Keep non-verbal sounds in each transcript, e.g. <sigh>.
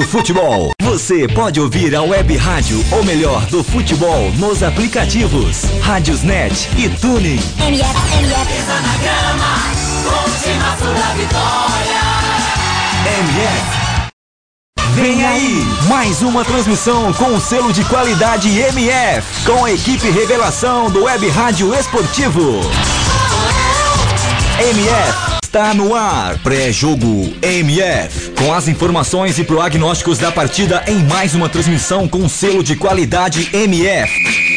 do futebol. Você pode ouvir a web rádio O Melhor do Futebol nos aplicativos e grama, última da vitória. MF. Vem aí, mais uma transmissão com o selo de qualidade MF, com a equipe revelação do Web Rádio Esportivo. MF está no ar. Pré-jogo MF. Com as informações e prognósticos da partida em mais uma transmissão com selo de qualidade MF.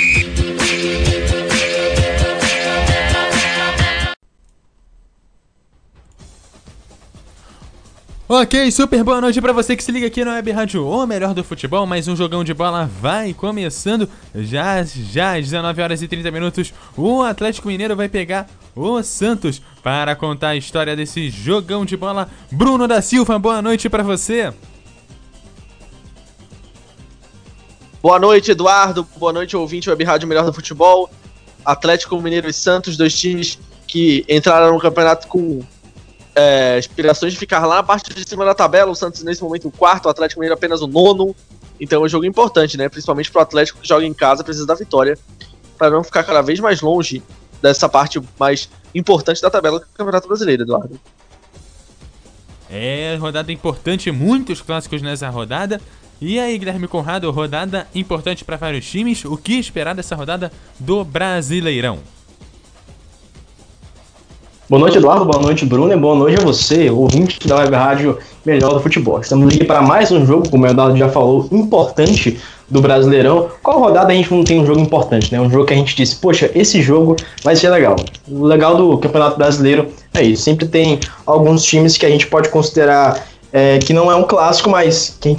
Ok, super boa noite para você que se liga aqui na Web Rádio O Melhor do Futebol. Mais um jogão de bola vai começando já já às 19 horas e 30 minutos. O Atlético Mineiro vai pegar o Santos para contar a história desse jogão de bola. Bruno da Silva, boa noite para você. Boa noite, Eduardo. Boa noite, ouvinte Web Rádio Melhor do Futebol. Atlético Mineiro e Santos, dois times que entraram no campeonato com é, aspirações de ficar lá parte de cima da tabela. O Santos, nesse momento, o quarto, o Atlético Mineiro apenas o nono. Então é um jogo importante, né? Principalmente para o Atlético que joga em casa, precisa da vitória para não ficar cada vez mais longe dessa parte mais importante da tabela do Campeonato Brasileiro, Eduardo. É, rodada importante, muitos clássicos nessa rodada. E aí, Guilherme Conrado, rodada importante para vários times. O que esperar dessa rodada do Brasileirão? Boa noite, Eduardo. Boa noite, Bruno. E boa noite a você, ouvinte da Web Rádio Melhor do Futebol. Estamos aqui para mais um jogo, como o Eduardo já falou, importante do Brasileirão. Qual rodada a gente não tem um jogo importante, né? Um jogo que a gente disse, poxa, esse jogo vai ser legal. O legal do Campeonato Brasileiro é isso. Sempre tem alguns times que a gente pode considerar é, que não é um clássico, mas quem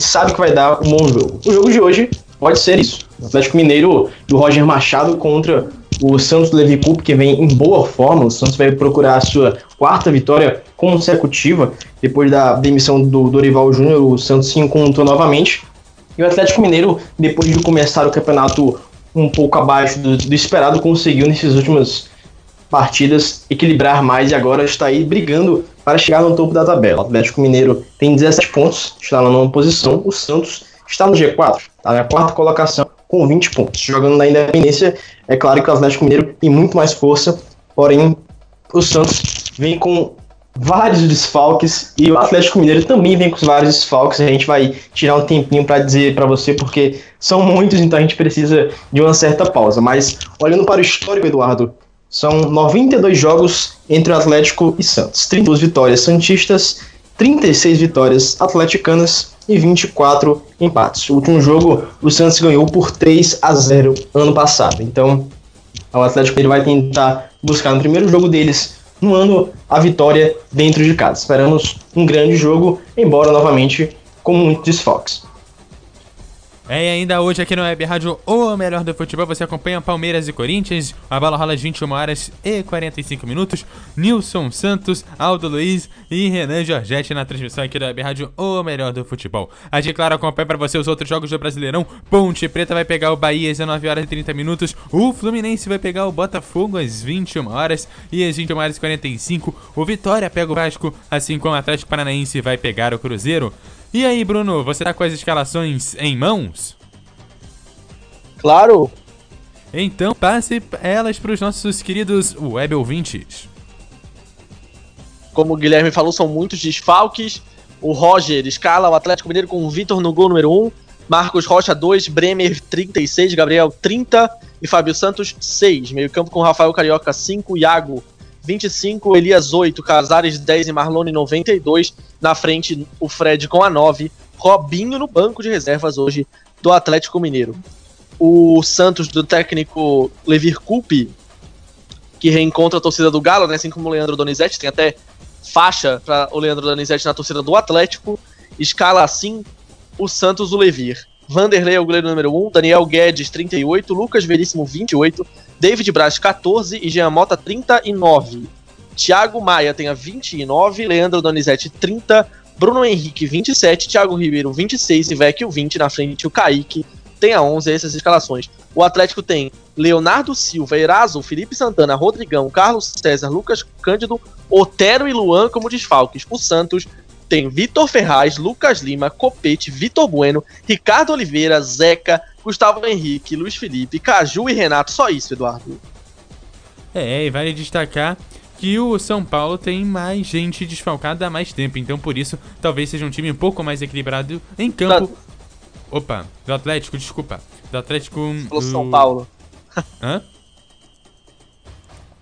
sabe que vai dar um bom jogo. O jogo de hoje pode ser isso. O Atlético Mineiro do Roger Machado contra o Santos Levi Cup, que vem em boa forma. O Santos vai procurar a sua quarta vitória consecutiva. Depois da demissão do Dorival Júnior, o Santos se encontrou novamente. E o Atlético Mineiro, depois de começar o campeonato um pouco abaixo do, do esperado, conseguiu nessas últimas partidas equilibrar mais e agora está aí brigando para chegar no topo da tabela. O Atlético Mineiro tem 17 pontos, está na nona posição. O Santos está no G4, está na quarta colocação com 20 pontos. Jogando na Independência, é claro que o Atlético Mineiro tem muito mais força, porém o Santos vem com vários desfalques e o Atlético Mineiro também vem com vários desfalques. A gente vai tirar um tempinho para dizer para você porque são muitos, então a gente precisa de uma certa pausa. Mas olhando para o histórico, Eduardo, são 92 jogos entre o Atlético e Santos, 32 vitórias santistas, 36 vitórias atleticanas e 24 empates. O último jogo, o Santos ganhou por 3 a 0 ano passado. Então, o Atlético ele vai tentar buscar no primeiro jogo deles no ano a vitória dentro de casa. Esperamos um grande jogo, embora novamente com muitos desfalques. É, e ainda hoje aqui no Web Rádio O Melhor do Futebol, você acompanha Palmeiras e Corinthians, a bola rola às 21 horas e 45 minutos, Nilson Santos, Aldo Luiz e Renan Giorgetti na transmissão aqui do Web Rádio O Melhor do Futebol. A gente, claro, acompanha para você os outros jogos do Brasileirão, Ponte Preta vai pegar o Bahia às 19 horas e 30 minutos, o Fluminense vai pegar o Botafogo às 21 horas e às 21 horas e 45 o Vitória pega o Vasco, assim como o Atlético Paranaense vai pegar o Cruzeiro. E aí, Bruno, você tá com as escalações em mãos? Claro. Então passe elas para os nossos queridos web ouvintes. Como o Guilherme falou, são muitos desfalques. O Roger escala o Atlético Mineiro com o Vitor no gol número 1, Marcos Rocha 2, Bremer 36, Gabriel 30 e Fábio Santos 6. Meio campo com Rafael Carioca 5, Iago 25, Elias 8, Casares 10 e Marlone 92. Na frente, o Fred com a 9. Robinho no banco de reservas hoje do Atlético Mineiro. O Santos do técnico Levir Coupe, que reencontra a torcida do Galo, né, assim como o Leandro Donizete, tem até faixa para o Leandro Donizete na torcida do Atlético. Escala assim o Santos o Levir. Vanderlei é o goleiro número 1, Daniel Guedes 38, Lucas Veríssimo 28, David Braz 14 e Jean Mota 39. Thiago Maia tem a 29, Leandro Donizete 30, Bruno Henrique 27, Thiago Ribeiro 26 e Vecchio 20 na frente o Kaique tem a 11 essas escalações. O Atlético tem Leonardo Silva, Eraso, Felipe Santana, Rodrigão, Carlos César, Lucas Cândido, Otero e Luan como desfalques. O Santos tem Vitor Ferraz, Lucas Lima, Copete, Vitor Bueno, Ricardo Oliveira, Zeca, Gustavo Henrique, Luiz Felipe, Caju e Renato. Só isso, Eduardo. É, e vale destacar que o São Paulo tem mais gente desfalcada há mais tempo, então por isso talvez seja um time um pouco mais equilibrado em campo. Opa, do Atlético, desculpa. Do Atlético. Falou do... São Paulo. Hã?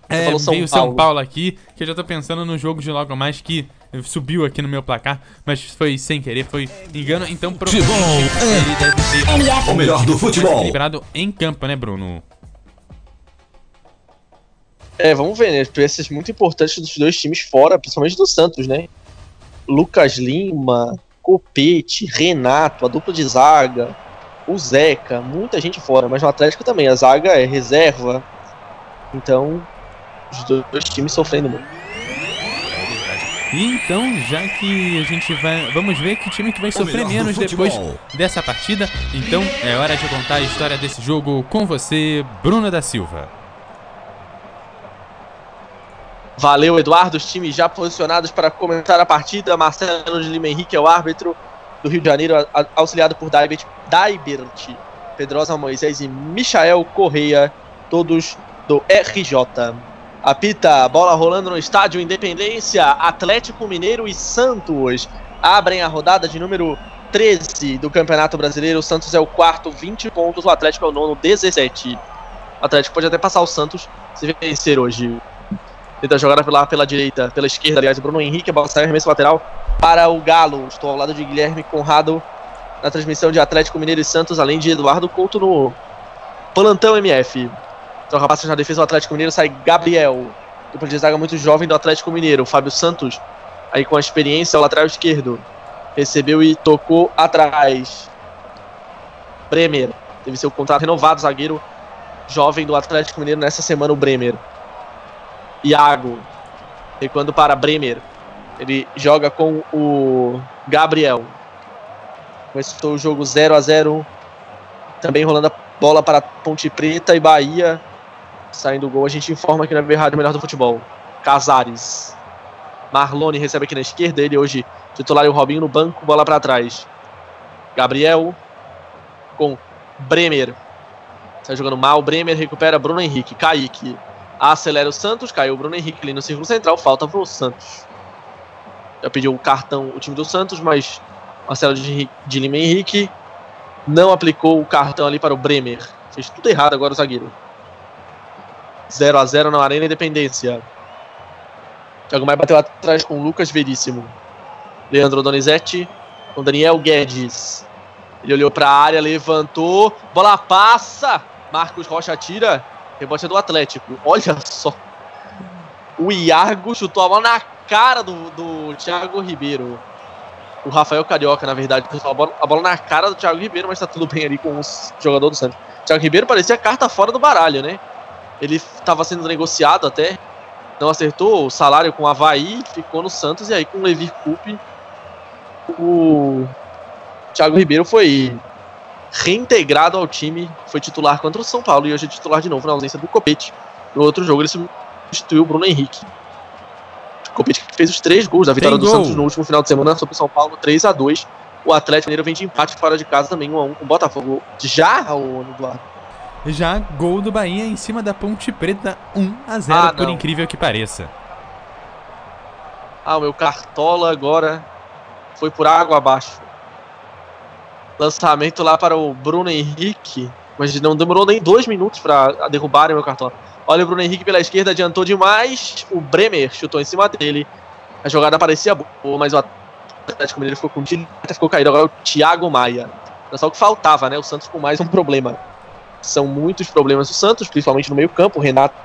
Você É, São veio São Paulo. Paulo aqui, que eu já tô pensando no jogo de logo mais que subiu aqui no meu placar, mas foi sem querer, foi engano, então provavelmente ele deve ter O melhor do futebol. equilibrado em campo, né, Bruno? É, vamos ver, né? Peças muito importantes dos dois times fora, principalmente do Santos, né? Lucas Lima, Copete, Renato, a dupla de zaga, o Zeca, muita gente fora, mas no Atlético também, a zaga é reserva. Então, os dois times sofrendo muito. E então, já que a gente vai. Vamos ver que time que vai sofrer menos depois dessa partida. Então é hora de contar a história desse jogo com você, Bruno da Silva. Valeu, Eduardo. Os times já posicionados para começar a partida. Marcelo de Lima Henrique é o árbitro do Rio de Janeiro, auxiliado por Daibert, Daibert Pedrosa Moisés e Michael Correia, todos do RJ. Apita, bola rolando no estádio Independência, Atlético Mineiro e Santos abrem a rodada de número 13 do Campeonato Brasileiro. O Santos é o quarto, 20 pontos, o Atlético é o nono, 17. O Atlético pode até passar o Santos se vencer hoje. Tenta jogar pela, pela direita, pela esquerda, aliás, o Bruno Henrique, a bola sai arremesso lateral para o Galo. Estou ao lado de Guilherme Conrado na transmissão de Atlético Mineiro e Santos, além de Eduardo Couto no plantão MF. Troca passos na defesa do Atlético Mineiro, sai Gabriel. Dupla de zaga muito jovem do Atlético Mineiro. Fábio Santos, aí com a experiência, o lateral esquerdo. Recebeu e tocou atrás. Bremer, teve seu contrato renovado, zagueiro jovem do Atlético Mineiro nessa semana, o Bremer. Iago, recuando para Bremer. Ele joga com o Gabriel. Começou o jogo 0 a 0 Também rolando a bola para Ponte Preta e Bahia. Saindo o gol, a gente informa aqui na Rádio Melhor do Futebol. Casares. Marlone recebe aqui na esquerda. Ele hoje titular e o Robinho no banco. Bola para trás. Gabriel com Bremer. Sai jogando mal. Bremer recupera Bruno Henrique. Kaique. Acelera o Santos. Caiu o Bruno Henrique ali no círculo central. Falta pro Santos. Já pediu o cartão o time do Santos, mas Marcelo de, de Lima Henrique não aplicou o cartão ali para o Bremer. Fez tudo errado agora o zagueiro. 0 a 0 na Arena Independência. Thiago Maia bateu atrás com Lucas Veríssimo. Leandro Donizete com Daniel Guedes. Ele olhou para a área, levantou. Bola passa. Marcos Rocha tira. Rebote é do Atlético. Olha só. O Iago chutou a bola na cara do, do Thiago Ribeiro. O Rafael Carioca, na verdade, chutou a bola, a bola na cara do Thiago Ribeiro, mas tá tudo bem ali com o jogador do Santos. Thiago Ribeiro parecia carta fora do baralho, né? Ele estava sendo negociado até. Não acertou o salário com o Havaí, ficou no Santos e aí com o Levir Coupe o Thiago Ribeiro foi reintegrado ao time, foi titular contra o São Paulo e hoje é titular de novo na ausência do Copete. No outro jogo ele substituiu o Bruno Henrique. O Copete fez os três gols da vitória Tem do gol. Santos no último final de semana sobre o São Paulo, 3 a 2 O Atlético Mineiro vem de empate fora de casa também, 1x1 com o Botafogo. Já, o Eduardo? Já gol do Bahia em cima da Ponte Preta, 1 a 0 Ah, por incrível que pareça. Ah, o meu cartola agora foi por água abaixo. Lançamento lá para o Bruno Henrique, mas não demorou nem dois minutos para derrubarem o meu cartola. Olha o Bruno Henrique pela esquerda, adiantou demais. O Bremer chutou em cima dele. A jogada parecia boa, mas o Atlético Mineiro ficou com até ficou caído. Agora o Thiago Maia. Era só o que faltava, né? O Santos com mais um problema. São muitos problemas do Santos, principalmente no meio-campo. Renato,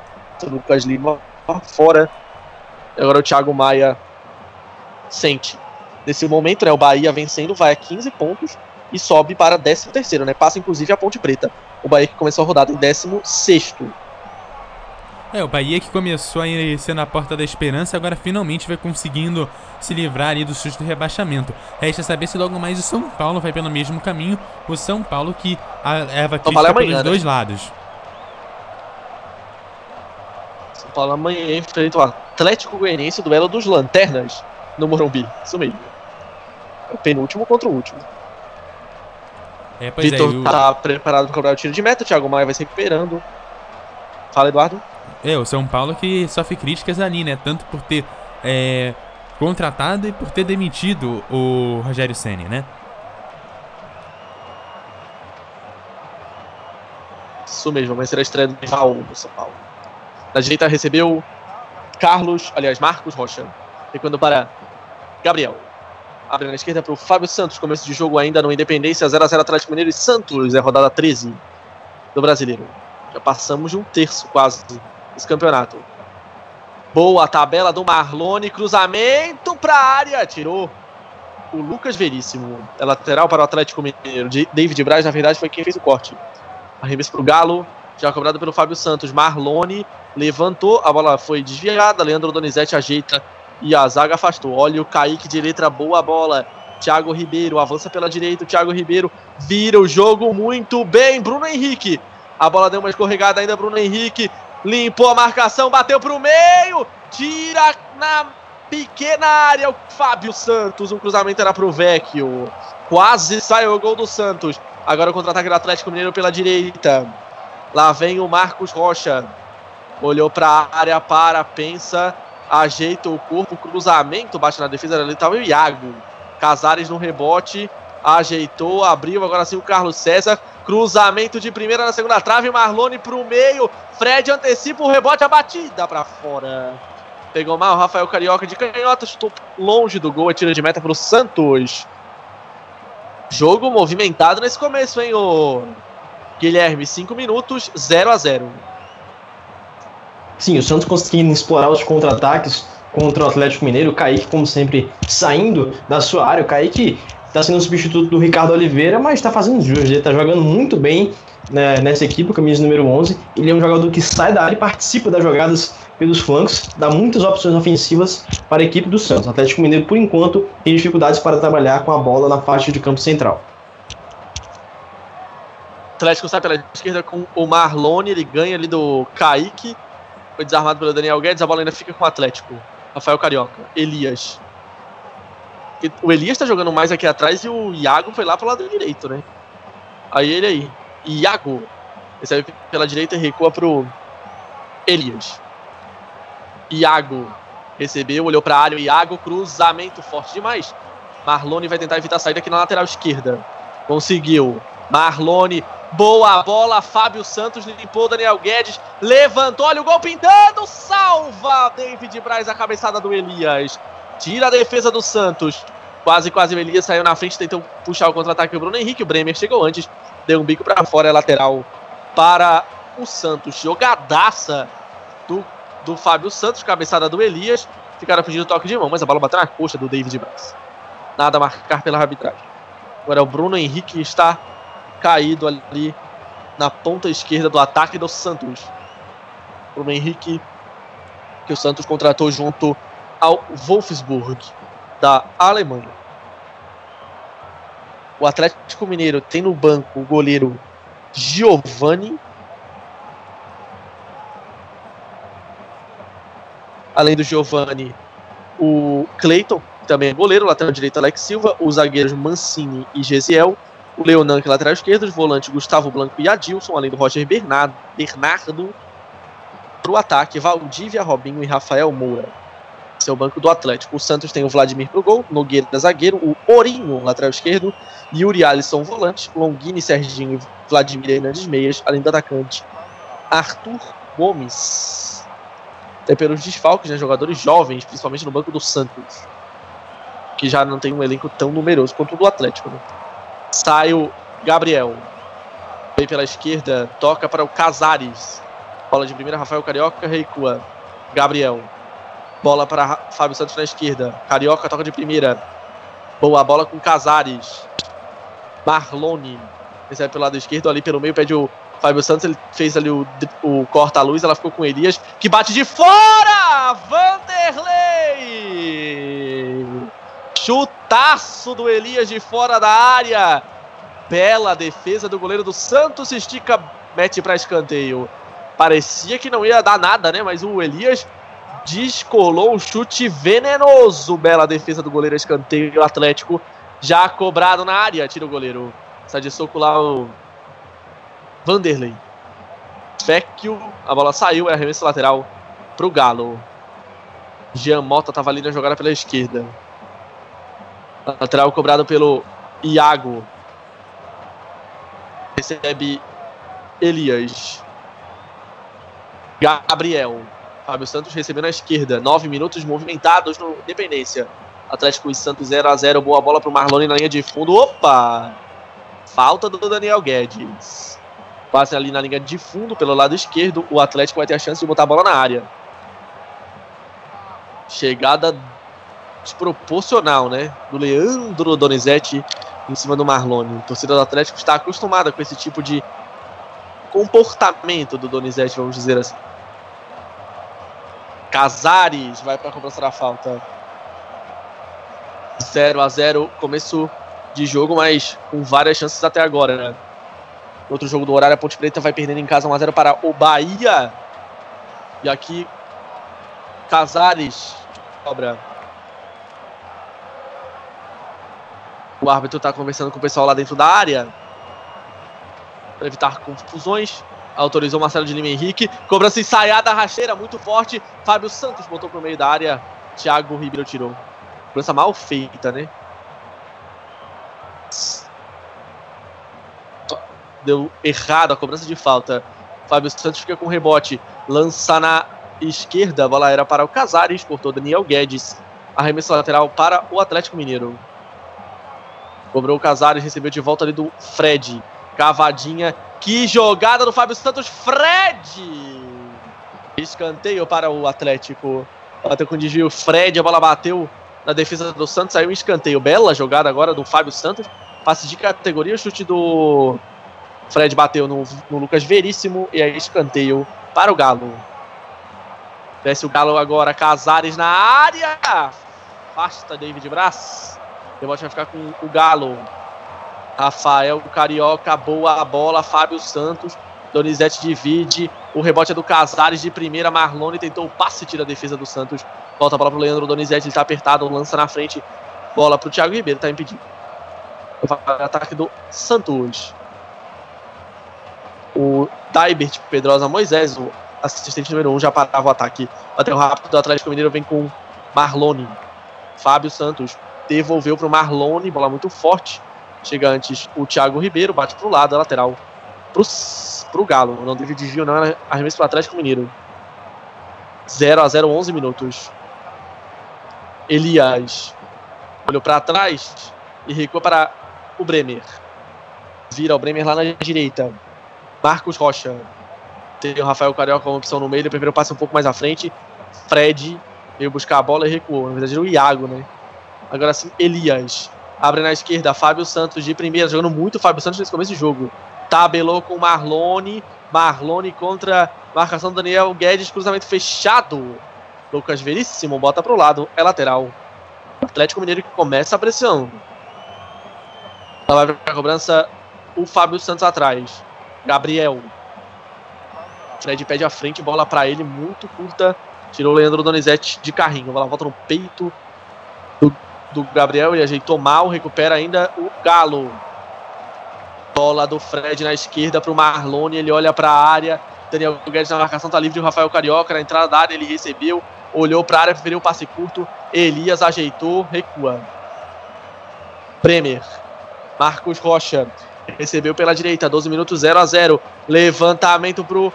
Lucas Lima fora. Agora o Thiago Maia sente. Nesse momento, né, o Bahia vencendo vai a 15 pontos e sobe para 13 terceiro, né? Passa inclusive a Ponte Preta. O Bahia que começou a rodada em 16 É, o Bahia que começou a ser na porta da esperança, agora finalmente vai conseguindo se livrar ali do susto do rebaixamento. Resta saber se logo mais o São Paulo vai pelo mesmo caminho. O São Paulo que a Paulo crítica é amanhã, pelos né? dois lados. São Paulo amanhã enfrenta o Atlético Goianiense, o duelo dos Lanternas no Morumbi. Isso mesmo. É o penúltimo contra o último. É, pois Vitor é, o, tá preparado para cobrar o tiro de meta, Thiago Maia vai se recuperando. Fala, Eduardo. É, o São Paulo que sofre críticas ali, né? Tanto por ter é, contratado e por ter demitido o Rogério Senni, né? Isso mesmo, vai ser a estreia do rival do São Paulo. Na direita recebeu Carlos, aliás, Marcos Rocha. Recuando para Gabriel. Abre na esquerda para o Fábio Santos. Começo de jogo ainda no Independência 0x0 Atlético Mineiro e Santos. É rodada 13 do Brasileiro. Já passamos de um terço quase desse campeonato. Boa tabela do Marlone. Cruzamento para a área. Tirou o Lucas Veríssimo. É lateral para o Atlético Mineiro. David Braz, na verdade, foi quem fez o corte. Arremesso para o Galo. Já cobrado pelo Fábio Santos. Marlone levantou. A bola foi desviada. Leandro Donizete ajeita. E a zaga afastou. Olha o Kaique de letra boa bola. Thiago Ribeiro avança pela direita. Thiago Ribeiro vira o jogo muito bem. Bruno Henrique. A bola deu uma escorregada ainda. Bruno Henrique limpou a marcação. Bateu para o meio. Tira na pequena área o Fábio Santos. O cruzamento era para o Vecchio. Quase saiu o gol do Santos. Agora o contra-ataque do Atlético Mineiro pela direita. Lá vem o Marcos Rocha. Olhou para a área, para, pensa, ajeita o corpo, cruzamento, bate na defesa ali, estava o Iago. Casares no rebote, ajeitou, abriu, agora sim o Carlos César. Cruzamento de primeira na segunda trave, Marlone pro meio. Fred antecipa o rebote, a batida para fora. Pegou mal o Rafael Carioca de canhota, chutou longe do gol, a tira de meta pro Santos. Jogo movimentado nesse começo, hein, ô Guilherme? 5 minutos, 0 a 0 Sim, o Santos conseguindo explorar os contra-ataques contra o Atlético Mineiro. O Kaique, como sempre, saindo da sua área. O Kaique está sendo o substituto do Ricardo Oliveira, mas está fazendo jus. Ele está jogando muito bem né, nessa equipe, camisa número 11. Ele é um jogador que sai da área e participa das jogadas pelos flancos, dá muitas opções ofensivas para a equipe do Santos. O Atlético Mineiro, por enquanto, tem dificuldades para trabalhar com a bola na faixa de campo central. Atlético sai pela esquerda com o Marlone, ele ganha ali do Kaique. Foi desarmado pelo Daniel Guedes, a bola ainda fica com o Atlético. Rafael Carioca, Elias. E O Elias tá jogando mais aqui atrás e o Iago foi lá pro lado direito, né? Aí ele aí. Iago recebe pela direita e recua pro Elias. Iago recebeu, olhou pra área, Iago, cruzamento forte demais. Marlone vai tentar evitar a saída aqui na lateral esquerda. Conseguiu. Marlone, boa bola. Fábio Santos limpou Daniel Guedes. Levantou, olha o gol pintando. Salva David Braz a cabeçada do Elias. Tira a defesa do Santos. Quase, quase o Elias saiu na frente, tentou puxar o contra-ataque o Bruno Henrique. O Bremer chegou antes, deu um bico para fora, é lateral para o Santos. Jogadaça do, do Fábio Santos, cabeçada do Elias. Ficaram pedindo toque de mão, mas a bola bateu na coxa do David Braz. Nada a marcar pela arbitragem. Agora o Bruno Henrique que está caído ali na ponta esquerda do ataque do Santos. Bruno Henrique, que o Santos contratou junto ao Wolfsburg, da Alemanha. O Atlético Mineiro tem no banco o goleiro Giovanni. Além do Giovanni, o Cleiton, também é goleiro, lateral direito Alex Silva, os zagueiros Mancini e Gesiel, o Leonan, que é lateral esquerdo, os volantes Gustavo Blanco e Adilson, além do Roger Bernardo, Bernardo para o ataque, Valdívia, Robinho e Rafael Moura. O banco do Atlético. O Santos tem o Vladimir pro gol, Nogueira zagueiro, o Orinho, lateral esquerdo, Yuri Alisson, volante, Longini, Serginho e Vladimir Hernandes Meias, além do atacante Arthur Gomes. Até pelos desfalques, né, jogadores jovens, principalmente no banco do Santos, que já não tem um elenco tão numeroso quanto o do Atlético. Né? Sai o Gabriel. Vem pela esquerda, toca para o Casares. Bola de primeira, Rafael Carioca, recua. Gabriel. Bola para Ra- Fábio Santos na esquerda. Carioca toca de primeira. Boa bola com Casares. Marlone. Recebe pelo lado esquerdo, ali pelo meio, pede o Fábio Santos. Ele fez ali o, o corta-luz, ela ficou com Elias, que bate de fora! Vanderlei! Chutaço do Elias de fora da área. Bela defesa do goleiro do Santos. Estica, mete para escanteio. Parecia que não ia dar nada, né? Mas o Elias descolou um chute venenoso. Bela defesa do goleiro escanteio Atlético. Já cobrado na área, tira o goleiro. Sai de soco lá o Vanderlei. Vecchio, a bola saiu, é arremesso lateral pro Galo. Jean Mota tava ali na jogada pela esquerda. Lateral cobrado pelo Iago. Recebe Elias. Gabriel. Fábio Santos recebendo na esquerda. Nove minutos movimentados no Independência. Atlético e Santos 0 a 0 Boa bola pro Marlone na linha de fundo. Opa! Falta do Daniel Guedes. Passe ali na linha de fundo pelo lado esquerdo. O Atlético vai ter a chance de botar a bola na área. Chegada desproporcional, né? Do Leandro Donizete em cima do Marlone. Torcida do Atlético está acostumada com esse tipo de comportamento do Donizete, vamos dizer assim. Casares vai para a cobrança da falta. 0 a 0 começo de jogo, mas com várias chances até agora, né? Outro jogo do horário, a Ponte Preta vai perdendo em casa 1 a 0 para o Bahia. E aqui Casares cobra. O árbitro está conversando com o pessoal lá dentro da área. Para evitar confusões. Autorizou Marcelo de Lima Henrique. Cobrança ensaiada, rasteira, muito forte. Fábio Santos botou para o meio da área. Thiago Ribeiro tirou. Cobrança mal feita, né? Deu errado a cobrança de falta. Fábio Santos fica com rebote. Lança na esquerda. A bola era para o Casares. Cortou Daniel Guedes. Arremesso lateral para o Atlético Mineiro. Cobrou o Casares. Recebeu de volta ali do Fred. Cavadinha. Que jogada do Fábio Santos. Fred! Escanteio para o Atlético. Bateu com desvio. Fred. A bola bateu na defesa do Santos. Saiu um escanteio. Bela jogada agora do Fábio Santos. Passe de categoria. O chute do Fred bateu no, no Lucas Veríssimo. E aí escanteio para o Galo. Desce o Galo agora. Casares na área. Afasta David Braz. O vai ficar com o Galo. Rafael Carioca, boa a bola. Fábio Santos. Donizete divide. O rebote é do Casares de primeira. Marlone tentou o passe, tira a defesa do Santos. Volta a bola pro Leandro Donizete. Ele tá apertado. Lança na frente. Bola pro Thiago Ribeiro. Tá impedido. Ataque do Santos. O Daibert Pedrosa Moisés, o assistente número 1, um, já parava o ataque. Bateu rápido. O Atlético Mineiro vem com Marlone. Fábio Santos devolveu pro Marlone. Bola muito forte. Chega antes o Thiago Ribeiro, bate pro lado, a lateral pro, pro Galo. Não teve desvio, não. Arremesso pro Atlético Mineiro. 0 a 0 11 minutos. Elias olhou para trás e recua para o Bremer. Vira o Bremer lá na direita. Marcos Rocha. Tem o Rafael Carioca como opção no meio. Ele primeiro passa um pouco mais à frente. Fred veio buscar a bola e recuou. Na verdade, era o Iago, né? Agora sim, Elias. Abre na esquerda, Fábio Santos de primeira, jogando muito Fábio Santos nesse começo de jogo. Tabelou com Marlone. Marlone contra marcação do Daniel Guedes, cruzamento fechado. Lucas Veríssimo bota pro lado, é lateral. Atlético Mineiro que começa a pressão. Ela vai pra cobrança o Fábio Santos atrás. Gabriel. Fred pede a frente, bola para ele, muito curta. Tirou o Leandro Donizete de carrinho. A bola volta no peito do, Gabriel e ajeitou mal. Recupera ainda o Galo. Bola do Fred na esquerda para o Marlone. Ele olha para a área. Daniel Guedes na marcação tá livre. O Rafael Carioca na entrada da área. Ele recebeu. Olhou para a área, preferiu o passe curto. Elias ajeitou, recua. Bremer. Marcos Rocha. Recebeu pela direita. 12 minutos 0 a 0 Levantamento pro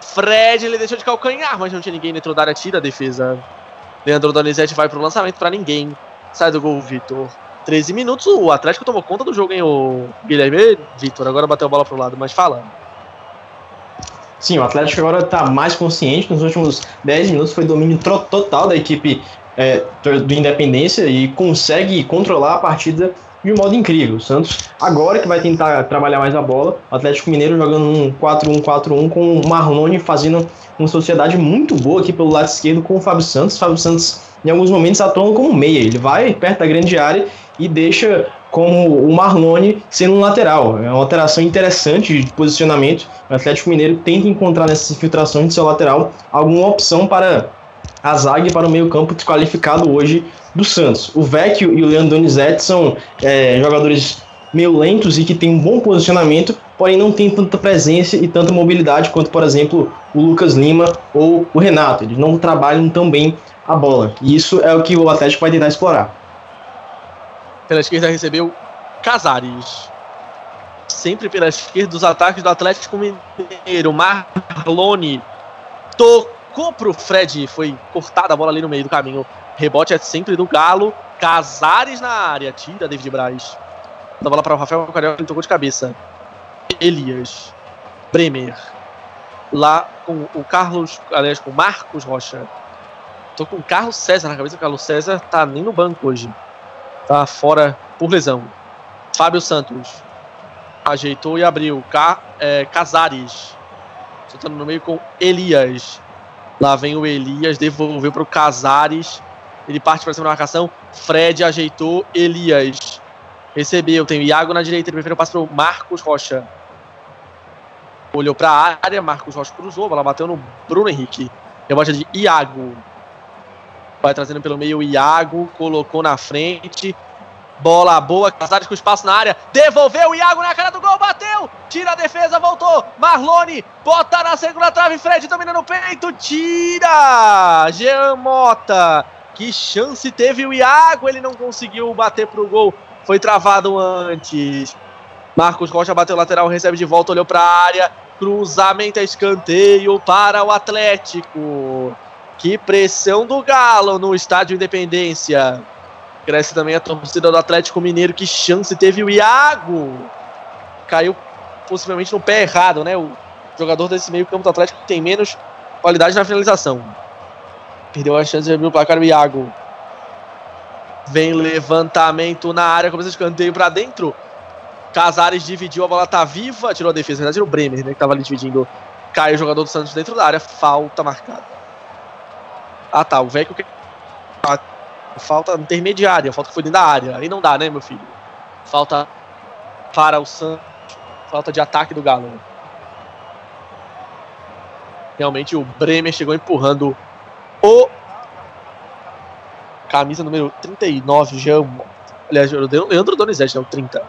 Fred. Ele deixou de calcanhar, mas não tinha ninguém dentro da área. Tira a defesa. Leandro Donizete vai pro lançamento para ninguém. Sai do gol, Vitor. 13 minutos, o Atlético tomou conta do jogo, hein, o Guilherme Vitor. Agora bateu a bola pro lado, mas fala. Sim, o Atlético agora está mais consciente. Nos últimos 10 minutos foi domínio total da equipe é, do Independência e consegue controlar a partida de um modo incrível. O Santos agora que vai tentar trabalhar mais a bola. O Atlético Mineiro jogando um 4-1-4-1 com o Marlone fazendo uma sociedade muito boa aqui pelo lado esquerdo com o Fábio Santos. O Fábio Santos em alguns momentos atuando como meia. Ele vai perto da grande área e deixa como o Marlone sendo um lateral. É uma alteração interessante de posicionamento. O Atlético Mineiro tenta encontrar nessas infiltrações de seu lateral alguma opção para a zaga e para o meio-campo desqualificado hoje do Santos. O Vecchio e o Leandro Donizete são é, jogadores meio lentos e que têm um bom posicionamento, porém não tem tanta presença e tanta mobilidade quanto, por exemplo, o Lucas Lima ou o Renato. Eles não trabalham tão bem a bola. E isso é o que o Atlético vai tentar explorar. Pela esquerda recebeu Casares. Sempre pela esquerda dos ataques do Atlético Mineiro. Marlone tocou pro Fred. Foi cortada a bola ali no meio do caminho. Rebote é sempre do Galo. Casares na área. Tira David Braz. Da bola para o Rafael Carioca. Ele tocou de cabeça. Elias. Bremer. Lá com o Carlos. Aliás, com o Marcos Rocha. Tô com o Carlos César na cabeça. O Carlos César tá nem no banco hoje. Tá fora por lesão. Fábio Santos. Ajeitou e abriu. Ca, é, Casares. Soltando no meio com Elias. Lá vem o Elias. Devolveu para o Casares. Ele parte para cima da marcação. Fred ajeitou. Elias. Recebeu. Tem o Iago na direita. Ele prefere o passe para o Marcos Rocha. Olhou para a área. Marcos Rocha cruzou. A bola bateu no Bruno Henrique. Rebote de Iago. Vai trazendo pelo meio o Iago, colocou na frente. Bola boa, Casares com espaço na área. Devolveu o Iago na cara do gol, bateu. Tira a defesa, voltou. Marlone, bota na segunda trave. Fred domina no peito, tira. Jean Mota. Que chance teve o Iago, ele não conseguiu bater pro gol. Foi travado antes. Marcos Rocha bateu lateral, recebe de volta, olhou para a área. Cruzamento, escanteio para o Atlético. Que pressão do Galo no estádio Independência. Cresce também a torcida do Atlético Mineiro. Que chance teve o Iago. Caiu possivelmente no pé errado, né? O jogador desse meio campo do Atlético tem menos qualidade na finalização. Perdeu a chance de abrir o placar o Iago. Vem levantamento na área, começa escanteio para dentro. Casares dividiu, a bola tá viva, tirou a defesa, na verdade era o Bremer, né, que tava ali dividindo. Cai o jogador do Santos dentro da área, falta marcada. Ah tá, o Vecchio que. Falta intermediária, falta que foi dentro da área. Aí não dá, né, meu filho? Falta para o Santos. Falta de ataque do Galo. Realmente o Bremer chegou empurrando o. Camisa número 39, Jean. Aliás, Leandro Donizete, né? O 30.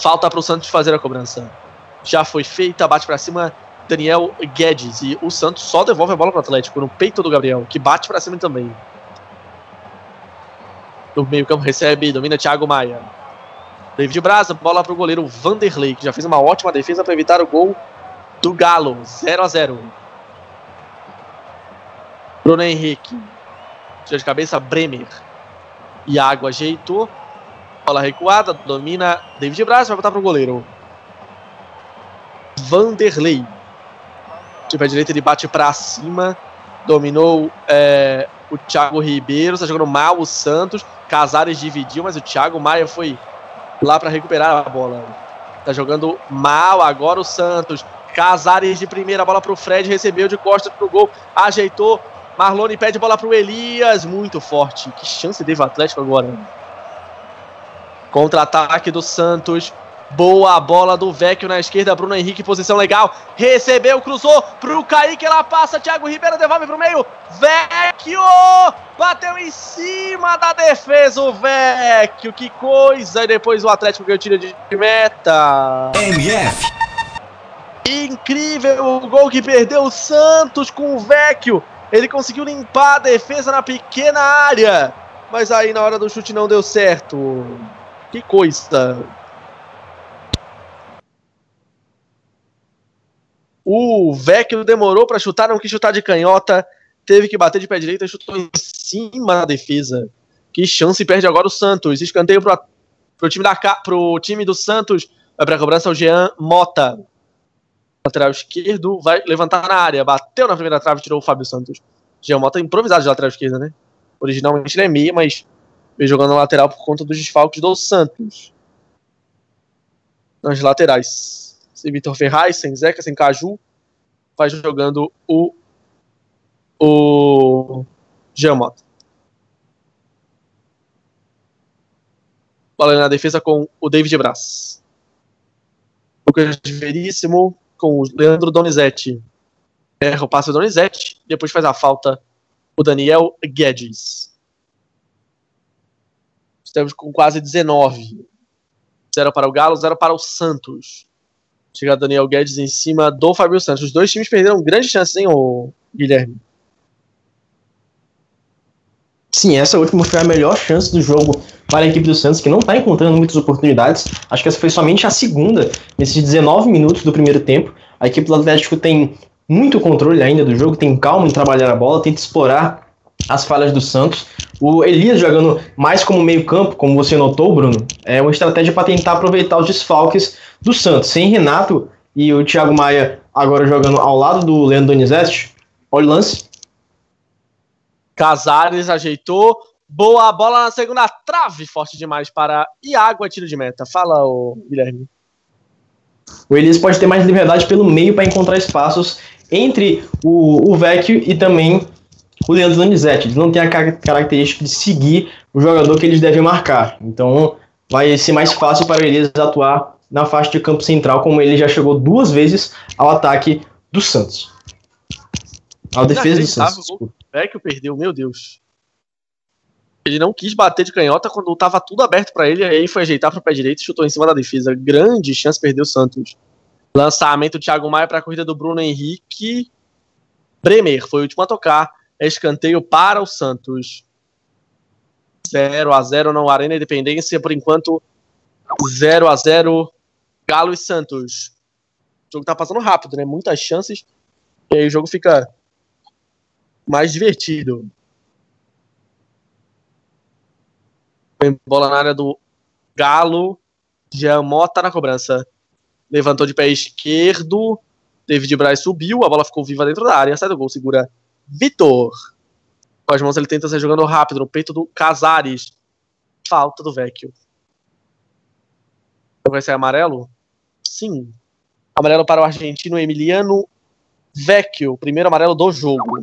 Falta para o Santos fazer a cobrança. Já foi feita, bate para cima Daniel Guedes. E o Santos só devolve a bola para o Atlético no peito do Gabriel, que bate para cima também. No meio-campo recebe, domina Thiago Maia. David Braza, bola para o goleiro Vanderlei, que já fez uma ótima defesa para evitar o gol do Galo. 0 a 0 Bruno Henrique. Tira de cabeça Bremer. Iago ajeitou. Bola recuada, domina David Braz, vai botar para o goleiro. Vanderlei. De pé direito ele bate para cima. Dominou é, o Thiago Ribeiro, está jogando mal o Santos. Casares dividiu, mas o Thiago Maia foi lá para recuperar a bola. Tá jogando mal agora o Santos. Casares de primeira, bola para o Fred, recebeu de costas pro gol, ajeitou. Marlone pede bola para o Elias, muito forte. Que chance teve o Atlético agora. Contra-ataque do Santos. Boa bola do Vecchio na esquerda, Bruno Henrique, posição legal. Recebeu, cruzou pro Kaique, ela passa, Thiago Ribeiro devolve pro meio. Vecchio! Bateu em cima da defesa o Vecchio, que coisa! E depois o Atlético ganhou tiro de meta. MF. Incrível o gol que perdeu o Santos com o Vecchio. Ele conseguiu limpar a defesa na pequena área. Mas aí na hora do chute não deu certo. Que coisa. O Vecchio demorou para chutar, não quis chutar de canhota, teve que bater de pé direito e chutou em cima da defesa. Que chance perde agora o Santos. Escanteio pro, pro, time, da, pro time do Santos. Vai pra cobrança o Jean Mota. Lateral esquerdo vai levantar na área. Bateu na primeira trave tirou o Fábio Santos. Jean Mota improvisado de lateral esquerda, né? Originalmente ele é meia, mas veio jogando na lateral por conta dos desfalques do Santos. Nas laterais sem Vitor Ferraz, sem Zeca, sem Caju, vai jogando o o Giamotto. Bola na defesa com o David Braz. Lucas Veríssimo com o Leandro Donizete. Erra o passe do Donizete, depois faz a falta o Daniel Guedes. Estamos com quase 19. Zero para o Galo, zero para o Santos. Chega Daniel Guedes em cima do Fábio Santos. Os dois times perderam grandes chances, hein, Guilherme? Sim, essa última foi a melhor chance do jogo para a equipe do Santos, que não está encontrando muitas oportunidades. Acho que essa foi somente a segunda nesses 19 minutos do primeiro tempo. A equipe do Atlético tem muito controle ainda do jogo, tem calma em trabalhar a bola, tenta explorar as falhas do Santos. O Elias jogando mais como meio-campo, como você notou, Bruno, é uma estratégia para tentar aproveitar os desfalques do Santos. Sem Renato e o Thiago Maia agora jogando ao lado do Leandro Donizete. Olha o lance. Casares ajeitou. Boa bola na segunda trave, forte demais para Iago, é tiro de meta. Fala, o Guilherme. O Elias pode ter mais liberdade pelo meio para encontrar espaços entre o, o Vecchio e também o Leandro Donizete. Eles não têm a característica de seguir o jogador que eles devem marcar. Então vai ser mais fácil para o Elias atuar na faixa de campo central, como ele já chegou duas vezes ao ataque do Santos. Ao defesa do Santos. O Vecchio perdeu, meu Deus. Ele não quis bater de canhota quando estava tudo aberto para ele, aí foi ajeitar para o pé direito chutou em cima da defesa. Grande chance perdeu o Santos. Lançamento Thiago Maia para a corrida do Bruno Henrique. Bremer foi o último a tocar. Escanteio para o Santos. 0 a 0 no Arena Independência, por enquanto 0 a 0 Galo e Santos. O jogo tá passando rápido, né? Muitas chances. E aí o jogo fica mais divertido. Bola na área do Galo. Jean Mota na cobrança. Levantou de pé esquerdo. David Braz subiu. A bola ficou viva dentro da área. Sai do gol. Segura Vitor. Com as mãos ele tenta sair jogando rápido no peito do Casares. Falta do Vecchio. Vai ser amarelo? Sim. Amarelo para o argentino Emiliano Vecchio. Primeiro amarelo do jogo.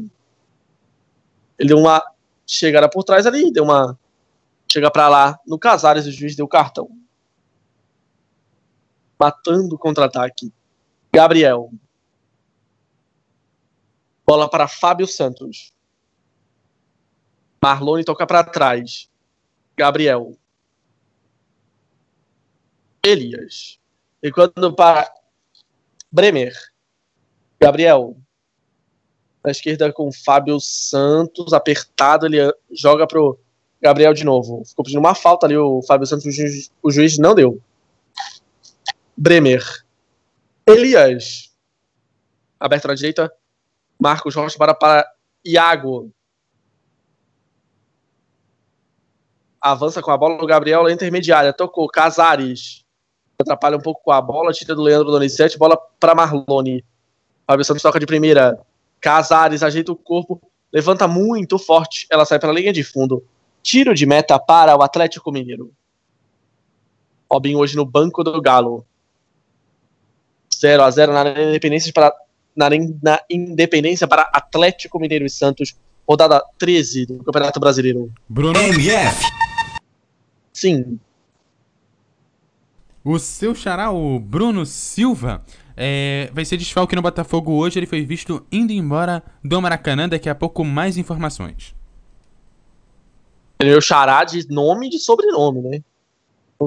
Ele deu uma chegada por trás ali. Deu uma Chega para lá no Casares, o juiz deu cartão. Matando o contra-ataque. Gabriel. Bola para Fábio Santos. Marlone toca para trás. Gabriel. Elias. E quando para Bremer. Gabriel. Na esquerda com Fábio Santos. Apertado. Ele joga pro Gabriel de novo. Ficou pedindo uma falta ali, o Fábio Santos, o juiz, o juiz não deu. Bremer. Elias. Aberto na direita. Marcos Rocha para, para Iago. Avança com a bola o Gabriel na intermediária. Tocou. Casares. Atrapalha um pouco com a bola. Tira do Leandro Donizete. Bola para Marlone. Fábio Santos toca de primeira. Casares ajeita o corpo. Levanta muito forte. Ela sai pela linha de fundo. Tiro de meta para o Atlético Mineiro. Robin hoje no banco do Galo. 0 a 0 na Independência para na, na Independência para Atlético Mineiro e Santos, rodada 13 do Campeonato Brasileiro. Bruno MF. Sim. O seu xará, o Bruno Silva, é, vai ser desfalque no Botafogo hoje. Ele foi visto indo embora do Maracanã. Daqui a pouco mais informações. Meu xará de nome e de sobrenome, né?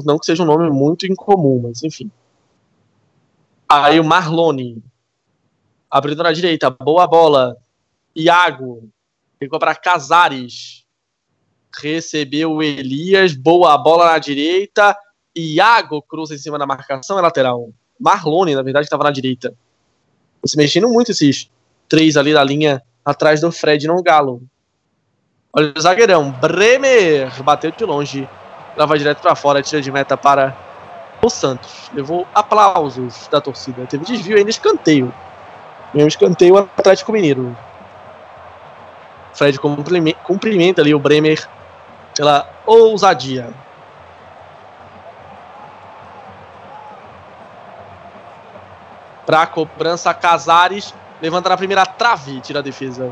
Não que seja um nome muito incomum, mas enfim. Aí o Marlone. Abrindo na direita. Boa bola. Iago. Ficou para Casares. Recebeu o Elias. Boa bola na direita. Iago cruza em cima da marcação. É lateral. Marlone, na verdade, estava na direita. Se mexendo muito esses três ali da linha atrás do Fred no Galo. Olha o zagueirão. Bremer bateu de longe. Ela vai direto para fora. Tira de meta para o Santos. Levou aplausos da torcida. Teve desvio ainda, escanteio. Mesmo escanteio Atlético Mineiro. Fred cumprimenta ali o Bremer pela ousadia. Para cobrança, Casares levanta na primeira trave, tira a defesa.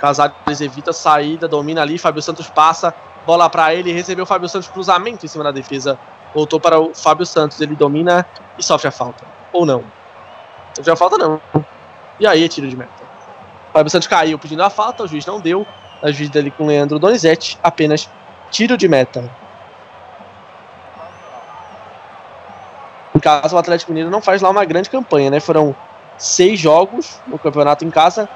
Casares evita a saída, domina ali, Fábio Santos passa, bola para ele, recebeu o Fábio Santos cruzamento em cima da defesa. Voltou para o Fábio Santos, ele domina e sofre a falta. Ou não. Sofre a falta não. E aí é tiro de meta. Fábio Santos caiu pedindo a falta, o juiz não deu. A juiz dele com Leandro Donizete, apenas tiro de meta. Em casa, o Atlético Mineiro não faz lá uma grande campanha, né? Foram seis jogos no campeonato em casa,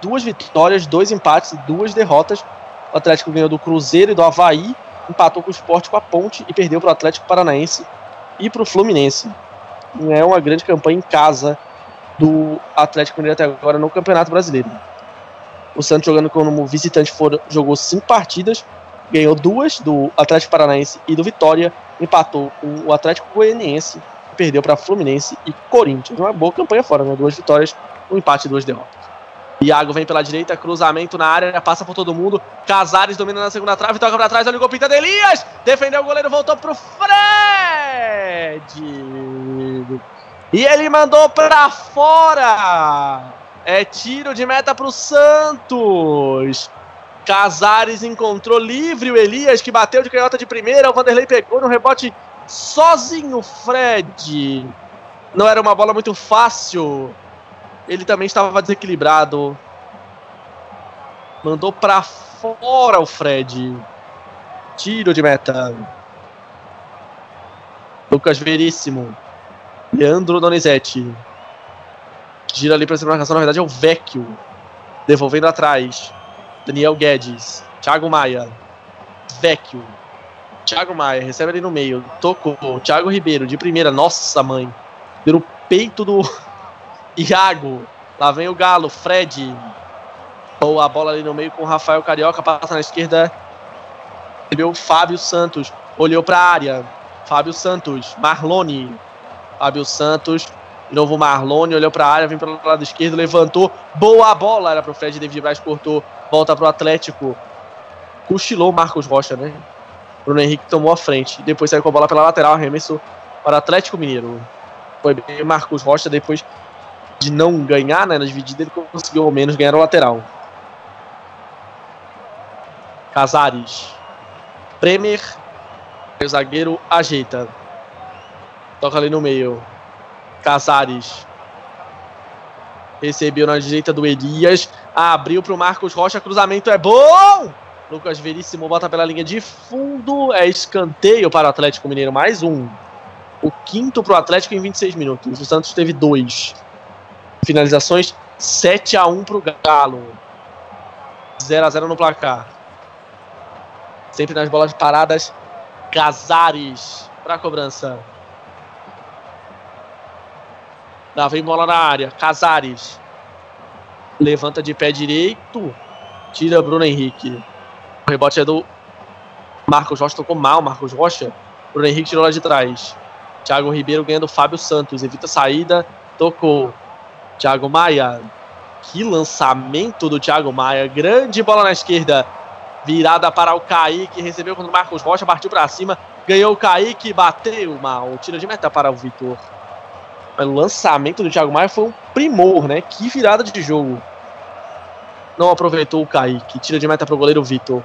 duas vitórias, dois empates e duas derrotas. O Atlético ganhou do Cruzeiro e do Havaí, empatou com o Sport com a Ponte e perdeu para o Atlético Paranaense e para o Fluminense. É uma grande campanha em casa do Atlético Mineiro até agora no Campeonato Brasileiro. O Santos jogando como visitante for, jogou cinco partidas, ganhou duas do Atlético Paranaense e do Vitória, empatou com o Atlético Goianiense, perdeu para Fluminense e Corinthians. Uma boa campanha fora, né? Duas vitórias, um empate e duas derrotas. Iago vem pela direita, cruzamento na área, passa por todo mundo. Casares domina na segunda trave, toca pra trás, olha o gol pinta de Elias. Defendeu o goleiro, voltou pro Fred. E ele mandou pra fora. É tiro de meta pro Santos. Casares encontrou livre o Elias, que bateu de canhota de primeira. O Vanderlei pegou no rebote sozinho, Fred. Não era uma bola muito fácil. Ele também estava desequilibrado. Mandou para fora o Fred. Tiro de meta. Lucas Veríssimo. Leandro Donizete. Gira ali para essa marcação. Na verdade é o Vecchio. Devolvendo atrás. Daniel Guedes. Thiago Maia. Vecchio. Thiago Maia. Recebe ali no meio. Tocou. Thiago Ribeiro. De primeira. Nossa, mãe. Pelo peito do Iago. Lá vem o Galo. Fred. Boa bola ali no meio com o Rafael Carioca. Passa na esquerda. Recebeu o Fábio Santos. Olhou para a área. Fábio Santos. Marlone. Fábio Santos. De novo Marlone. Olhou para a área. Vem pelo lado esquerdo. Levantou. Boa bola. Era para o Fred. David Braz cortou. Volta para o Atlético. Cochilou Marcos Rocha, né? Bruno Henrique tomou a frente. Depois saiu com a bola pela lateral. Arremessou para o Atlético Mineiro. Foi bem Marcos Rocha. Depois de não ganhar né, na dividida, ele conseguiu ao menos ganhar o lateral. Casares. Bremer. O zagueiro ajeita. Toca ali no meio. Casares. Recebeu na direita do Elias. Abriu para o Marcos Rocha. Cruzamento é bom! Lucas Veríssimo bota pela linha de fundo. É escanteio para o Atlético Mineiro. Mais um. O quinto para o Atlético em 26 minutos. O Santos teve dois. Finalizações 7 a 1 para o Galo. 0 a 0 no placar. Sempre nas bolas paradas. Casares para cobrança. Lá vem bola na área. Casares. Levanta de pé direito. Tira Bruno Henrique. O rebote é do Marcos Rocha. Tocou mal Marcos Rocha. Bruno Henrique tirou lá de trás. Thiago Ribeiro ganhando Fábio Santos. Evita a saída. Tocou. Thiago Maia. Que lançamento do Thiago Maia. Grande bola na esquerda. Virada para o Kaique. Recebeu quando o Marcos Rocha partiu para cima. Ganhou o Kaique. Bateu mal. Tiro de meta para o Vitor. O lançamento do Thiago Maia foi um primor, né? Que virada de jogo. Não aproveitou o Kaique. Tira de meta para o goleiro Vitor.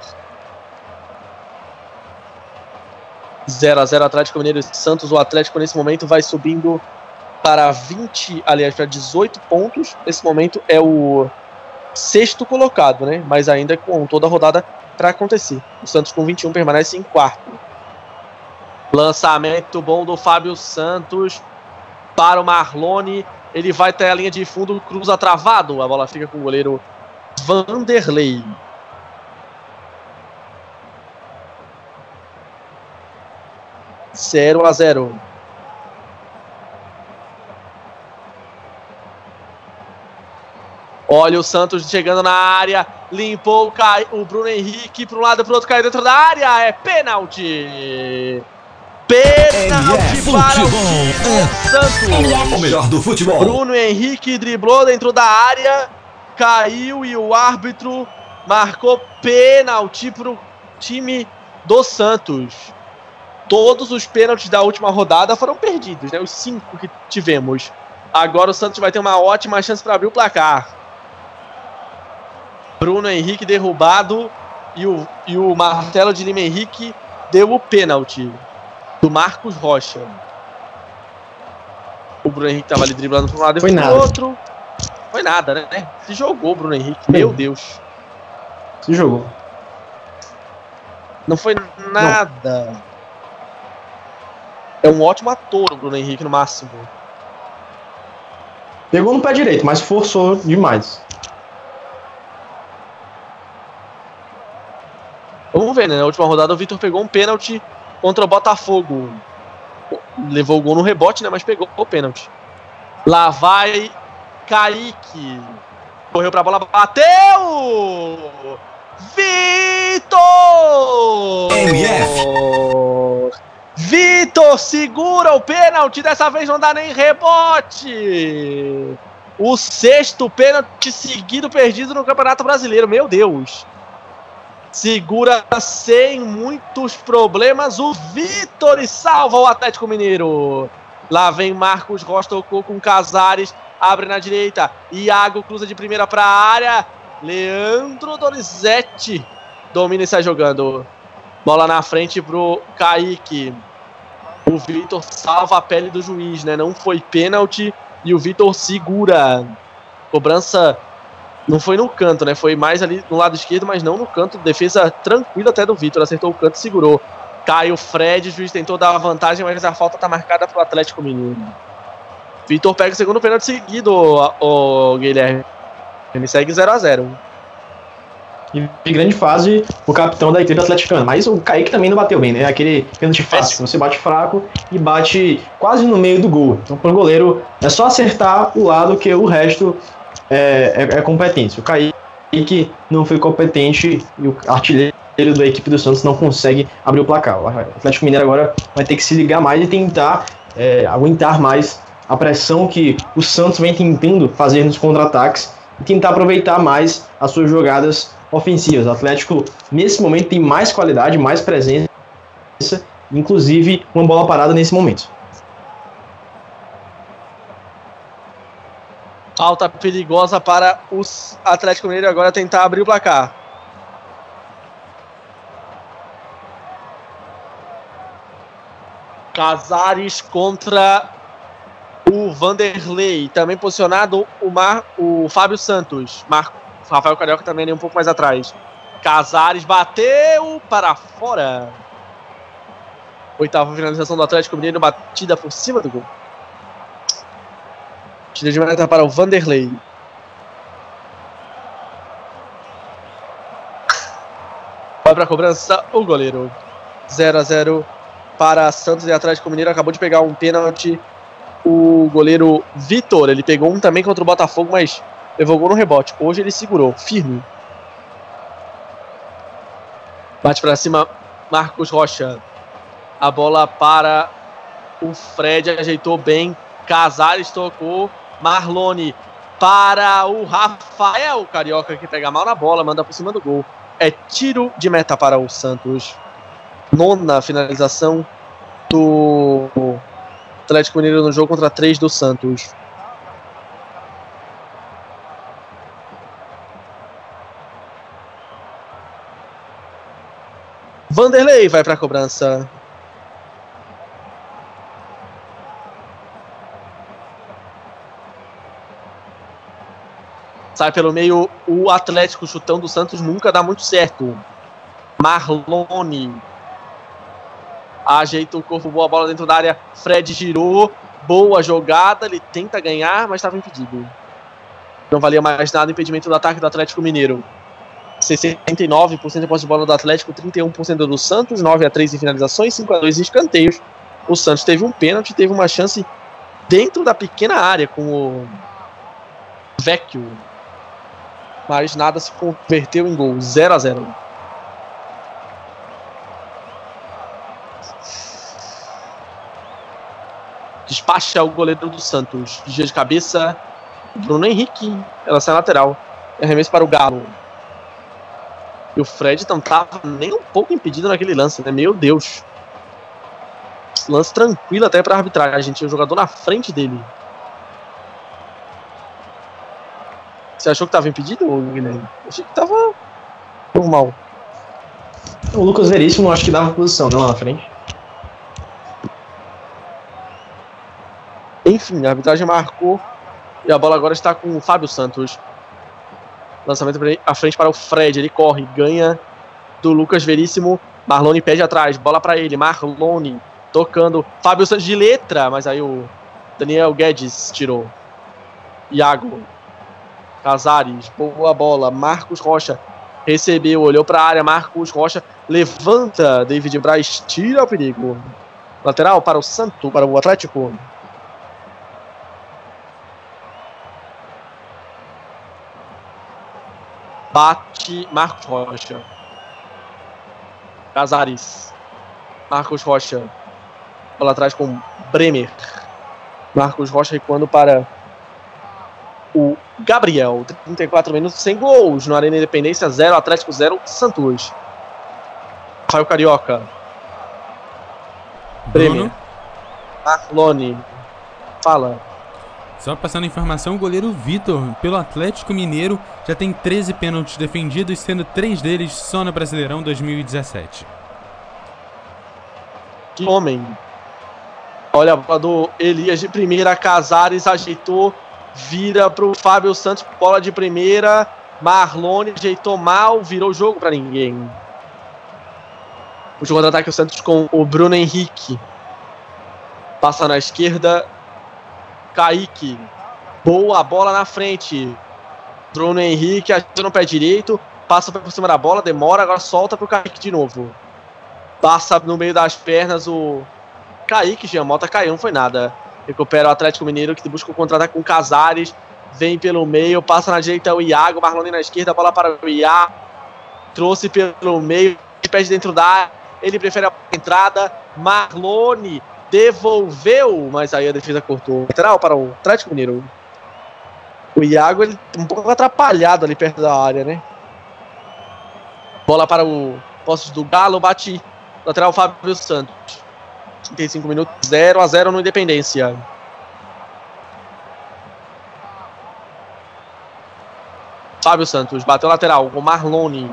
0 a 0 Atlético Mineiro e Santos. O Atlético nesse momento vai subindo para 20, aliás, para 18 pontos. Nesse momento é o sexto colocado, né? Mas ainda com toda a rodada para acontecer. O Santos com 21 permanece em quarto. Lançamento bom do Fábio Santos para o Marlone. Ele vai até a linha de fundo, cruza travado. A bola fica com o goleiro Vanderlei. Zero a zero. Olha o Santos chegando na área, limpou o, Cai, o Bruno Henrique para um lado e para o outro, caiu dentro da área, é pênalti. Pênalti MF para o time do Santos. O melhor do futebol. Bruno Henrique driblou dentro da área, caiu e o árbitro marcou pênalti para o time do Santos. Todos os pênaltis da última rodada foram perdidos, né? Os cinco que tivemos. Agora o Santos vai ter uma ótima chance para abrir o placar. Bruno Henrique derrubado e o, e o martelo de Lima Henrique deu o pênalti do Marcos Rocha. O Bruno Henrique tava ali driblando para um lado e Foi para nada. o outro. foi nada, né? Se jogou, Bruno Henrique. Meu Deus. Se jogou. Não foi nada. É um ótimo ator, o Bruno Henrique, no máximo. Pegou no pé direito, mas forçou demais. Vamos ver, né? Na última rodada o Vitor pegou um pênalti contra o Botafogo. Levou o gol no rebote, né? Mas pegou o pênalti. Lá vai Kaique. Correu pra bola, bateu! Vitor! MF. Vitor segura o pênalti, dessa vez não dá nem rebote. O sexto pênalti seguido perdido no Campeonato Brasileiro, meu Deus. Segura sem muitos problemas o Vitor e salva o Atlético Mineiro. Lá vem Marcos Rocha, tocou com Casares, abre na direita. Iago cruza de primeira para a área. Leandro Donizete domina e sai jogando. Bola na frente pro Kaique. O Vitor salva a pele do juiz, né? Não foi pênalti e o Vitor segura. Cobrança não foi no canto, né? Foi mais ali no lado esquerdo, mas não no canto. Defesa tranquila até do Vitor. Acertou o canto e segurou. Cai o Fred, o juiz tentou dar a vantagem, mas a falta tá marcada pro Atlético Mineiro. Vitor pega o segundo pênalti seguido, o, Guilherme. Ele segue 0 a 0 E em grande fase, o capitão da equipe atleticana. Mas o Kaique também não bateu bem, né? Aquele pênalti fácil, você bate fraco e bate quase no meio do gol. Então, para o goleiro, é só acertar o lado que o resto é, é, é competência. O Kaique não foi competente e o artilheiro da equipe do Santos não consegue abrir o placar. O Atlético Mineiro agora vai ter que se ligar mais e tentar é, aguentar mais a pressão que o Santos vem tentando fazer nos contra-ataques e tentar aproveitar mais as suas jogadas ofensivas. O Atlético, nesse momento, tem mais qualidade, mais presença, inclusive uma bola parada nesse momento. Falta perigosa para os Atlético Mineiro agora tentar abrir o placar. Casares contra o Vanderlei. Também posicionado o, Mar, o Fábio Santos. Mar, Rafael Carioca também ali um pouco mais atrás. Casares bateu para fora. Oitava finalização do Atlético Mineiro, batida por cima do gol. Tira de meta para o Vanderlei. Vai para a cobrança o goleiro. 0 a 0 para Santos e Atlético Mineiro. Acabou de pegar um pênalti o goleiro Vitor. Ele pegou um também contra o Botafogo, mas levou gol no rebote. Hoje ele segurou, firme. Bate para cima Marcos Rocha. A bola para o Fred, ajeitou bem. Casares tocou. Marlone para o Rafael Carioca que pega mal na bola, manda por cima do gol. É tiro de meta para o Santos. Nona finalização do Atlético Mineiro no jogo contra 3 do Santos. Vanderlei vai para a cobrança. Sai pelo meio o Atlético chutão do Santos nunca dá muito certo. Marlone ajeita o corpo, boa bola dentro da área. Fred girou, boa jogada. Ele tenta ganhar, mas estava impedido. Não valia mais nada impedimento do ataque do Atlético Mineiro. 69% de posse de bola do Atlético, 31% do Santos, 9 a 3 em finalizações, 5 a 2 em escanteios. O Santos teve um pênalti, teve uma chance dentro da pequena área com o Vecchio mas nada se converteu em gol. 0 a 0 Despacha o goleiro do Santos. Dia de cabeça. Bruno Henrique. Ela sai lateral. Arremesso para o Galo. E o Fred não estava nem um pouco impedido naquele lance, né? Meu Deus. Lance tranquilo até para arbitragem. Tinha o jogador na frente dele. Você achou que tava impedido, Guilherme? Eu achei que tava normal. O Lucas Veríssimo acho que dava posição, né, lá na frente. Enfim, a arbitragem marcou E a bola agora está com o Fábio Santos. Lançamento à frente para o Fred. Ele corre, ganha do Lucas Veríssimo. Marlone pede atrás, bola para ele. Marlone tocando. Fábio Santos de letra, mas aí o Daniel Guedes tirou. Iago. Casares, boa bola. Marcos Rocha recebeu, olhou para a área. Marcos Rocha levanta. David Braz tira o perigo. Lateral para o Santo, para o Atlético. Bate Marcos Rocha. Casares. Marcos Rocha. Bola atrás com Bremer. Marcos Rocha recuando para o Gabriel. 34 minutos sem gols no Arena Independência. 0 Atlético 0 Santos. Rafael Carioca. Bremer. Marlone. Fala. Só passando informação, o goleiro Vitor, pelo Atlético Mineiro, já tem 13 pênaltis defendidos, sendo três deles só no Brasileirão 2017. Que homem. Olha a bola do Elias de primeira, Casares ajeitou, vira pro Fábio Santos, bola de primeira, Marlone ajeitou mal, virou o jogo para ninguém. O jogo de ataque o Santos com o Bruno Henrique. Passa na esquerda, Kaique. Boa bola na frente. Bruno Henrique ajuda no pé direito. Passa por cima da bola, demora, agora solta pro Kaique de novo. Passa no meio das pernas o Kaique, Giamota caiu, não foi nada. Recupera o Atlético Mineiro que busca o contra-ataque com Casares. Vem pelo meio, passa na direita o Iago, Marlone na esquerda, bola para o Iago. Trouxe pelo meio, pede dentro da área. Ele prefere a entrada. Marlone devolveu, mas aí a defesa cortou. Lateral para o Atlético Mineiro. O Iago ele um pouco atrapalhado ali perto da área, né? Bola para o posto do Galo, bate lateral Fábio Santos. 35 minutos, 0 a 0 no Independência. Fábio Santos bateu lateral, o Marlone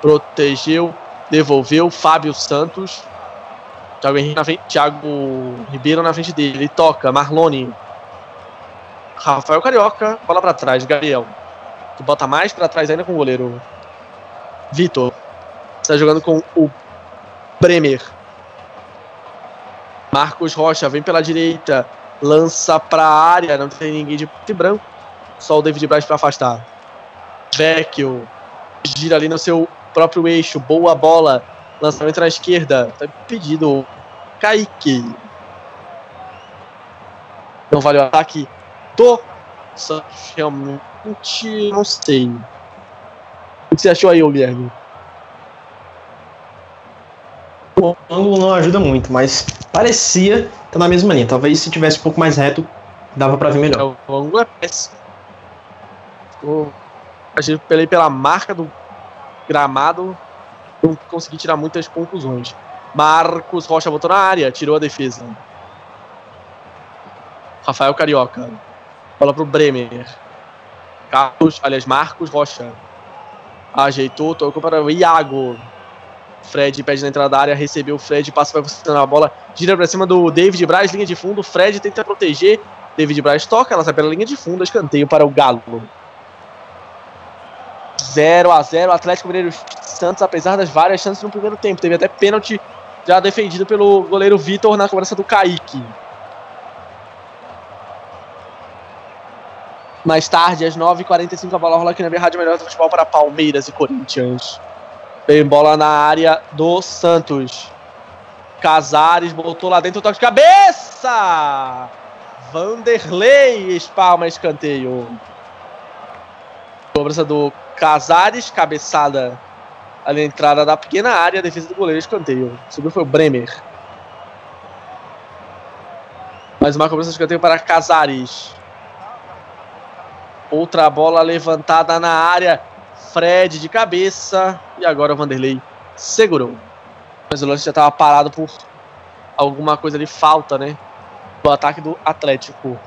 protegeu, devolveu Fábio Santos. Thiago, na frente, Thiago Ribeiro na frente dele. Ele toca, Marlone. Rafael Carioca, bola para trás, Gabriel. Que bota mais para trás ainda com o goleiro. Vitor. Está jogando com o Bremer. Marcos Rocha vem pela direita. Lança para a área. Não tem ninguém de branco. Só o David Braz para afastar. Vecchio. Gira ali no seu próprio eixo. Boa bola Lançamento na esquerda. Tá pedido. Kaique. Não vale o ataque do Santos. Realmente não sei. O que você achou aí, Guilherme? O ângulo não ajuda muito, mas parecia tá na mesma linha. Talvez se tivesse um pouco mais reto, dava para ver melhor. É, o ângulo é péssimo. Eu achei pela marca do gramado não consegui tirar muitas conclusões. Marcos Rocha botou na área, tirou a defesa. Rafael Carioca. Bola pro Bremer. Carlos, aliás, Marcos Rocha. Ajeitou, tocou para o Iago. Fred pede na entrada da área, recebeu o Fred, passa para você na bola, gira para cima do David Braz, linha de fundo. Fred tenta proteger. David Braz toca, ela sai pela linha de fundo, escanteio para o Galo. 0 a 0 Atlético Mineiro Santos, apesar das várias chances no primeiro tempo. Teve até pênalti já defendido pelo goleiro Vitor na cobrança do Kaique. Mais tarde, às 9h45, a bola rola aqui na minha rádio melhor do futebol para Palmeiras e Corinthians. Vem bola na área do Santos. Casares botou lá dentro, toque de cabeça! Vanderlei espalma escanteio. Cobrança do Casares, cabeçada ali na entrada da pequena área, defesa do goleiro, escanteio. Subiu foi o Bremer. Mais uma cobrança de escanteio para Casares. Outra bola levantada na área. Fred de cabeça. E agora o Vanderlei segurou. Mas o lance já estava parado por alguma coisa de falta, né? Do ataque do Atlético.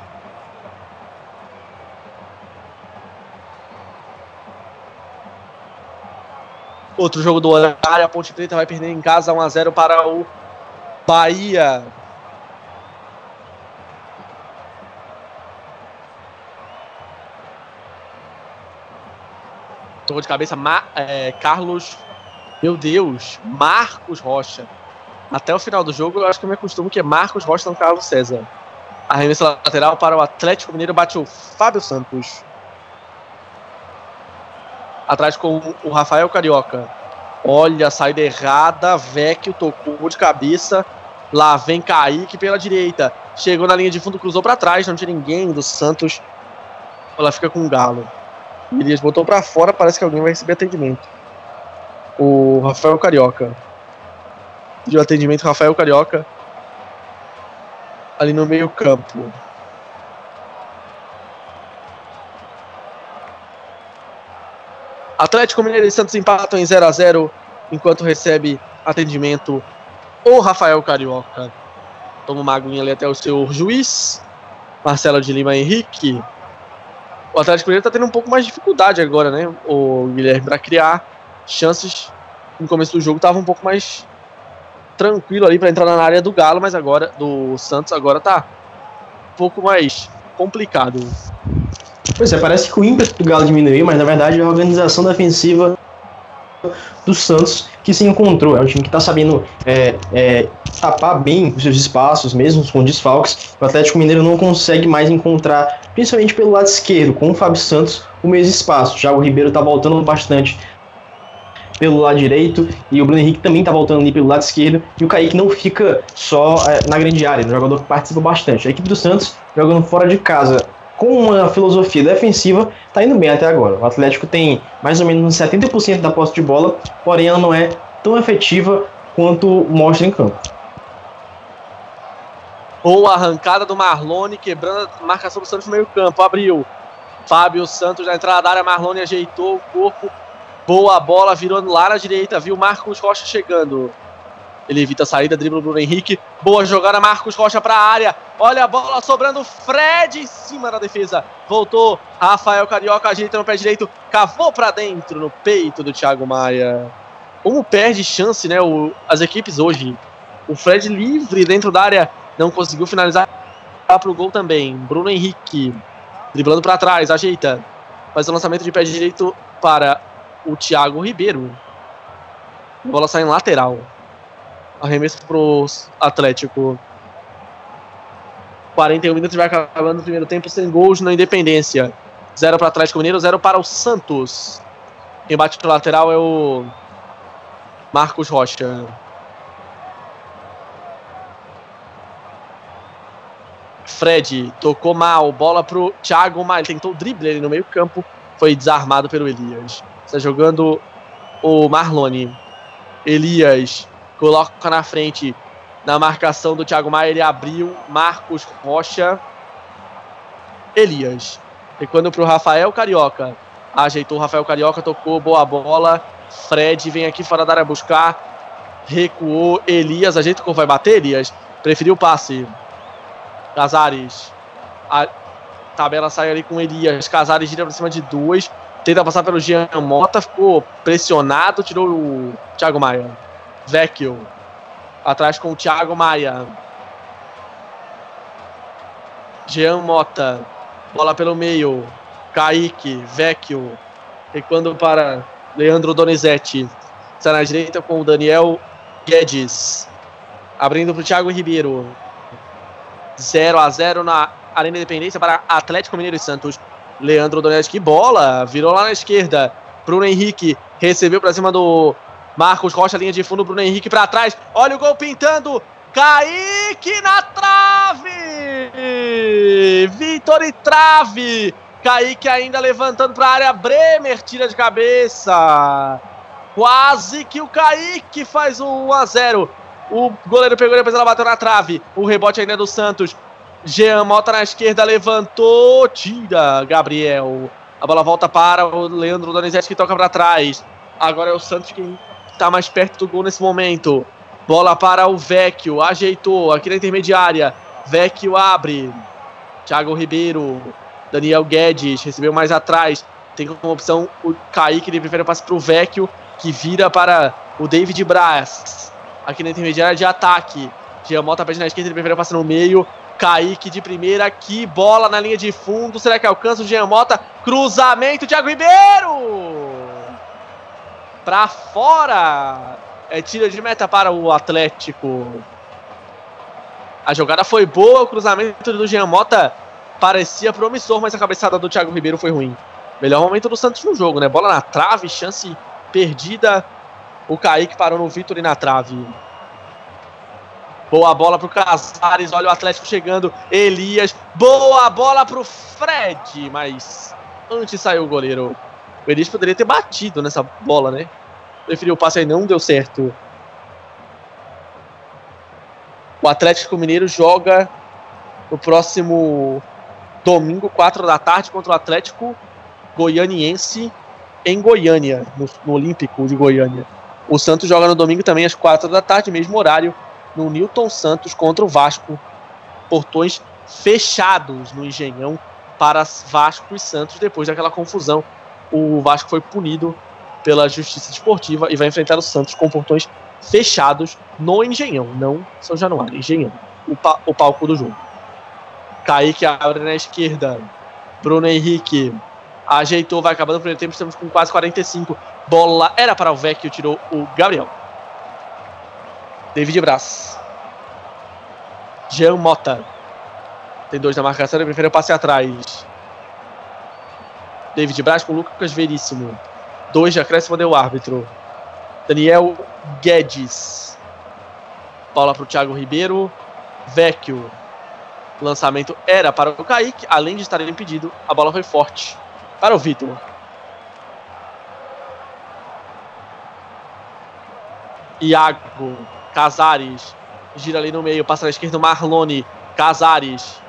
Outro jogo do horário, a Ponte Preta vai perder em casa 1x0 para o Bahia. Tocou de cabeça Ma é, Carlos. Meu Deus, Marcos Rocha. Até o final do jogo, eu acho que eu me acostumo que é Marcos Rocha não Carlos César. Arremesso lateral para o Atlético Mineiro, bate o Fábio Santos. Atrás com o Rafael Carioca. Olha, saída errada. Vecchio tocou de cabeça. Lá vem Kaique pela direita. Chegou na linha de fundo, cruzou para trás. Não tinha ninguém do Santos. Ela fica com o Galo. Elias botou para fora. Parece que alguém vai receber atendimento. O Rafael Carioca. De atendimento, Rafael Carioca. Ali no meio-campo. Atlético Mineiro e Santos empatam em 0 a 0 enquanto recebe atendimento o Rafael Carioca. Toma uma aguinha ali até o seu juiz, Marcelo de Lima Henrique. O Atlético Mineiro está tendo um pouco mais de dificuldade agora, né? O Guilherme para criar chances. No começo do jogo estava um pouco mais tranquilo ali para entrar na área do Galo, mas agora do Santos agora tá um pouco mais complicado. Pois é, parece que o ímpeto do Galo diminuiu, mas na verdade a organização defensiva do Santos que se encontrou. É um time que está sabendo é, é, tapar bem os seus espaços, mesmo com desfalques. O Atlético Mineiro não consegue mais encontrar, principalmente pelo lado esquerdo, com o Fábio Santos, o mesmo espaço. Já o Ribeiro está voltando bastante pelo lado direito e o Bruno Henrique também está voltando ali pelo lado esquerdo e o Kaique não fica só é, na grande área, é um jogador que participa bastante. A equipe do Santos jogando fora de casa com uma filosofia defensiva, está indo bem até agora. O Atlético tem mais ou menos 70% da posse de bola, porém ela não é tão efetiva quanto mostra em campo. Boa arrancada do Marlone, quebrando a marcação do Santos no meio campo. Abriu. Fábio Santos na entrada da área. Marlone ajeitou o corpo. Boa bola, virou lá na direita. Viu Marcos Rocha chegando. Ele evita a saída, dribla o Bruno Henrique. Boa jogada, Marcos Rocha para a área. Olha a bola sobrando, Fred em cima da defesa. Voltou, Rafael Carioca ajeita no pé direito, cavou para dentro no peito do Thiago Maia. Como perde chance, né? O, as equipes hoje. O Fred livre dentro da área, não conseguiu finalizar para o gol também. Bruno Henrique driblando para trás, ajeita. Faz o lançamento de pé direito para o Thiago Ribeiro. A bola sai em lateral. Arremesso pro Atlético. 41 minutos vai acabando o primeiro tempo sem gols na Independência. Zero para o Atlético Mineiro, zero para o Santos. Quem bate lateral é o Marcos Rocha. Fred tocou mal, bola pro Thiago Maia. Tentou drible ali no meio-campo, foi desarmado pelo Elias. Está jogando o Marlone. Elias coloca na frente na marcação do Thiago Maia, ele abriu, Marcos Rocha, Elias. E quando pro Rafael Carioca, ajeitou o Rafael Carioca, tocou, boa bola, Fred vem aqui fora da área buscar, recuou, Elias, ajeita como vai bater, Elias, preferiu o passe. Casares, a tabela sai ali com Elias, Casares gira pra cima de duas, tenta passar pelo Jean Mota, ficou pressionado, tirou o Thiago Maia. Vecchio. Atrás com o Thiago Maia. Jean Mota. Bola pelo meio. Kaique. Vecchio. Recuando para Leandro Donizete. Está na direita com o Daniel Guedes. Abrindo para o Thiago Ribeiro. 0 a 0 na Arena Independência para Atlético Mineiro e Santos. Leandro Donizete, que bola! Virou lá na esquerda. Bruno Henrique recebeu para cima do Marcos Rocha, linha de fundo, Bruno Henrique para trás. Olha o gol pintando. Kaique na trave! Vitor e trave! Kaique ainda levantando para a área. Bremer tira de cabeça. Quase que o Kaique faz o 1 a 0. O goleiro pegou depois ela bateu na trave. O rebote ainda é do Santos. Jean Mota na esquerda levantou, tira Gabriel. A bola volta para o Leandro Donizete que toca para trás. Agora é o Santos quem está mais perto do gol nesse momento. Bola para o Vecchio, ajeitou aqui na intermediária. Vecchio abre. Thiago Ribeiro, Daniel Guedes recebeu mais atrás. Tem como opção o Kaique, ele prefere passe para o Vecchio, que vira para o David Braz. Aqui na intermediária de ataque. Giamota pede na esquerda, ele prefere passe no meio. Kaique de primeira, que bola na linha de fundo. Será que alcança o Giamota? Cruzamento, Thiago Ribeiro! Pra fora! É tiro de meta para o Atlético. A jogada foi boa, o cruzamento do Jean Mota parecia promissor, mas a cabeçada do Thiago Ribeiro foi ruim. Melhor momento do Santos no jogo, né? Bola na trave, chance perdida. O Kaique parou no Vitor e na trave. Boa bola pro Casares, olha o Atlético chegando. Elias, boa bola pro Fred, mas antes saiu o goleiro. O Elias poderia ter batido nessa bola, né? Preferiu o passe aí, não deu certo. O Atlético Mineiro joga no próximo domingo, 4 da tarde, contra o Atlético Goianiense em Goiânia, no, no Olímpico de Goiânia. O Santos joga no domingo também às 4 da tarde, mesmo horário, no Newton Santos contra o Vasco. Portões fechados no Engenhão para Vasco e Santos depois daquela confusão. O Vasco foi punido pela Justiça Esportiva e vai enfrentar o Santos com portões fechados no Engenhão, não São Januário, Engenhão, o, pa o palco do jogo. Kaique abre na esquerda, Bruno Henrique ajeitou, vai acabando o primeiro tempo, estamos com quase 45. Bola era para o Vecchio, tirou o Gabriel. David Braz. Jean Mota. Tem dois na marcação, ele prefere o passe atrás. David Braz com Lucas Veríssimo. Dois de acréscimo deu o árbitro. Daniel Guedes. Bola para o Thiago Ribeiro. Vecchio. Lançamento era para o Kaique. Além de estar impedido, a bola foi forte para o Vitor. Iago. Casares. Gira ali no meio. Passa na esquerda o Marlone. Casares.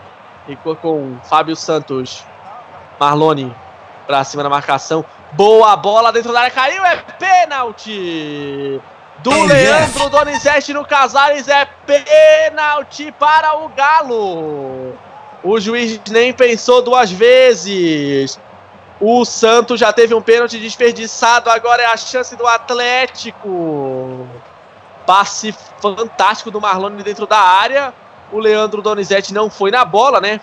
Ficou com Fábio Santos. Marlone. Pra cima da marcação. Boa bola dentro da área. Caiu. É pênalti. Do Leandro Donizete no Casares. É pênalti para o Galo. O juiz nem pensou duas vezes. O Santos já teve um pênalti desperdiçado. Agora é a chance do Atlético. Passe fantástico do Marlone dentro da área. O Leandro Donizete não foi na bola, né?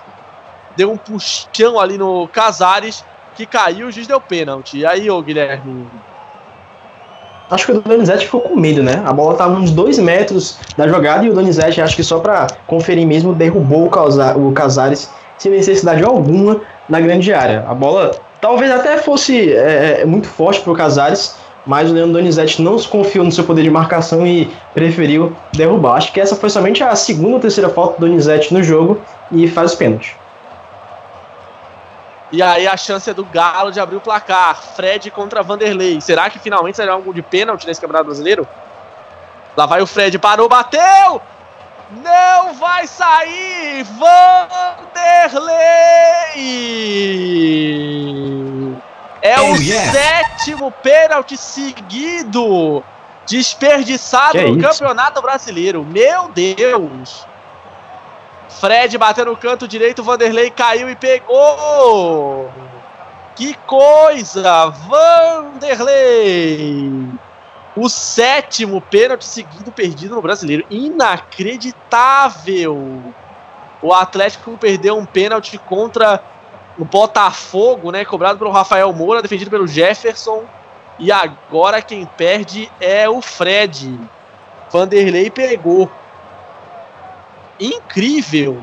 Deu um puxão ali no Casares, que caiu, o juiz deu pênalti. E aí, ô Guilherme? Acho que o Donizete ficou com medo, né? A bola estava uns dois metros da jogada e o Donizete, acho que só para conferir mesmo, derrubou o Casares sem necessidade alguma na grande área. A bola talvez até fosse é, é muito forte para o Casares, mas o Leandro Donizete não se confiou no seu poder de marcação e preferiu derrubar. Acho que essa foi somente a segunda ou terceira falta do Donizete no jogo e faz os pênaltis. E aí a chance é do Galo de abrir o placar. Fred contra Vanderlei. Será que finalmente será algo de pênalti nesse Campeonato Brasileiro? Lá vai o Fred, parou, bateu! Não vai sair! Vanderlei! É o yes. sétimo pênalti seguido desperdiçado que no é Campeonato Brasileiro. Meu Deus! Fred bateu no canto direito, Vanderlei caiu e pegou! Que coisa! Vanderlei! O sétimo pênalti seguido perdido no brasileiro. Inacreditável! O Atlético perdeu um pênalti contra o Botafogo, né? Cobrado pelo Rafael Moura, defendido pelo Jefferson. E agora quem perde é o Fred. Vanderlei pegou. Incrível!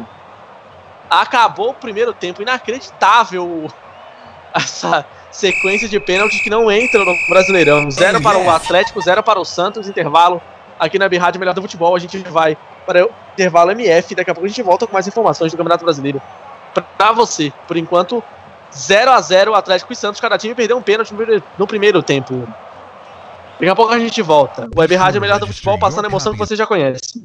Acabou o primeiro tempo. Inacreditável <laughs> essa sequência de pênaltis que não entram no Brasileirão. Zero para o Atlético, zero para o Santos, intervalo aqui na Birrádio Melhor do Futebol. A gente vai para o intervalo MF. Daqui a pouco a gente volta com mais informações do Campeonato Brasileiro para você. Por enquanto, 0 a 0 Atlético e Santos. Cada time perdeu um pênalti no primeiro tempo. Daqui a pouco a gente volta. O Web Rádio Melhor do Futebol passando a emoção que você já conhece.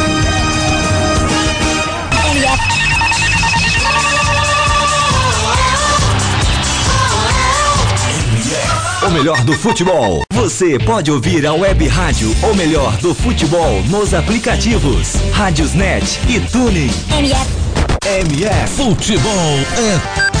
O melhor do futebol. Você pode ouvir a web rádio O Melhor do Futebol nos aplicativos Rádiosnet e Tuning. MF. MF. Futebol é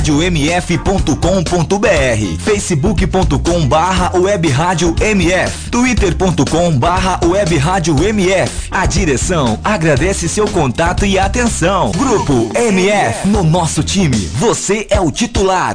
radiomf.com.br facebook.com barra web rádio MF twitter.com barra web rádio MF A direção agradece seu contato e atenção. Grupo MF, no nosso time, você é o titular.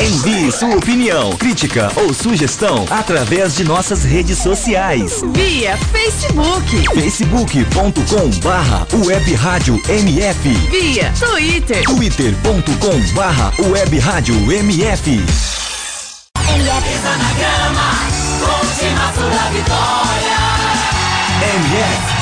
Envie sua opinião, crítica ou sugestão através de nossas redes sociais. Via Facebook, facebook.com barra web rádio MF via Twitter, twitter.com barra web rádio MF MF, na grama, com o vitória. MF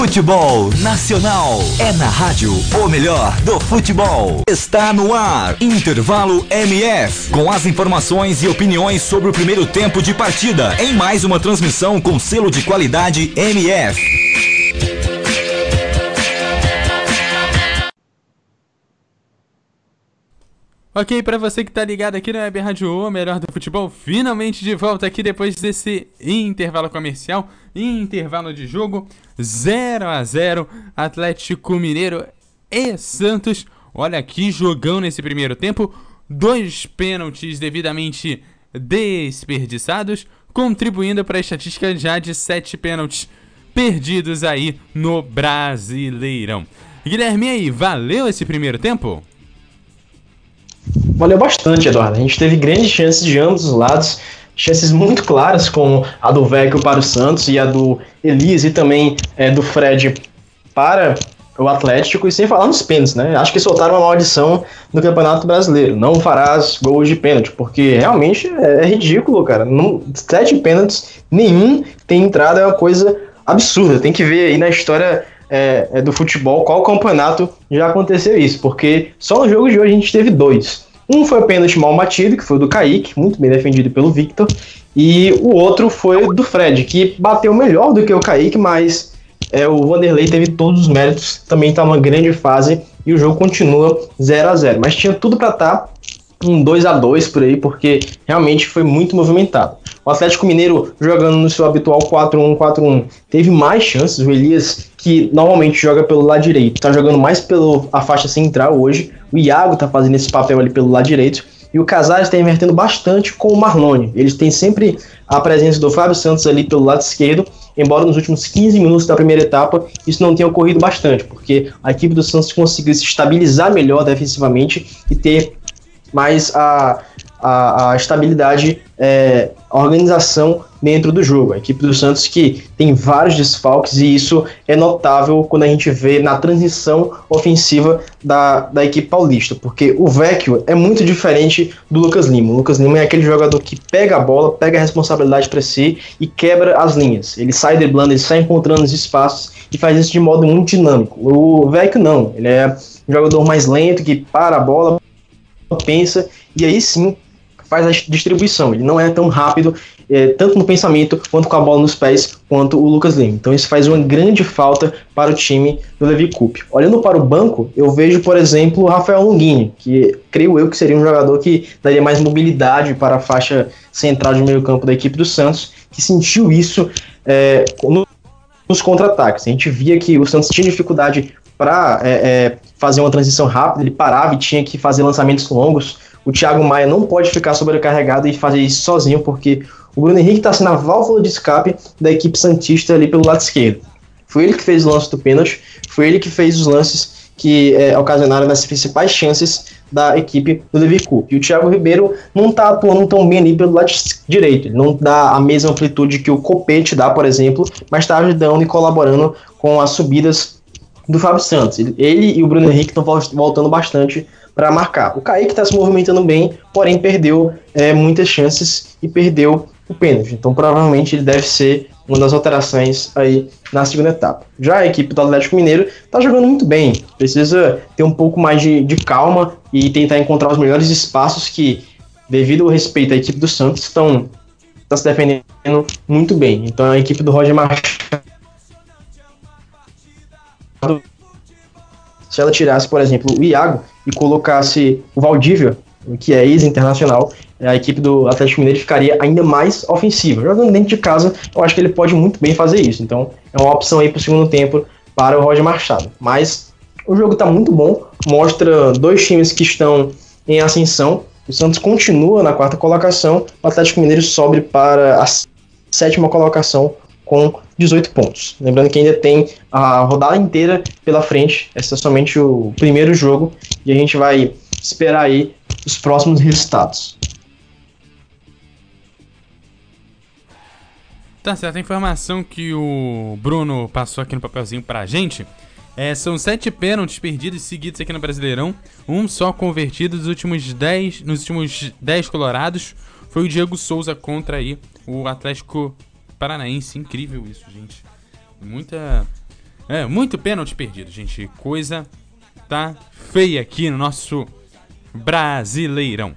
Futebol Nacional é na rádio o melhor do futebol. Está no ar. Intervalo MF com as informações e opiniões sobre o primeiro tempo de partida em mais uma transmissão com selo de qualidade MF. Ok, pra você que tá ligado aqui na Web Rádio O, melhor do futebol, finalmente de volta aqui depois desse intervalo comercial, intervalo de jogo, 0 a 0 Atlético Mineiro e Santos. Olha que jogão nesse primeiro tempo, dois pênaltis devidamente desperdiçados, contribuindo para a estatística já de sete pênaltis perdidos aí no Brasileirão. Guilherme, aí, valeu esse primeiro tempo? Valeu bastante, Eduardo. A gente teve grandes chances de ambos os lados, chances muito claras, como a do Vecchio para o Santos e a do Elise e também é, do Fred para o Atlético, e sem falar nos pênaltis, né? Acho que soltaram uma maldição no Campeonato Brasileiro. Não farás gols de pênalti, porque realmente é, é ridículo, cara. Não, sete pênaltis, nenhum tem entrada, é uma coisa absurda. Tem que ver aí na história é, é, do futebol qual campeonato já aconteceu isso, porque só no jogo de hoje a gente teve dois. Um foi o pênalti mal batido, que foi do Kaique, muito bem defendido pelo Victor, e o outro foi do Fred, que bateu melhor do que o Kaique, mas é, o Vanderlei teve todos os méritos, também está numa grande fase e o jogo continua 0 a 0 Mas tinha tudo para estar um 2 a 2 por aí, porque realmente foi muito movimentado. O Atlético Mineiro jogando no seu habitual 4-1-4-1 teve mais chances. O Elias, que normalmente joga pelo lado direito, está jogando mais pela faixa central hoje. O Iago está fazendo esse papel ali pelo lado direito. E o Casares está invertendo bastante com o Marlone. Eles têm sempre a presença do Fábio Santos ali pelo lado esquerdo, embora nos últimos 15 minutos da primeira etapa isso não tenha ocorrido bastante, porque a equipe do Santos conseguiu se estabilizar melhor defensivamente e ter mais a, a, a estabilidade, é, a organização dentro do jogo. A equipe do Santos que tem vários desfalques e isso é notável quando a gente vê na transição ofensiva da, da equipe paulista, porque o Vecchio é muito diferente do Lucas Lima. O Lucas Lima é aquele jogador que pega a bola, pega a responsabilidade para si e quebra as linhas. Ele sai driblando, ele sai encontrando os espaços e faz isso de modo muito dinâmico. O Vecchio não, ele é um jogador mais lento que para a bola, pensa e aí sim faz a distribuição. Ele não é tão rápido, é, tanto no pensamento quanto com a bola nos pés, quanto o Lucas Lima. Então isso faz uma grande falta para o time do Levi Coupe. Olhando para o banco, eu vejo, por exemplo, o Rafael Longini, que creio eu que seria um jogador que daria mais mobilidade para a faixa central de meio campo da equipe do Santos, que sentiu isso é, no, nos contra-ataques. A gente via que o Santos tinha dificuldade para é, é, fazer uma transição rápida, ele parava e tinha que fazer lançamentos longos, o Thiago Maia não pode ficar sobrecarregado e fazer isso sozinho, porque o Bruno Henrique está sendo a válvula de escape da equipe Santista ali pelo lance esquerdo. Foi ele que fez o lance do pênalti, foi ele que fez os lances que é, ocasionaram as principais chances da equipe do Cup. E o Thiago Ribeiro não está atuando tão bem ali pelo lado direito, não dá a mesma amplitude que o Copete dá, por exemplo, mas está ajudando e colaborando com as subidas do Fábio Santos. Ele e o Bruno Henrique estão voltando bastante para marcar. O Kaique está se movimentando bem, porém perdeu é, muitas chances e perdeu o pênalti. Então provavelmente ele deve ser uma das alterações aí na segunda etapa. Já a equipe do Atlético Mineiro está jogando muito bem, precisa ter um pouco mais de, de calma e tentar encontrar os melhores espaços que, devido ao respeito à equipe do Santos, estão tá se defendendo muito bem. Então a equipe do Roger Machado se ela tirasse, por exemplo, o Iago e colocasse o Valdívia, que é ex-internacional, a equipe do Atlético Mineiro ficaria ainda mais ofensiva. Jogando dentro de casa, eu acho que ele pode muito bem fazer isso. Então, é uma opção aí para o segundo tempo para o Roger Machado. Mas o jogo está muito bom, mostra dois times que estão em ascensão. O Santos continua na quarta colocação, o Atlético Mineiro sobe para a sétima colocação com 18 pontos. Lembrando que ainda tem a rodada inteira pela frente, esse é somente o primeiro jogo e a gente vai esperar aí os próximos resultados. Tá certo, a informação que o Bruno passou aqui no papelzinho pra gente é, são sete pênaltis perdidos seguidos aqui no Brasileirão, um só convertido nos últimos 10, nos últimos 10 colorados, foi o Diego Souza contra aí o Atlético Paranaense. Incrível isso, gente. Muita. É, muito pênalti perdido, gente. Coisa tá feia aqui no nosso Brasileirão.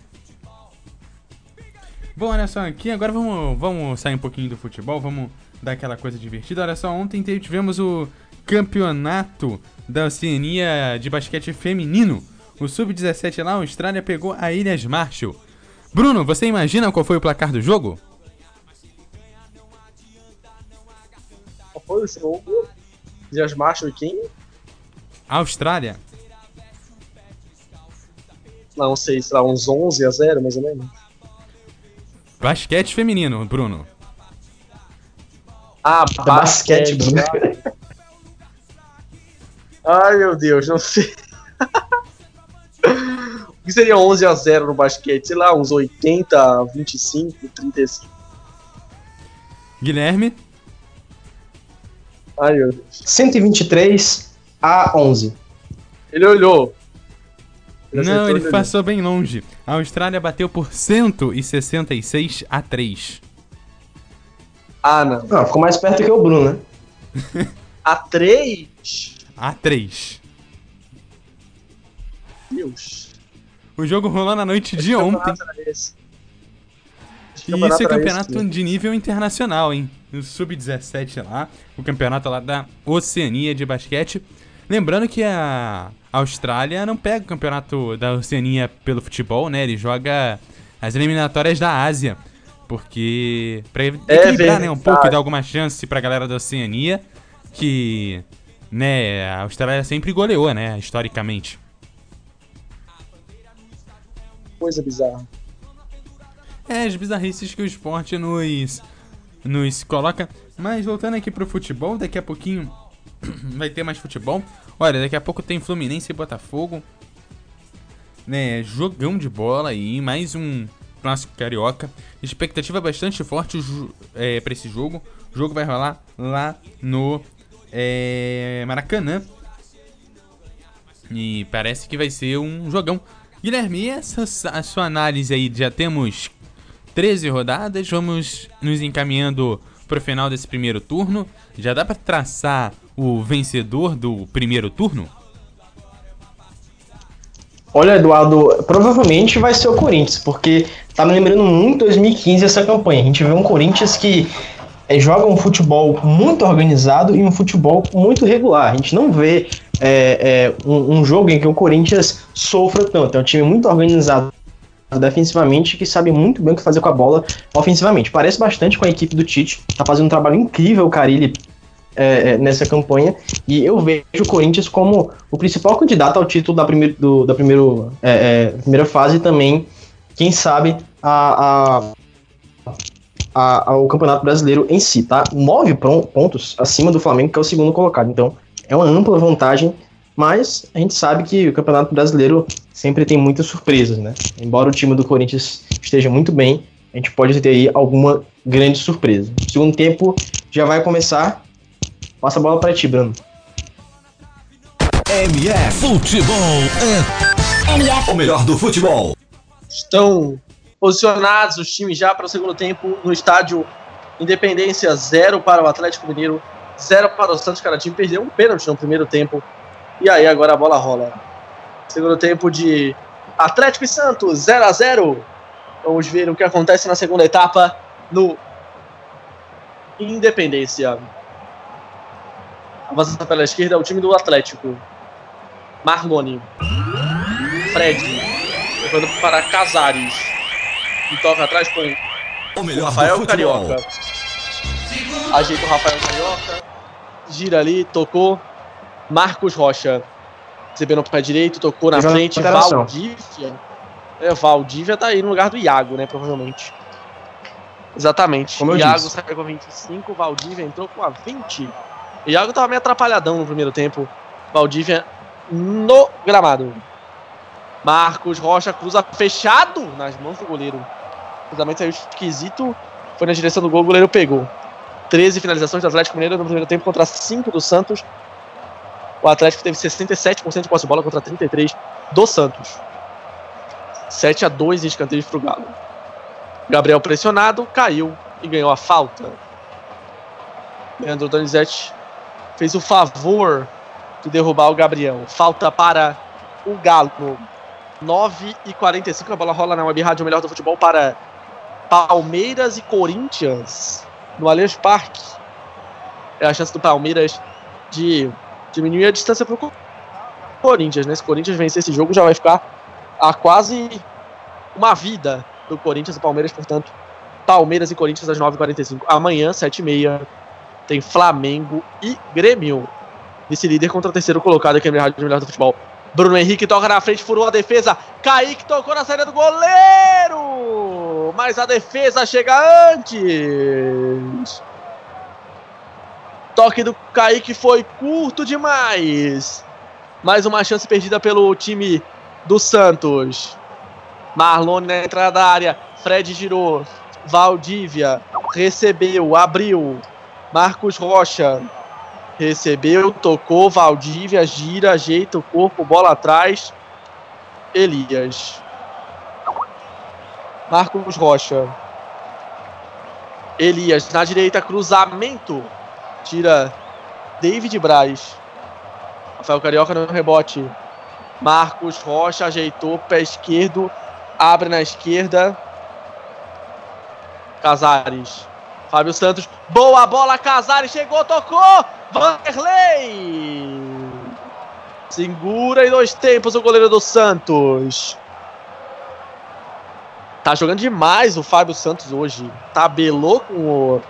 Bom, olha só aqui, agora vamos, vamos sair um pouquinho do futebol, vamos dar aquela coisa divertida. Olha só, ontem tivemos o campeonato da Oceania de basquete feminino. O Sub-17 lá, a Austrália pegou a Ilhas Marshall. Bruno, você imagina qual foi o placar do jogo? Foi o jogo? Dias Marshall e quem? Austrália. Não sei, será uns 11 a 0 mais ou menos. Basquete feminino, Bruno. Ah, basquete, Bruno. Ai, meu Deus, não sei. <laughs> o que seria 11 a 0 no basquete? Sei lá, uns 80, 25, 35. Guilherme? Ai, meu Deus. 123 a 11. Ele olhou. Ele Não, ele passou bem longe. A Austrália bateu por 166 a 3. Ah, não. Não, ficou mais perto que o Bruno, né? <laughs> a 3? A 3. Deus. O jogo rolou na noite de ontem. E isso é campeonato de nível internacional, hein? No Sub-17 lá, o campeonato lá da Oceania de basquete. Lembrando que a Austrália não pega o campeonato da Oceania pelo futebol, né? Ele joga as eliminatórias da Ásia. Porque. Pra equilibrar, é né? Um pouco e dar alguma chance pra galera da Oceania. Que. Né? A Austrália sempre goleou, né? Historicamente. coisa bizarra. É, as bizarrices que o esporte nos, nos coloca. Mas voltando aqui pro futebol, daqui a pouquinho <clears throat> vai ter mais futebol. Olha, daqui a pouco tem Fluminense e Botafogo. Né, jogão de bola aí, mais um clássico carioca. Expectativa bastante forte é, para esse jogo. O jogo vai rolar lá no é, Maracanã. E parece que vai ser um jogão. Guilherme, essa a sua análise aí? Já temos 13 rodadas, vamos nos encaminhando para o final desse primeiro turno. Já dá para traçar o vencedor do primeiro turno? Olha, Eduardo, provavelmente vai ser o Corinthians, porque tá me lembrando muito 2015 essa campanha. A gente vê um Corinthians que é, joga um futebol muito organizado e um futebol muito regular. A gente não vê é, é, um, um, jogo em que o Corinthians sofra tanto. É um time muito organizado defensivamente que sabe muito bem o que fazer com a bola ofensivamente. Parece bastante com a equipe do Tite, tá fazendo um trabalho incrível o Carilli é, é, nessa campanha. E eu vejo o Corinthians como o principal candidato ao título da, primeir, do, da primeiro, é, é primeira fase também, quem sabe, a, a, a, Campeonato Brasileiro em si, tá? Nove pontos acima do Flamengo, que é o segundo colocado. Então, é uma ampla vantagem, mas a gente sabe que o Campeonato Brasileiro sempre tem muitas surpresas, né? Embora o time do Corinthians esteja muito bem, a gente pode ter aí alguma grande surpresa. O segundo tempo já vai começar Passa a bola para ti, Bruno. MF Futebol é MF. o melhor do futebol. Estão posicionados os times já para o segundo tempo no estádio Independência 0 para o Atlético Mineiro, 0 para o Santos. Cada time perdeu um pênalti no primeiro tempo. E aí agora a bola rola. Segundo tempo de Atlético e Santos, 0 a 0 Vamos ver o que acontece na segunda etapa no Independência. Avançando pela esquerda é o time do Atlético. Marlone. Fred. Levando para Casares. E toca atrás com o Rafael Carioca. Ajeita o Rafael Carioca. Gira ali, tocou. Marcos Rocha. Recebendo pé direito, tocou na frente. Valdívia. É, Valdívia tá aí no lugar do Iago, né? Provavelmente. Exatamente. Como Iago saiu com 25, Valdívia entrou com a 20. Iago tava meio atrapalhadão no primeiro tempo. Valdívia no gramado. Marcos Rocha cruza fechado nas mãos do goleiro. O cruzamento saiu esquisito. Foi na direção do gol, o goleiro pegou. 13 finalizações do Atlético Mineiro no primeiro tempo contra 5 do Santos. O Atlético teve 67% de posse de bola contra 33 do Santos. 7 a 2 em escanteios pro Galo. Gabriel pressionado, caiu e ganhou a falta. Leandro Donizete fez o favor de derrubar o Gabriel. Falta para o Galo. 9 e 45 a bola rola na Web Rádio Melhor do Futebol para Palmeiras e Corinthians no Allianz Parque. É a chance do Palmeiras de diminuir a distância para o Corinthians. Né? Se o Corinthians vencer esse jogo, já vai ficar a quase uma vida do Corinthians e Palmeiras, portanto. Palmeiras e Corinthians às 9h45. Amanhã, 7h30 tem Flamengo e Grêmio. Esse líder contra o terceiro colocado aqui no Rádio Melhor do Futebol. Bruno Henrique toca na frente, furou a defesa. Kaique tocou na saída do goleiro. Mas a defesa chega antes. Toque do Kaique foi curto demais. Mais uma chance perdida pelo time do Santos. Marlone na entrada da área. Fred girou. Valdívia recebeu, abriu. Marcos Rocha recebeu, tocou, Valdívia gira, ajeita o corpo, bola atrás. Elias. Marcos Rocha. Elias na direita, cruzamento. Tira David Braz. Rafael Carioca no rebote. Marcos Rocha ajeitou, pé esquerdo. Abre na esquerda. Casares. Fábio Santos, boa bola, Casares chegou, tocou, Vanderlei. Segura em dois tempos o goleiro do Santos. Tá jogando demais o Fábio Santos hoje. Tabelou com o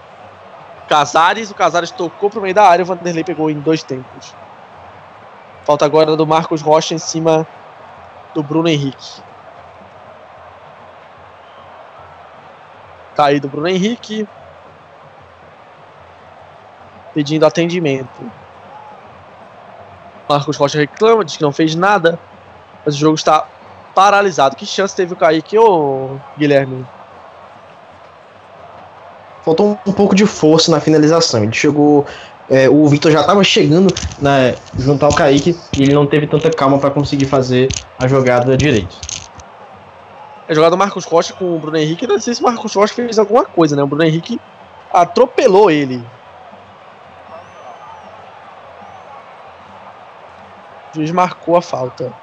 Casares, o Casares tocou pro meio da área, o Vanderlei pegou em dois tempos. Falta agora do Marcos Rocha em cima do Bruno Henrique. Caído Bruno Henrique. Pedindo atendimento. Marcos Rocha reclama, diz que não fez nada. Mas o jogo está paralisado. Que chance teve o Kaique, ô Guilherme? Faltou um pouco de força na finalização. Ele chegou. é, o Vitor já estava chegando na, junto ao Kaique e ele não teve tanta calma para conseguir fazer a jogada direito. É jogada do Marcos Rocha com o Bruno Henrique. Não sei se o Marcos Rocha fez alguma coisa, né? O Bruno Henrique atropelou ele. O juiz marcou a falta.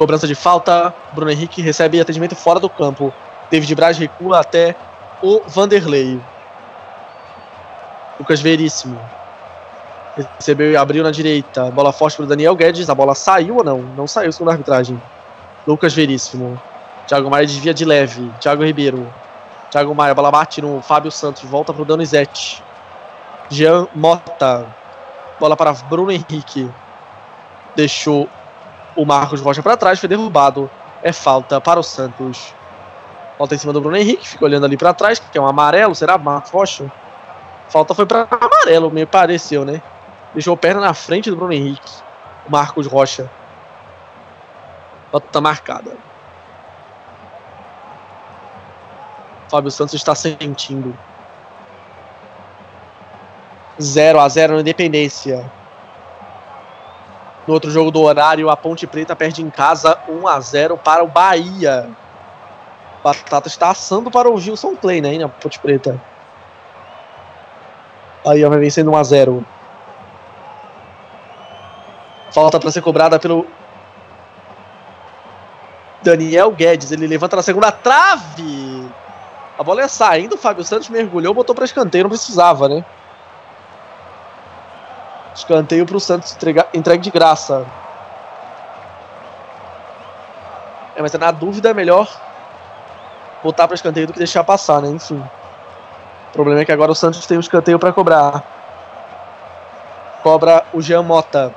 Cobrança de falta. Bruno Henrique recebe atendimento fora do campo. David Braz recua até o Vanderlei. Lucas Veríssimo. Recebeu e abriu na direita. Bola forte para Daniel Guedes. A bola saiu ou não? Não saiu segundo a arbitragem. Lucas Veríssimo. Thiago Maia desvia de leve. Thiago Ribeiro. Thiago Maia, bola bate no Fábio Santos. Volta para o Donizete. Jean Mota. Bola para Bruno Henrique. Deixou o Marcos Rocha para trás. Foi derrubado. É falta para o Santos. Falta em cima do Bruno Henrique. Fica olhando ali para trás. Que é um amarelo. Será Marcos Rocha? Falta foi para amarelo, me pareceu, né? Deixou a perna na frente do Bruno Henrique. O Marcos Rocha. Falta marcada. Fábio Santos está sentindo. 0 a 0 na Independência. No outro jogo do horário, a Ponte Preta perde em casa 1 a 0 para o Bahia. Batata está assando para o Gilson Clay, né? Na Ponte Preta. Bahia vai vencendo 1 a 0. Falta para ser cobrada pelo Daniel Guedes. Ele levanta na segunda trave. A bola é saindo, o Fábio Santos mergulhou, botou para escanteio, não precisava, né? Escanteio para o Santos entregar, entregue de graça. É, mas na dúvida é melhor botar para escanteio do que deixar passar, né? Enfim. O problema é que agora o Santos tem um escanteio para cobrar. Cobra o Jean Mota.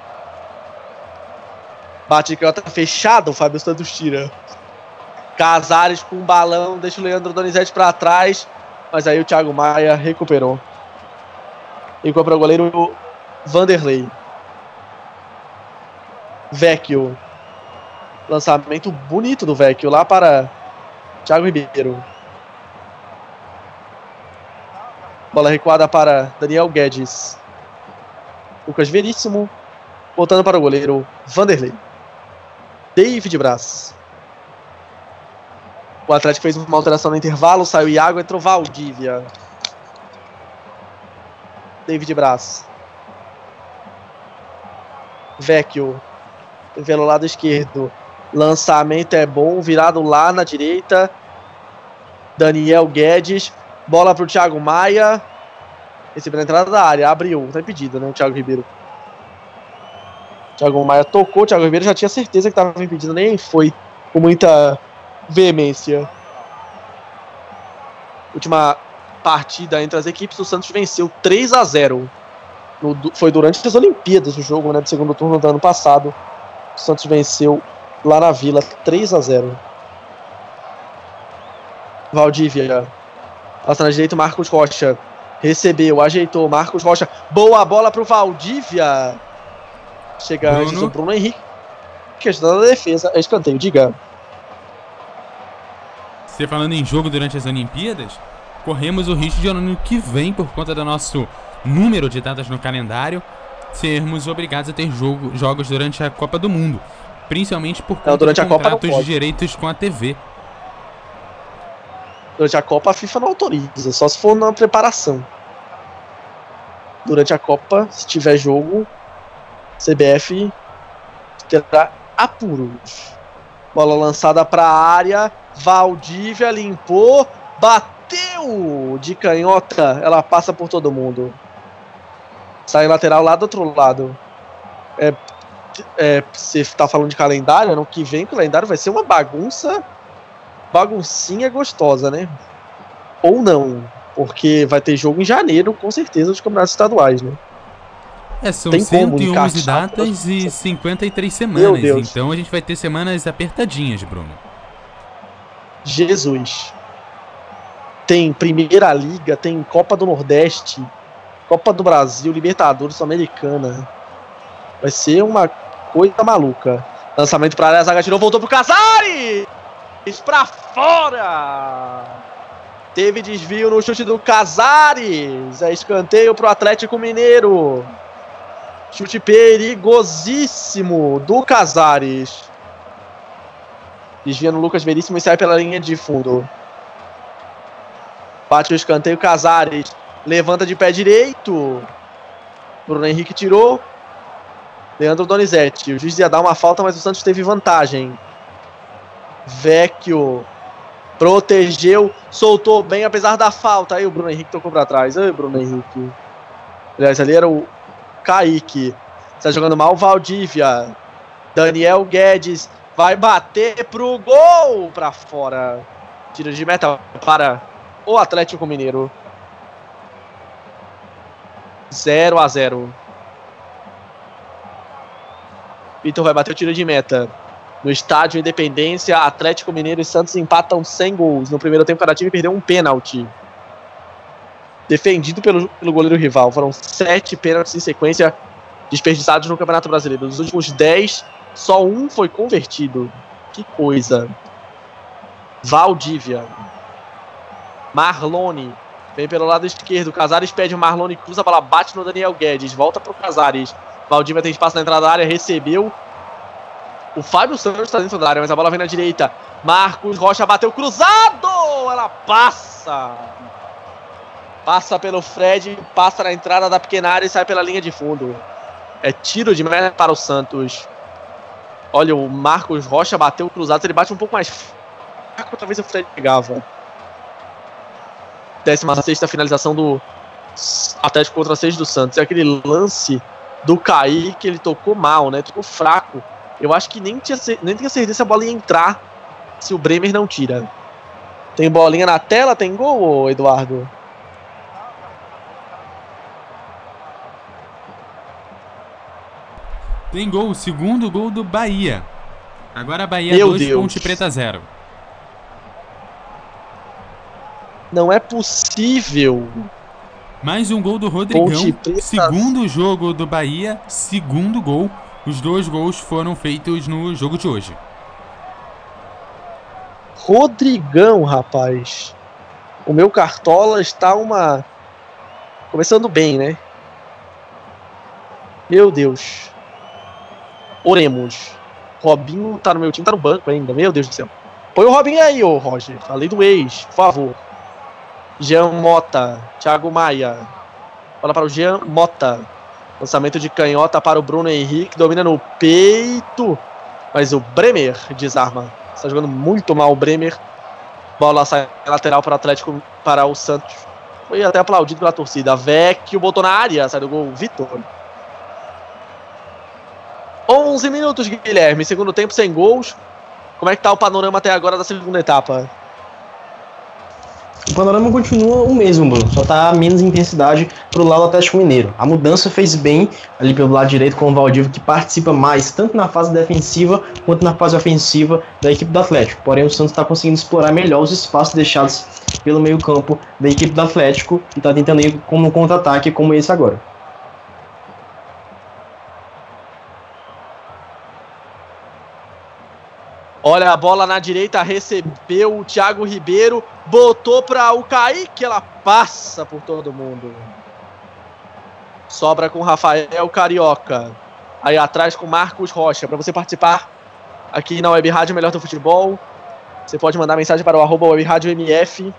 Bate de canhota fechado, o Fábio Santos tira. Casares com um balão, deixa o Leandro Donizete para trás. Mas aí o Thiago Maia recuperou. E cobra o goleiro Vanderlei. Vecchio. Lançamento bonito do Vecchio lá para Thiago Ribeiro. Bola recuada para Daniel Guedes. Lucas Veríssimo. Voltando para o goleiro Vanderlei. David Braz. O Atlético fez uma alteração no intervalo. Saiu Iago, entrou Valdívia. David Braz. Vecchio. Pelo lado esquerdo. Lançamento é bom. Virado lá na direita. Daniel Guedes. Bola para o Thiago Maia. Recebeu na entrada da área. Abriu. Tá impedido, né? O Thiago Ribeiro. Thiago Maia tocou. O Thiago Ribeiro já tinha certeza que estava impedido. Nem foi com muita veemência. Última partida entre as equipes. O Santos venceu 3 a 0 no, Foi durante as Olimpíadas o jogo, né? Do segundo turno do ano passado. O Santos venceu lá na Vila 3 a 0 Valdívia. Passa na direita, Marcos Rocha. Recebeu, ajeitou. Marcos Rocha. Boa bola pro Valdívia. Chega Bruno. antes o Bruno Henrique. Questão da defesa. É escanteio, diga. Você falando em jogo durante as Olimpíadas, corremos o risco de ano que vem, por conta do nosso número de datas no calendário, sermos obrigados a ter jogo, jogos durante a Copa do Mundo. Principalmente por conta durante de a Copa não contratos de direitos com a TV. Durante a Copa a FIFA não autoriza, só se for na preparação. Durante a Copa, se tiver jogo, CBF terá apuros. Bola lançada para a área, Valdívia limpou, bateu de canhota, ela passa por todo mundo. Sai lateral lá do outro lado. É, é, você tá falando de calendário, ano que vem o calendário vai ser uma bagunça baguncinha gostosa, né? Ou não, porque vai ter jogo em janeiro, com certeza, dos campeonatos estaduais, né? É, são Tem como 111 encaixar datas e 53 Meu semanas. Então a gente vai ter semanas apertadinhas, Bruno. Jesus. Tem Primeira Liga, tem Copa do Nordeste, Copa do Brasil, Libertadores Sul-Americana. Vai ser uma coisa maluca. Lançamento pra área, a zaga tirou, voltou pro Casares! Pra fora! Teve desvio no chute do Casares. É escanteio pro Atlético Mineiro. Chute perigosíssimo do Casares. Desvia no Lucas Veríssimo e sai pela linha de fundo. Bate o escanteio, Casares. Levanta de pé direito. Bruno Henrique tirou. Leandro Donizete. O juiz ia dar uma falta, mas o Santos teve vantagem. Vecchio. Protegeu. Soltou bem, apesar da falta. Aí o Bruno Henrique tocou pra trás. Aí, Bruno Henrique. Aliás, ali era o Kaique. Está jogando mal o Valdívia. Daniel Guedes vai bater pro gol pra fora. Tira de meta para o Atlético Mineiro. 0 a 0. Vitor vai bater o tiro de meta. No estádio Independência, Atlético Mineiro e Santos empatam sem gols. No primeiro tempo, cada time perdeu um pênalti. Defendido pelo, pelo goleiro rival. Foram sete pênaltis em sequência desperdiçados no Campeonato Brasileiro. Dos últimos dez, só um foi convertido. Que coisa. Valdívia. Marlone. Vem pelo lado esquerdo. Casares pede o Marlone, cruza a bola, bate no Daniel Guedes. Volta pro Casares. Valdívia tem espaço na entrada da área, recebeu. O Fábio Santos está dentro da área, mas a bola vem na direita. Marcos Rocha bateu cruzado! Ela passa! Passa pelo Fred, passa na entrada da pequena área e sai pela linha de fundo. É tiro de meta para o Santos. Olha, o Marcos Rocha bateu cruzado, ele bate um pouco mais fraco, talvez o Fred pegava. 16 finalização do Atlético contra 6 do Santos. É aquele lance do Kaique, ele tocou mal, né? Tocou fraco. Eu acho que nem tinha, nem tinha certeza se a bola ia entrar se o Bremer não tira. Tem bolinha na tela, tem gol, Eduardo? Tem gol, o segundo gol do Bahia. Agora Bahia Meu 2, Deus. Ponte Preta 0. Não é possível. Mais um gol do Rodrigão. Segundo jogo do Bahia, segundo gol. Os dois gols foram feitos no jogo de hoje. Rodrigão, rapaz. O meu Cartola está uma. Começando bem, né? Meu Deus. Oremos. Robinho tá no meu time, tá no banco ainda. Meu Deus do céu. Põe o Robinho aí, ô Roger. Falei do ex, por favor. Jean Mota. Thiago Maia. Bola para o Jean Mota. Lançamento de canhota para o Bruno Henrique. Domina no peito. Mas o Bremer desarma. Está jogando muito mal o Bremer. Bola sai lateral para o Atlético, para o Santos. Foi até aplaudido pela torcida. Vecchio botou na área, sai do gol Vitor. 11 minutos, Guilherme. Segundo tempo sem gols. Como é que tá o panorama até agora da segunda etapa? O panorama continua o mesmo, Bruno. Só tá menos intensidade pro lado do Atlético Mineiro. A mudança fez bem ali pelo lado direito com o Valdívia, que participa mais tanto na fase defensiva quanto na fase ofensiva da equipe do Atlético. Porém, o Santos está conseguindo explorar melhor os espaços deixados pelo meio-campo da equipe do Atlético e tá tentando ir como um contra-ataque como esse agora. Olha a bola na direita, recebeu o Thiago Ribeiro, botou para o Kaique, ela passa por todo mundo. Sobra com Rafael Carioca. Aí atrás com Marcos Rocha. Para você participar aqui na Web Rádio Melhor do Futebol, você pode mandar mensagem para o arroba Web Rádio MF,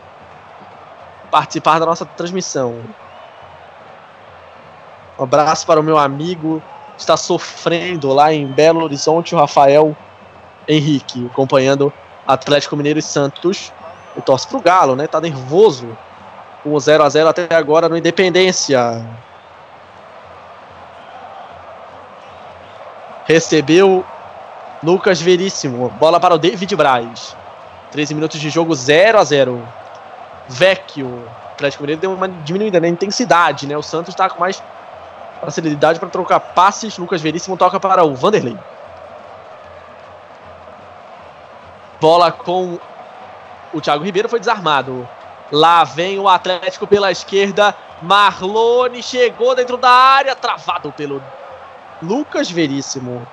participar da nossa transmissão. Um abraço para o meu amigo está sofrendo lá em Belo Horizonte, o Rafael Henrique, acompanhando Atlético Mineiro e Santos. E torce pro Galo, né? Tá nervoso. Com o 0 a 0 até agora no Independência. Recebeu Lucas Veríssimo. Bola para o David Braz. 13 minutos de jogo, 0 a 0 Vecchio. O Atlético Mineiro deu uma diminuída na intensidade, né? O Santos tá com mais facilidade para trocar passes. Lucas Veríssimo toca para o Vanderlei. Bola com o Thiago Ribeiro foi desarmado. Lá vem o Atlético pela esquerda. Marlone chegou dentro da área, travado pelo Lucas Veríssimo.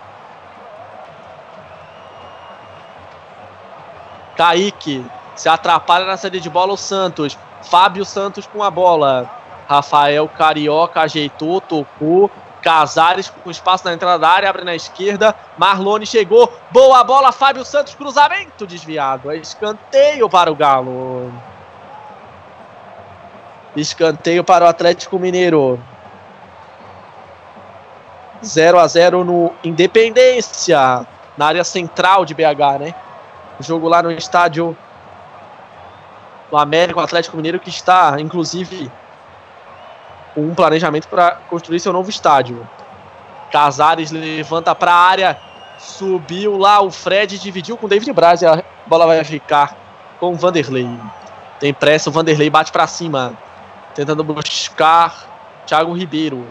Kaique se atrapalha na saída de bola o Santos. Fábio Santos com a bola. Rafael Carioca ajeitou, tocou. Casares com espaço na entrada da área, abre na esquerda. Marlone chegou. Boa bola, Fábio Santos, cruzamento desviado. É escanteio para o Galo. Escanteio para o Atlético Mineiro. 0 a 0 no Independência, na área central de BH, né? O jogo lá no estádio do América, o Atlético Mineiro, que está, inclusive, um planejamento para construir seu novo estádio. Casares levanta para a área, subiu lá o Fred, dividiu com David Braz e a bola vai ficar com o Vanderlei. Tem pressa, o Vanderlei bate para cima, tentando buscar Thiago Ribeiro.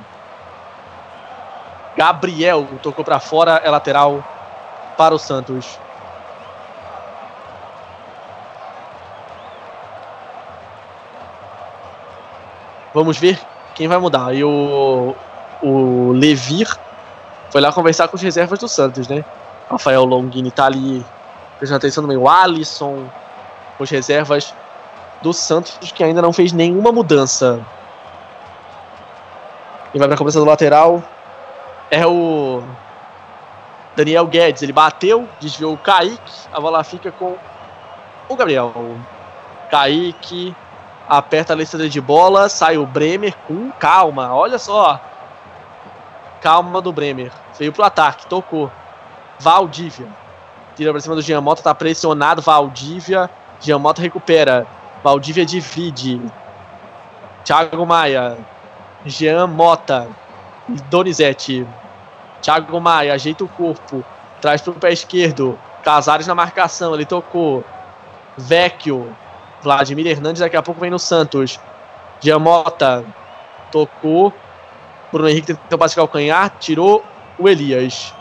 Gabriel tocou para fora, é lateral para o Santos. Vamos ver quem vai mudar. E o, o Levir foi lá conversar com as reservas do Santos, né? Rafael Longini tá ali prestando atenção no meio. O Alisson, as reservas do Santos, que ainda não fez nenhuma mudança. E vai pra cabeça do lateral. É o Daniel Guedes. Ele bateu, desviou o Kaique. A bola fica com o Gabriel. Kaique aperta a lista de bola, sai o Bremer com calma, olha só. Calma do Bremer. Veio pro ataque, tocou. Valdívia. Tira pra cima do Giamota, tá pressionado. Valdívia. Giamota recupera. Valdívia divide. Thiago Maia. Jean Mota. Donizete. Thiago Maia ajeita o corpo. Traz pro pé esquerdo. Casares na marcação. Ele tocou. Vecchio. Vladimir Hernandes daqui a pouco vem no Santos. Giamota tocou. Bruno Henrique tentou passe calcanhar, tirou o Elias.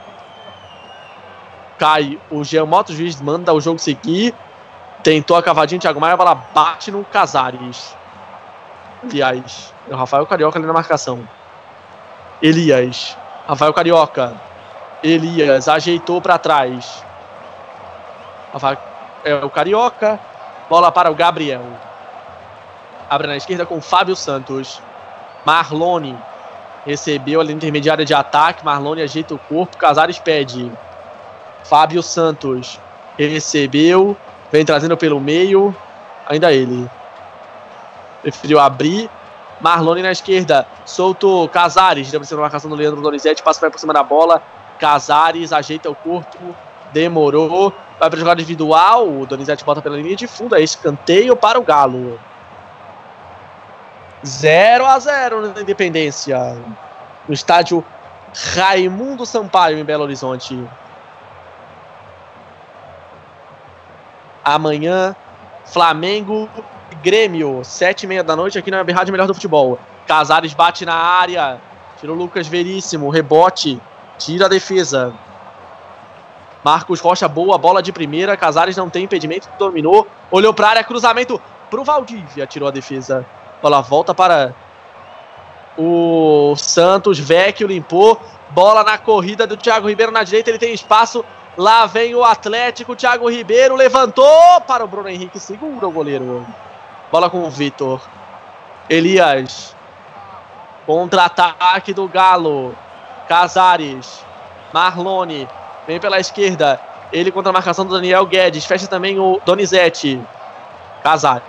Cai o Giamota, o juiz manda o jogo seguir. Tentou a cavadinha, Thiago Maia, a bola bate no Casares. Aliás, é o Rafael Carioca ali na marcação. Elias. Rafael Carioca. Elias ajeitou para trás. Rafael, é o Carioca. Bola para o Gabriel. Abre na esquerda com o Fábio Santos. Marlone recebeu ali na intermediária de ataque. Marlone ajeita o corpo. Casares pede. Fábio Santos recebeu. Vem trazendo pelo meio. Ainda ele. Preferiu abrir. Marlone na esquerda. Soltou Casares. Deve ser uma marcação do Leandro Donizete. Passa por cima da bola. Casares ajeita o corpo. Demorou. Vai para jogada individual. O Donizete bota pela linha de fundo. É escanteio para o Galo. 0 a 0 na Independência. No estádio Raimundo Sampaio, em Belo Horizonte. Amanhã, Flamengo e Grêmio, sete e meia da noite, aqui na Rádio Melhor do Futebol. Casares bate na área, tira o Lucas Veríssimo, rebote, tira a defesa. Marcos Rocha, boa bola de primeira. Casares não tem impedimento, dominou. Olhou para a área, cruzamento pro Valdívia, tirou a defesa. Bola volta para o Santos. Vecchio limpou. Bola na corrida do Thiago Ribeiro na direita, ele tem espaço. Lá vem o Atlético, Thiago Ribeiro levantou para o Bruno Henrique, segura o goleiro. Bola com o Vitor. Elias. Contra-ataque do Galo. Casares. Marlone. Vem pela esquerda. Ele contra a marcação do Daniel Guedes. Fecha também o Donizete. Casares.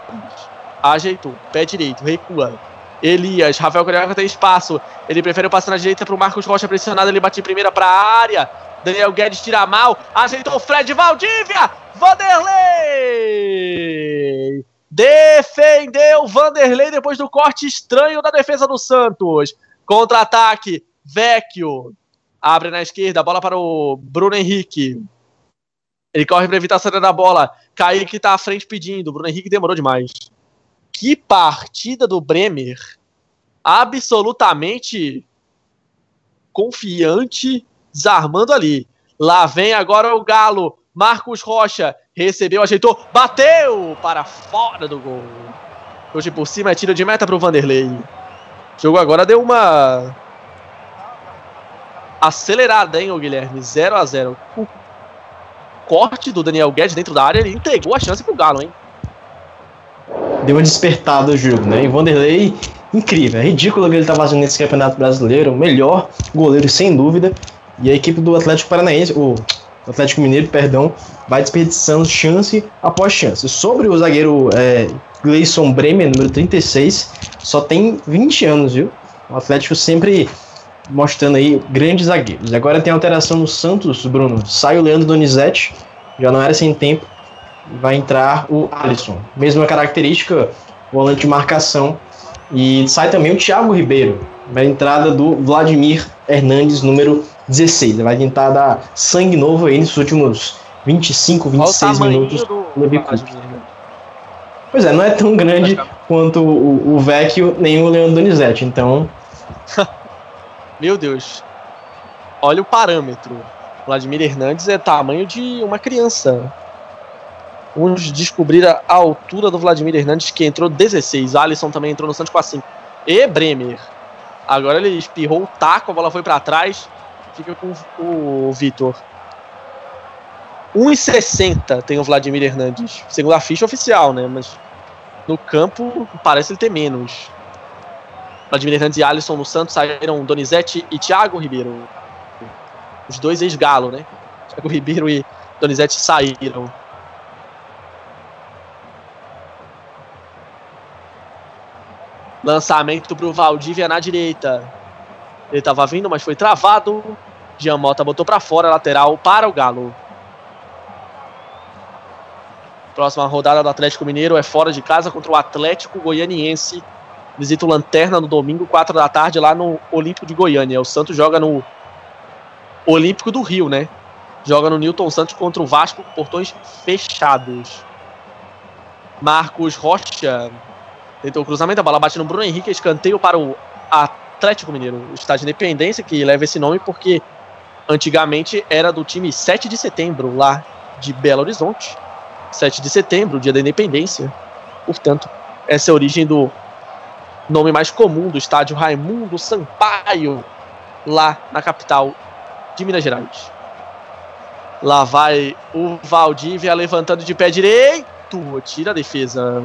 Ajeitou. Pé direito. Recua. Elias. Rafael Carioca tem espaço. Ele prefere o passe na direita para o Marcos Rocha pressionado. Ele bate em primeira para a área. Daniel Guedes tira mal. Ajeitou o Fred Valdívia. Vanderlei. Defendeu Vanderlei depois do corte estranho da defesa do Santos. Contra-ataque. Vecchio. Abre na esquerda, bola para o Bruno Henrique. Ele corre para evitar a saída da bola. Kaique está à frente pedindo. Bruno Henrique demorou demais. Que partida do Bremer. Absolutamente confiante, desarmando ali. Lá vem agora o Galo. Marcos Rocha recebeu, ajeitou, bateu para fora do gol. Hoje por cima é tiro de meta para o Vanderlei. O jogo agora deu uma acelerada, hein, o Guilherme? 0 a 0 O corte do Daniel Guedes dentro da área, ele entregou a chance pro Galo, hein? Deu uma despertada o jogo, né? E Vanderlei, incrível. É ridículo o que ele tá fazendo nesse campeonato brasileiro. O melhor goleiro, sem dúvida. E a equipe do Atlético Paranaense, o Atlético Mineiro, perdão, vai desperdiçando chance após chance. Sobre o zagueiro é, Gleison Bremer, número 36, só tem 20 anos, viu? O Atlético sempre mostrando aí grandes zagueiros. Agora tem alteração no Santos, Bruno. Sai o Leandro Donizete, já não era sem tempo. Vai entrar o Alisson. Mesma característica, volante de marcação. E sai também o Thiago Ribeiro. Vai entrada do Vladimir Hernandes, número 16. Vai tentar dar sangue novo aí nesses últimos 25, 26 minutos. Pois é, não é tão grande quanto o, o Vecchio nem o Leandro Donizete. Então, <laughs> Meu Deus. Olha o parâmetro. Vladimir Hernandes é tamanho de uma criança. Vamos descobrir a altura do Vladimir Hernandes, que entrou 16. Alisson também entrou no Santos com a 5. E Bremer. Agora ele espirrou o taco, a bola foi para trás. Fica com o Vitor. 1,60 tem o Vladimir Hernandes. Segundo a ficha oficial, né? Mas no campo parece ele ter menos. Vladimir Hernandes e Alisson no Santos saíram Donizete e Thiago Ribeiro. Os dois ex-galo, né? Thiago Ribeiro e Donizete saíram. Lançamento pro Valdívia na direita. Ele tava vindo, mas foi travado. Jean Mota botou para fora, lateral para o Galo. Próxima rodada do Atlético Mineiro é fora de casa contra o Atlético Goianiense. Visita o Lanterna no domingo, 4 da tarde, lá no Olímpico de Goiânia. O Santos joga no Olímpico do Rio, né? Joga no Newton Santos contra o Vasco, portões fechados. Marcos Rocha tentou o cruzamento, a bola bate no Bruno Henrique, escanteio para o Atlético Mineiro, o estádio de Independência, que leva esse nome porque antigamente era do time 7 de setembro, lá de Belo Horizonte. 7 de setembro, dia da independência. Portanto, essa é a origem do nome mais comum do estádio Raimundo Sampaio, lá na capital de Minas Gerais. Lá vai o Valdívia levantando de pé direito. Tira a defesa.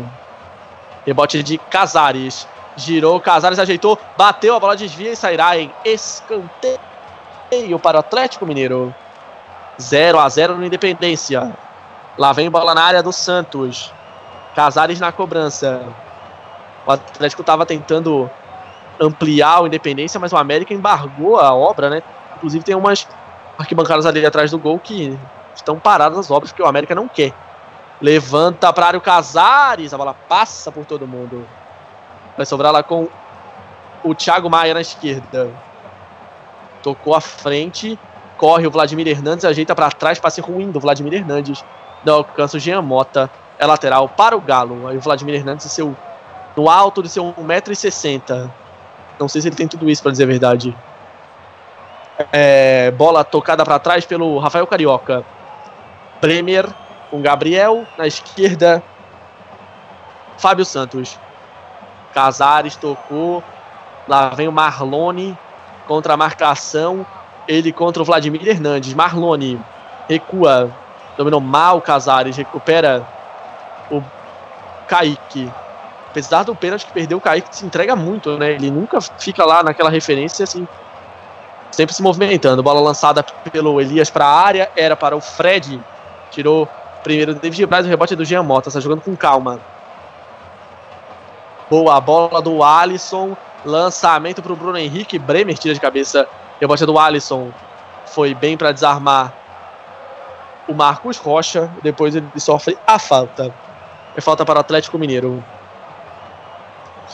Rebote de Casares. Girou, Casares ajeitou, bateu, a bola desvia e sairá em escanteio para o Atlético Mineiro. 0 a 0 no Independência. Lá vem bola na área do Santos. Casares na cobrança. O Atlético estava tentando ampliar o Independência, mas o América embargou a obra, né? Inclusive tem umas arquibancadas ali atrás do gol que estão paradas as obras porque o América não quer. Levanta para área o Casares, a bola passa por todo mundo. Vai sobrar lá com o Thiago Maia na esquerda. Tocou à frente, corre o Vladimir Hernandes, ajeita para trás, passe ruim do Vladimir Hernandes. Não alcança o Jean Mota. É lateral para o Galo. Aí o Vladimir Hernandes, seu, no alto de seu 1,60m. Não sei se ele tem tudo isso para dizer a verdade. É, bola tocada para trás pelo Rafael Carioca. Bremer com Gabriel na esquerda. Fábio Santos. Casares tocou. Lá vem o Marlone contra a marcação. Ele contra o Vladimir Hernandes. Marlone recua. Dominou mal Casares. Recupera o Kaique. Apesar do pênalti que perdeu, o Kaique se entrega muito, né? Ele nunca fica lá naquela referência assim. Sempre se movimentando. Bola lançada pelo Elias para a área. Era para o Fred. Tirou primeiro o David Braz. O rebote é do Jean Mota. Está jogando com calma. Boa bola do Alisson. Lançamento para o Bruno Henrique. Bremer tira de cabeça. Rebote é do Alisson. Foi bem para desarmar o Marcos Rocha. Depois ele sofre a falta. É falta para o Atlético Mineiro.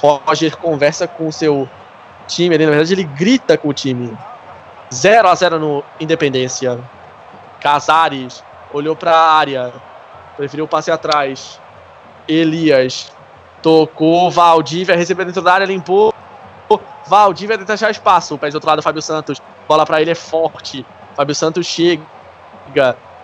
Roger conversa com o seu time. na verdade, ele grita com o time. 0 a 0 no Independência. Casares olhou para a área. Preferiu o passe atrás. Elias Tocou, Valdívia recebeu dentro da área, limpou. Valdívia tenta achar espaço. Pé do outro lado, Fábio Santos. Bola pra ele é forte. Fábio Santos chega.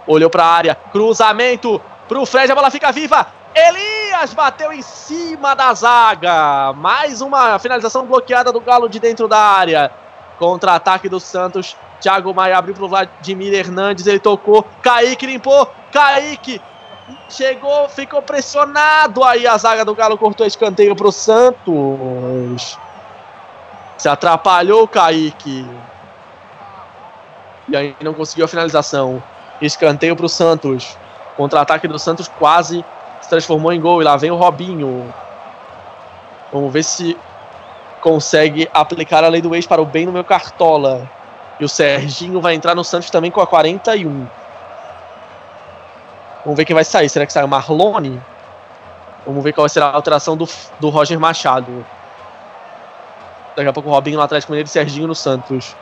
Olhou pra área. Cruzamento pro Fred. A bola fica viva. Elias bateu em cima da zaga. Mais uma finalização bloqueada do Galo de dentro da área. Contra-ataque do Santos. Thiago Maia abriu pro Vladimir Hernandes. Ele tocou. Kaique limpou. Kaique chegou, ficou pressionado. Aí a zaga do Galo cortou escanteio pro Santos. Se atrapalhou o Kaique. E aí não conseguiu a finalização. Escanteio pro Santos. Contra-ataque do Santos quase se transformou em gol. E lá vem o Robinho. Vamos ver se consegue aplicar a lei do ex para o bem no meu cartola. E o Serginho vai entrar no Santos também com a 41. Vamos ver quem vai sair. Será que sai o Marlone? Vamos ver qual será a alteração do, do Roger Machado. Daqui a pouco o Robinho no Atlético Mineiro e Serginho no Santos.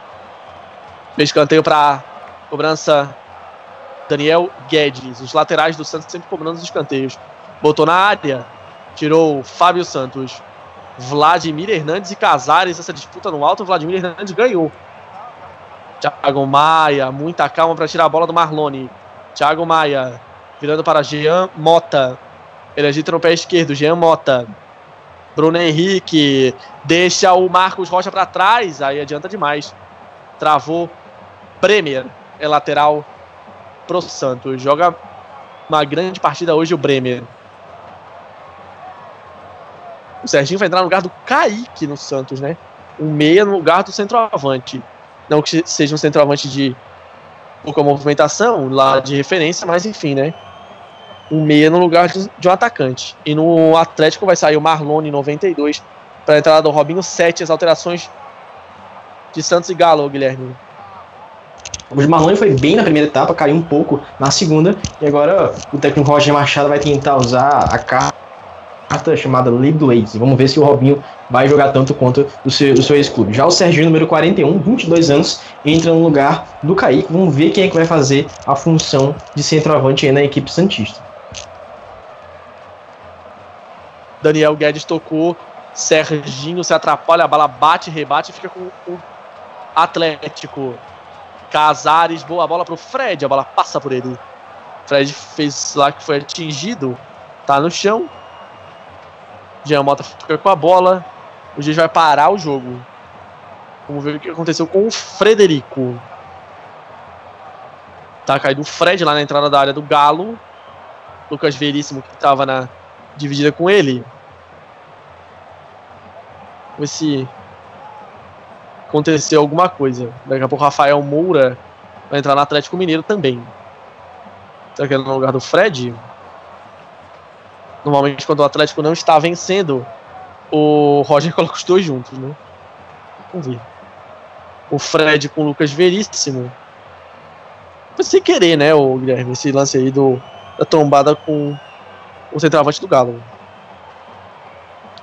Escanteio para cobrança Daniel Guedes. Os laterais do Santos sempre cobrando os escanteios. Botou na área. Tirou Fábio Santos. Vladimir Hernandes e Casares. Essa disputa no alto. Vladimir Hernandes ganhou. Thiago Maia. Muita calma para tirar a bola do Marlone. Thiago Maia. Virando para Jean Mota. Ele agita no pé esquerdo. Jean Mota. Bruno Henrique. Deixa o Marcos Rocha para trás. Aí adianta demais. Travou. Bremer. É lateral pro Santos. Joga uma grande partida hoje o Bremer. O Serginho vai entrar no lugar do Kaique no Santos, né? Um meia no lugar do centroavante. Não que seja um centroavante de pouca movimentação, lá de referência, mas enfim, né? Um meia no lugar de, um atacante. E no Atlético vai sair o Marlone 92 para a entrada do Robinho 7, as alterações de Santos e Galo, Guilherme. O Marlone foi bem na primeira etapa, caiu um pouco na segunda, e agora o técnico Roger Machado vai tentar usar a carta chamada League do Ace. Vamos ver se o Robinho vai jogar tanto quanto o seu, o seu ex-clube. Já o Serginho, número 41, 22 anos, entra no lugar do Kaique. Vamos ver quem é que vai fazer a função de centroavante na equipe Santista. Daniel Guedes tocou, Serginho se atrapalha, a bala bate, rebate e fica com o Atlético. Casares, boa bola pro Fred, a bola passa por ele. Fred fez lá que foi atingido, tá no chão. Jean Mota fica com a bola. O Giz vai parar o jogo. Vamos ver o que aconteceu com o Frederico. Tá caído o Fred lá na entrada da área do Galo. Lucas Veríssimo que tava na dividida com ele. Vamos ver se aconteceu alguma coisa. Daqui a pouco o Rafael Moura vai entrar no Atlético Mineiro também. Será que é no lugar do Fred? Normalmente quando o Atlético não está vencendo, o Roger <laughs> coloca os dois juntos, né? O Fred com o Lucas Veríssimo. Foi sem querer, né, o Guilherme, esse lance aí do, da trombada com o centroavante do Galo.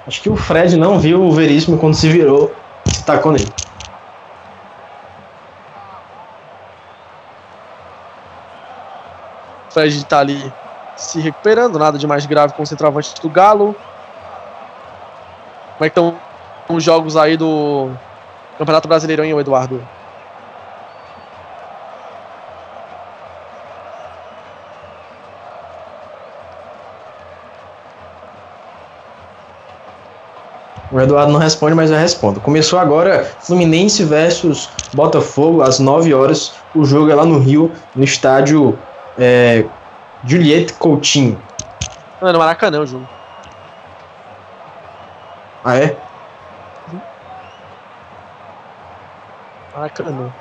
Acho que o Fred não viu o Veríssimo quando se virou se tacou nele. Fred tá ali se recuperando, nada de mais grave com o centroavante do Galo. Como é que estão os jogos aí do Campeonato Brasileiro, hein, Eduardo? O Eduardo não responde, mas eu respondo. Começou agora Fluminense versus Botafogo, às 9 horas. O jogo é lá no Rio, no estádio é, Juliette Coutinho. Não, é no Maracanã o jogo. Ah, é? Maracanã.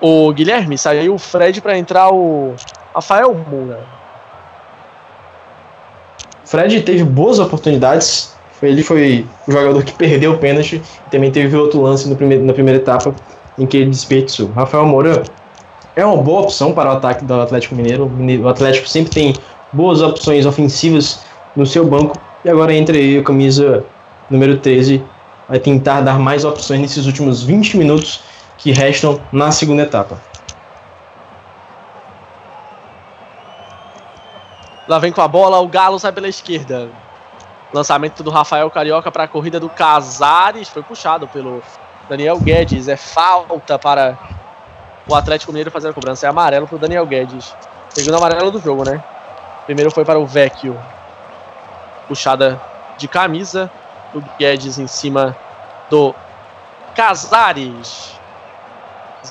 O Guilherme, saiu o Fred pra entrar o Rafael Moura. Fred teve boas oportunidades. Ele foi o jogador que perdeu o pênalti. Também teve outro lance no primeiro, na primeira etapa em que ele desperdiçou. Rafael Moura é uma boa opção para o ataque do Atlético Mineiro. O Atlético sempre tem boas opções ofensivas no seu banco. E agora entra aí a camisa número 13. Vai tentar dar mais opções nesses últimos 20 minutos que restam na segunda etapa. Lá vem com a bola, o Galo sai pela esquerda. Lançamento do Rafael Carioca para a corrida do Casares. Foi puxado pelo Daniel Guedes. É falta para o Atlético Mineiro fazer a cobrança. É amarelo para o Daniel Guedes. Segundo amarelo do jogo, né? Primeiro foi para o Vecchio. Puxada de camisa do Guedes em cima do Casares.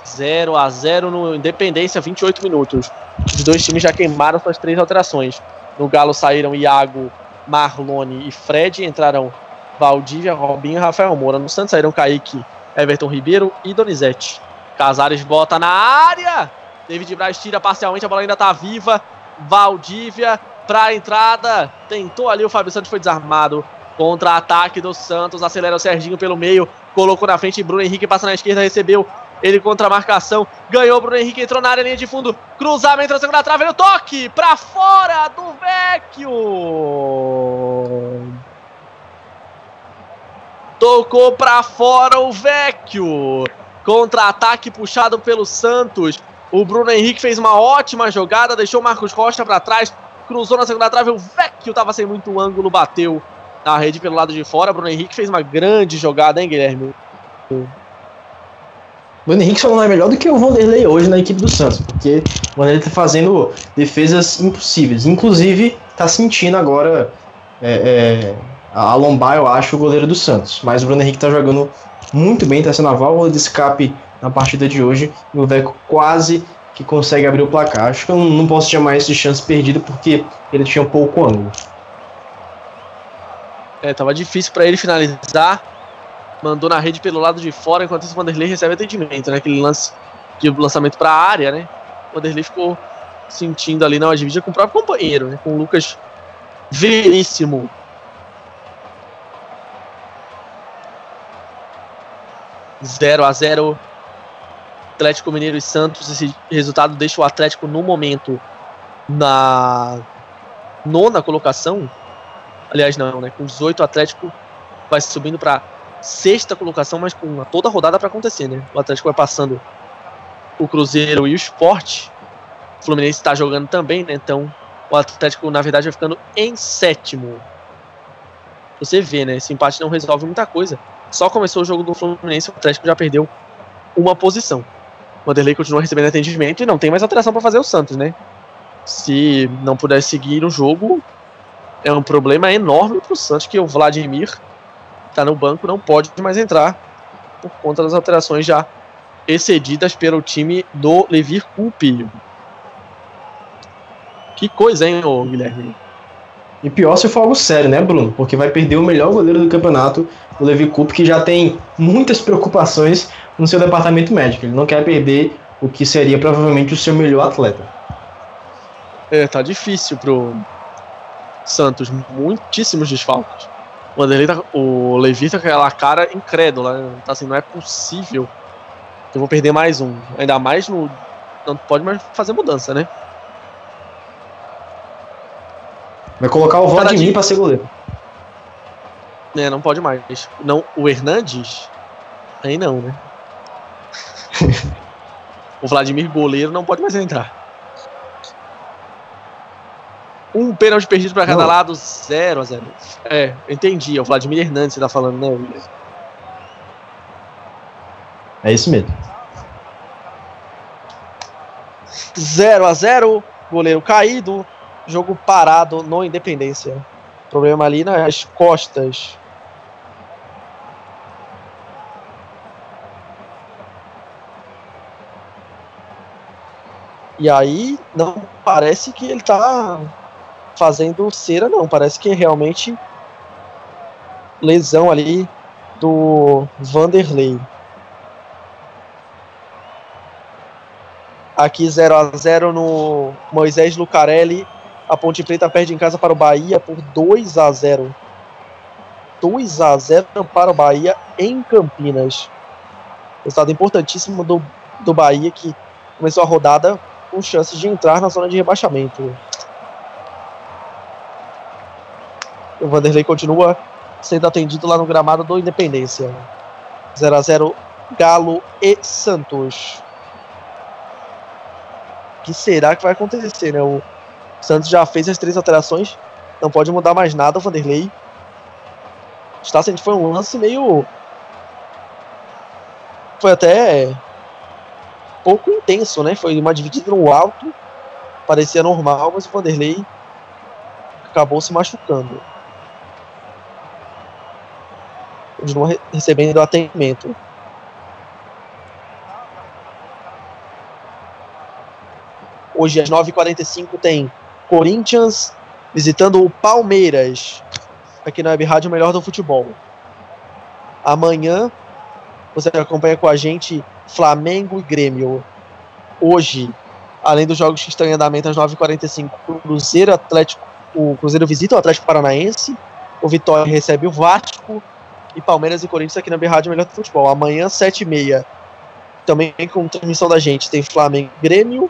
0 a 0 no Independência, 28 minutos. Os dois times já queimaram suas três alterações. No Galo saíram Iago, Marlone e Fred. Entraram Valdívia, Robinho e Rafael Moura. No Santos saíram Kaique, Everton Ribeiro e Donizete. Casares bota na área. David Braz tira parcialmente, a bola ainda tá viva. Valdívia pra entrada. Tentou ali, o Fábio Santos foi desarmado. Contra-ataque do Santos. Acelera o Serginho pelo meio. Colocou na frente. Bruno Henrique passa na esquerda. Recebeu. Ele contra a marcação. Ganhou. Bruno Henrique entrou na área, linha de fundo. Cruzamento na segunda trave. Ele toque. Pra fora do Vecchio. Tocou pra fora o Vecchio. Contra-ataque puxado pelo Santos. O Bruno Henrique fez uma ótima jogada. Deixou o Marcos Costa pra trás. Cruzou na segunda trave. O Vecchio tava sem muito ângulo. Bateu na rede pelo lado de fora. Bruno Henrique fez uma grande jogada, hein, Guilherme? Bruno Henrique só não é melhor do que o Vanderlei hoje na equipe do Santos, porque o Vanderlei tá fazendo defesas impossíveis. Inclusive, tá sentindo agora é, é, a lombar, eu acho, o goleiro do Santos. Mas o Bruno Henrique tá jogando muito bem, tá sendo a válvula de escape na partida de hoje. O Veco quase que consegue abrir o placar. Acho que eu não posso chamar isso de chance perdida, porque ele tinha pouco ângulo. É, tava difícil para ele finalizar. Mandou na rede pelo lado de fora, enquanto o Vanderlei recebe atendimento, né? Aquele lance de lançamento para a área, né? O Vanderlei ficou sentindo ali na divisa com o próprio companheiro, né? Com o Lucas Veríssimo. Zero a zero Atlético Mineiro e Santos. Esse resultado deixa o Atlético no momento na nona colocação. Aliás, não, né? Com 18 o Atlético vai subindo para sexta colocação, mas com toda a rodada para acontecer, né? O Atlético vai passando o Cruzeiro e o Sport. O Fluminense está jogando também, né? Então o Atlético, na verdade, vai ficando em sétimo. Você vê, né? Esse empate não resolve muita coisa. Só começou o jogo do Fluminense, o Atlético já perdeu uma posição. O Vanderlei continua recebendo atendimento e não tem mais alteração para fazer o Santos, né? Se não puder seguir o jogo, é um problema enorme para o Santos que o Vladimir está no banco, não pode mais entrar por conta das alterações já excedidas pelo time do Levir Coupe. Que coisa, hein, ô Guilherme? E pior se for algo sério, né, Bruno? Porque vai perder o melhor goleiro do campeonato, o Levi Coupe, que já tem muitas preocupações no seu departamento médico. Ele não quer perder o que seria provavelmente o seu melhor atleta. É, tá difícil pro Santos. Muitíssimos desfalques. O, tá, o Levi tá com aquela cara incrédula, né? Tá assim, não é possível que eu vou perder mais um. Ainda mais no. Não pode mais fazer mudança, né? Vai colocar o Vladimir para ser goleiro. É, não pode mais. Não, o Hernandes? Aí não, né? <laughs> o Vladimir goleiro não pode mais entrar. Um pênalti perdido para cada Não. lado, 0 a 0 É, entendi. É o Vladimir Hernandes que você tá falando, né? É isso mesmo. 0 a 0 goleiro caído, jogo parado no Independência. Problema ali nas costas. E aí não parece que ele tá fazendo cera não, parece que é realmente lesão ali do Vanderlei. Aqui 0 a 0 no Moisés Lucarelli. A Ponte Preta perde em casa para o Bahia por 2 a 0. 2 a 0 para o Bahia em Campinas. Resultado importantíssimo do, do Bahia que começou a rodada com chances de entrar na zona de rebaixamento. O Vanderlei continua sendo atendido lá no gramado do Independência. 0 a 0 Galo e Santos. O que será que vai acontecer, né? O Santos já fez as três alterações, não pode mudar mais nada. O Vanderlei está sendo foi um lance meio foi até pouco intenso, né? Foi uma dividida no alto, parecia normal, mas o Vanderlei acabou se machucando. Continua re- recebendo atendimento. Hoje às 9h45 tem Corinthians visitando o Palmeiras. Aqui na Web Rádio Melhor do Futebol. Amanhã você acompanha com a gente Flamengo e Grêmio. Hoje, além dos jogos que estão em andamento às 9h45, o Cruzeiro Atlético, o Cruzeiro visita o Atlético Paranaense, o Vitória recebe o Vasco e Palmeiras e Corinthians aqui na B Rádio Melhor do Futebol. Amanhã, 7h30, também com transmissão da gente, tem Flamengo e Grêmio.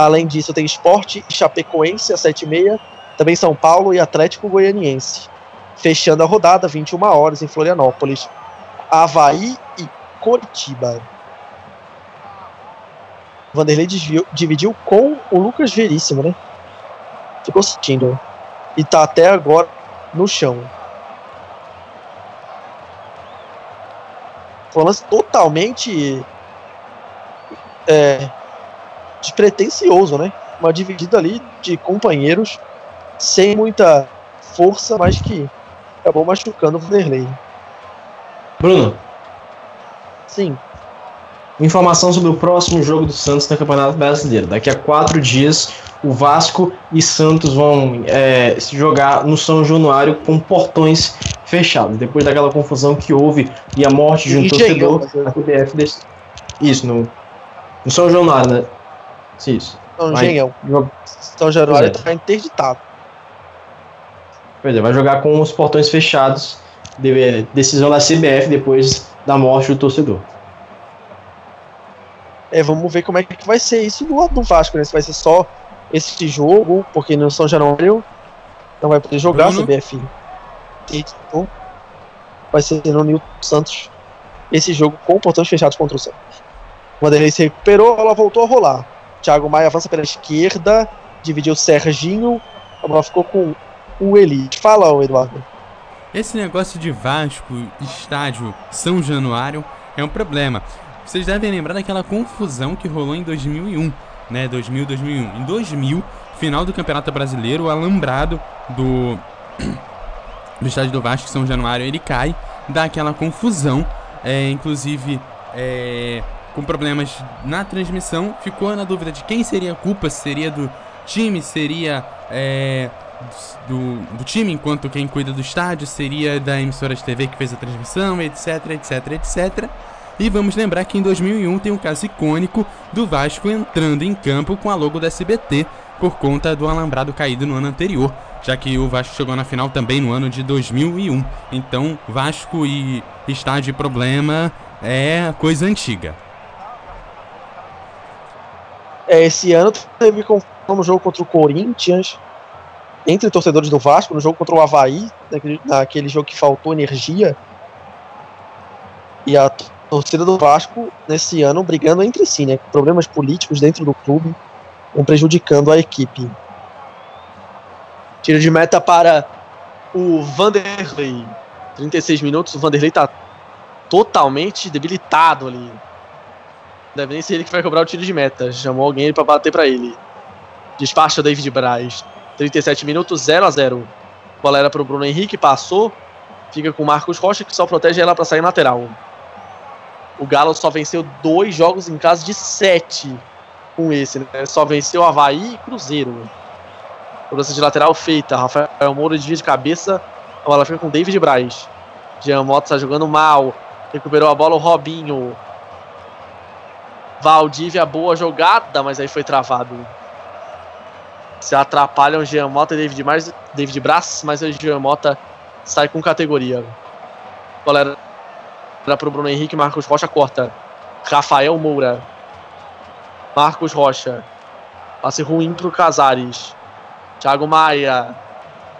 Além disso, tem Esporte e Chapecoense às 7h30. Também São Paulo e Atlético Goianiense. Fechando a rodada, 21 horas em Florianópolis. Havaí e Coritiba. Vanderlei desviou- dividiu com o Lucas Veríssimo, né? Ficou sentindo. E tá até agora no chão. Foi um lance totalmente é, despretensioso, né? Uma dividida ali de companheiros sem muita força, mas que acabou machucando o Vanderlei. Bruno, Sim, informação sobre o próximo jogo do Santos no Campeonato Brasileiro. Daqui a quatro dias, o Vasco e Santos vão é, se jogar no São Januário com portões fechados. Depois daquela confusão que houve e a morte de um Engenhão, torcedor, a CBF dec- Isso, no, no São Januário, né? Isso. São Vai- Engenhão. jo- São Januário Pois é. tá interditado. Pois é, vai jogar com os portões fechados. de- decisão da CBF depois da morte do torcedor. É, vamos ver como é que vai ser isso do lado do Vasco, né? Se vai ser só esse jogo, porque no São Januário não vai poder jogar Bruno? a CBF. Então, vai ser no Nilton Santos esse jogo com portões fechados contra o Santos. O Vanderlei se recuperou, ela voltou a rolar. Thiago Maia avança pela esquerda, dividiu o Serginho, a bola ficou com o Eli. Fala, ô Eduardo. Esse negócio de Vasco, estádio São Januário, é um problema. Vocês devem lembrar daquela confusão que rolou em 2001, né? 2000, 2001. Em 2000, final do Campeonato Brasileiro, o alambrado do, do estádio do Vasco São Januário, ele cai, dá aquela confusão, é, inclusive é, com problemas na transmissão. Ficou na dúvida de quem seria a culpa, se seria do time, seria é, do, do time, enquanto quem cuida do estádio seria da emissora de TV que fez a transmissão, etc, etc, etc. E vamos lembrar que em 2001 tem um caso icônico do Vasco entrando em campo com a logo da SBT por conta do alambrado caído no ano anterior, já que o Vasco chegou na final também no ano de 2001. Então, Vasco e estádio problema é coisa antiga. É, esse ano teve no jogo contra o Corinthians, entre torcedores do Vasco, no jogo contra o Havaí, naquele, naquele jogo que faltou energia. E a torcida do Vasco, nesse ano, brigando entre si, né? Problemas políticos dentro do clube, vão prejudicando a equipe. Tiro de meta para o Vanderlei. 36 minutos, o Vanderlei tá totalmente debilitado ali. Deve nem ser ele que vai cobrar o tiro de meta. Chamou alguém pra bater pra ele. Despacha o David Braz. 37 minutos, 0 a 0 Bola era pro Bruno Henrique, passou. Fica com o Marcos Rocha, que só protege ela pra sair lateral. O Galo só venceu dois jogos em casa de sete com esse, né? Só venceu Havaí e Cruzeiro. Cobrança de lateral feita. Rafael Moura desvia de cabeça. A bola fica com o David Braz. Jean Mota tá jogando mal. Recuperou a bola o Robinho. Valdívia, boa jogada, mas aí foi travado. Se atrapalham Jean Mota e David, mais, David Braz, mas o Jean Mota sai com categoria. Galera, era pro Bruno Henrique, Marcos Rocha corta. Rafael Moura. Marcos Rocha. Passe ruim pro Casares. Thiago Maia.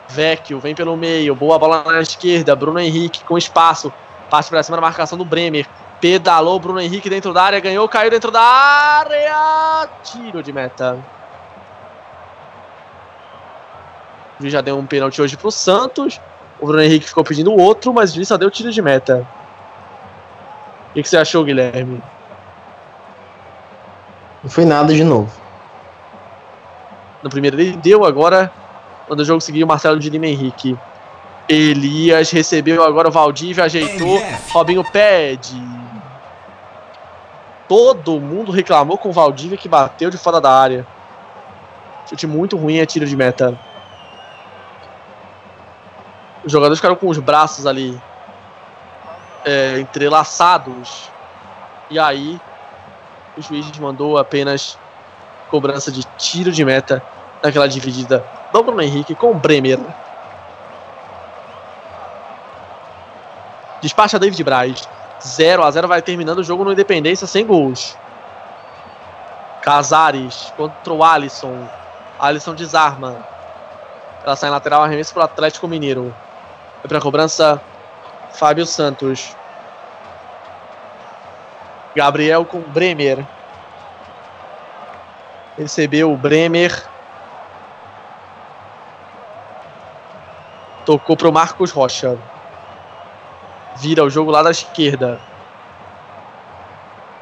Vecchio vem pelo meio. Boa bola na esquerda. Bruno Henrique com espaço. Passe pra cima da marcação do Bremer. Pedalou Bruno Henrique dentro da área, ganhou, caiu dentro da área. Tiro de meta. O juiz já deu um pênalti hoje pro Santos. O Bruno Henrique ficou pedindo outro, mas o juiz só deu tiro de meta. O que, que você achou, Guilherme? Não foi nada de novo. No primeiro ele deu, agora, quando o jogo seguiu, Marcelo de Lima Henrique. Elias recebeu agora o Valdívia, ajeitou. Robinho pede. Todo mundo reclamou com o Valdívia que bateu de fora da área. Chute muito ruim, é tiro de meta. Os jogadores ficaram com os braços ali é, entrelaçados. E aí, o juiz mandou apenas cobrança de tiro de meta naquela dividida do Bruno Henrique com o Bremer. Despacha David Braz. 0 a 0 vai terminando o jogo no Independência sem gols. Casares contra o Alisson. Alisson desarma. Ela sai em lateral, arremesso para o Atlético Mineiro. Vai para a cobrança Fábio Santos. Gabriel com Bremer. Recebeu o Bremer. Tocou para o Marcos Rocha. Vira o jogo lá da esquerda.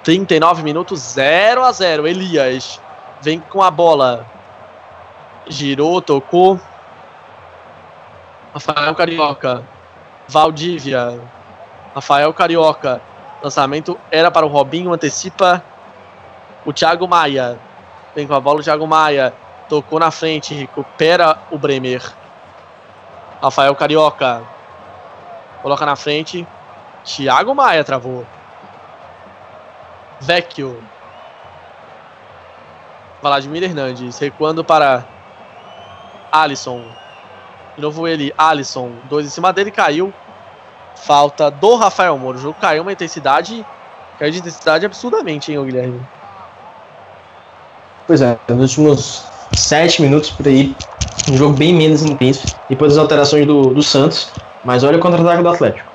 39 minutos, 0 a 0 Elias vem com a bola. Girou, tocou. Rafael Carioca. Valdívia. Rafael Carioca. Lançamento era para o Robinho, antecipa o Thiago Maia. Vem com a bola o Thiago Maia. Tocou na frente, recupera o Bremer. Rafael Carioca. Coloca na frente. Thiago Maia travou. Vecchio. Vladimir Hernandes recuando para Alisson. De novo ele, Alisson. Dois em cima dele, caiu. Falta do Rafael Moro. O jogo caiu uma intensidade. Caiu de intensidade absurdamente, hein, Guilherme? Pois é, nos últimos sete minutos por aí, um jogo bem menos intenso, depois das alterações do, do Santos, mas olha o contra-ataque do Atlético.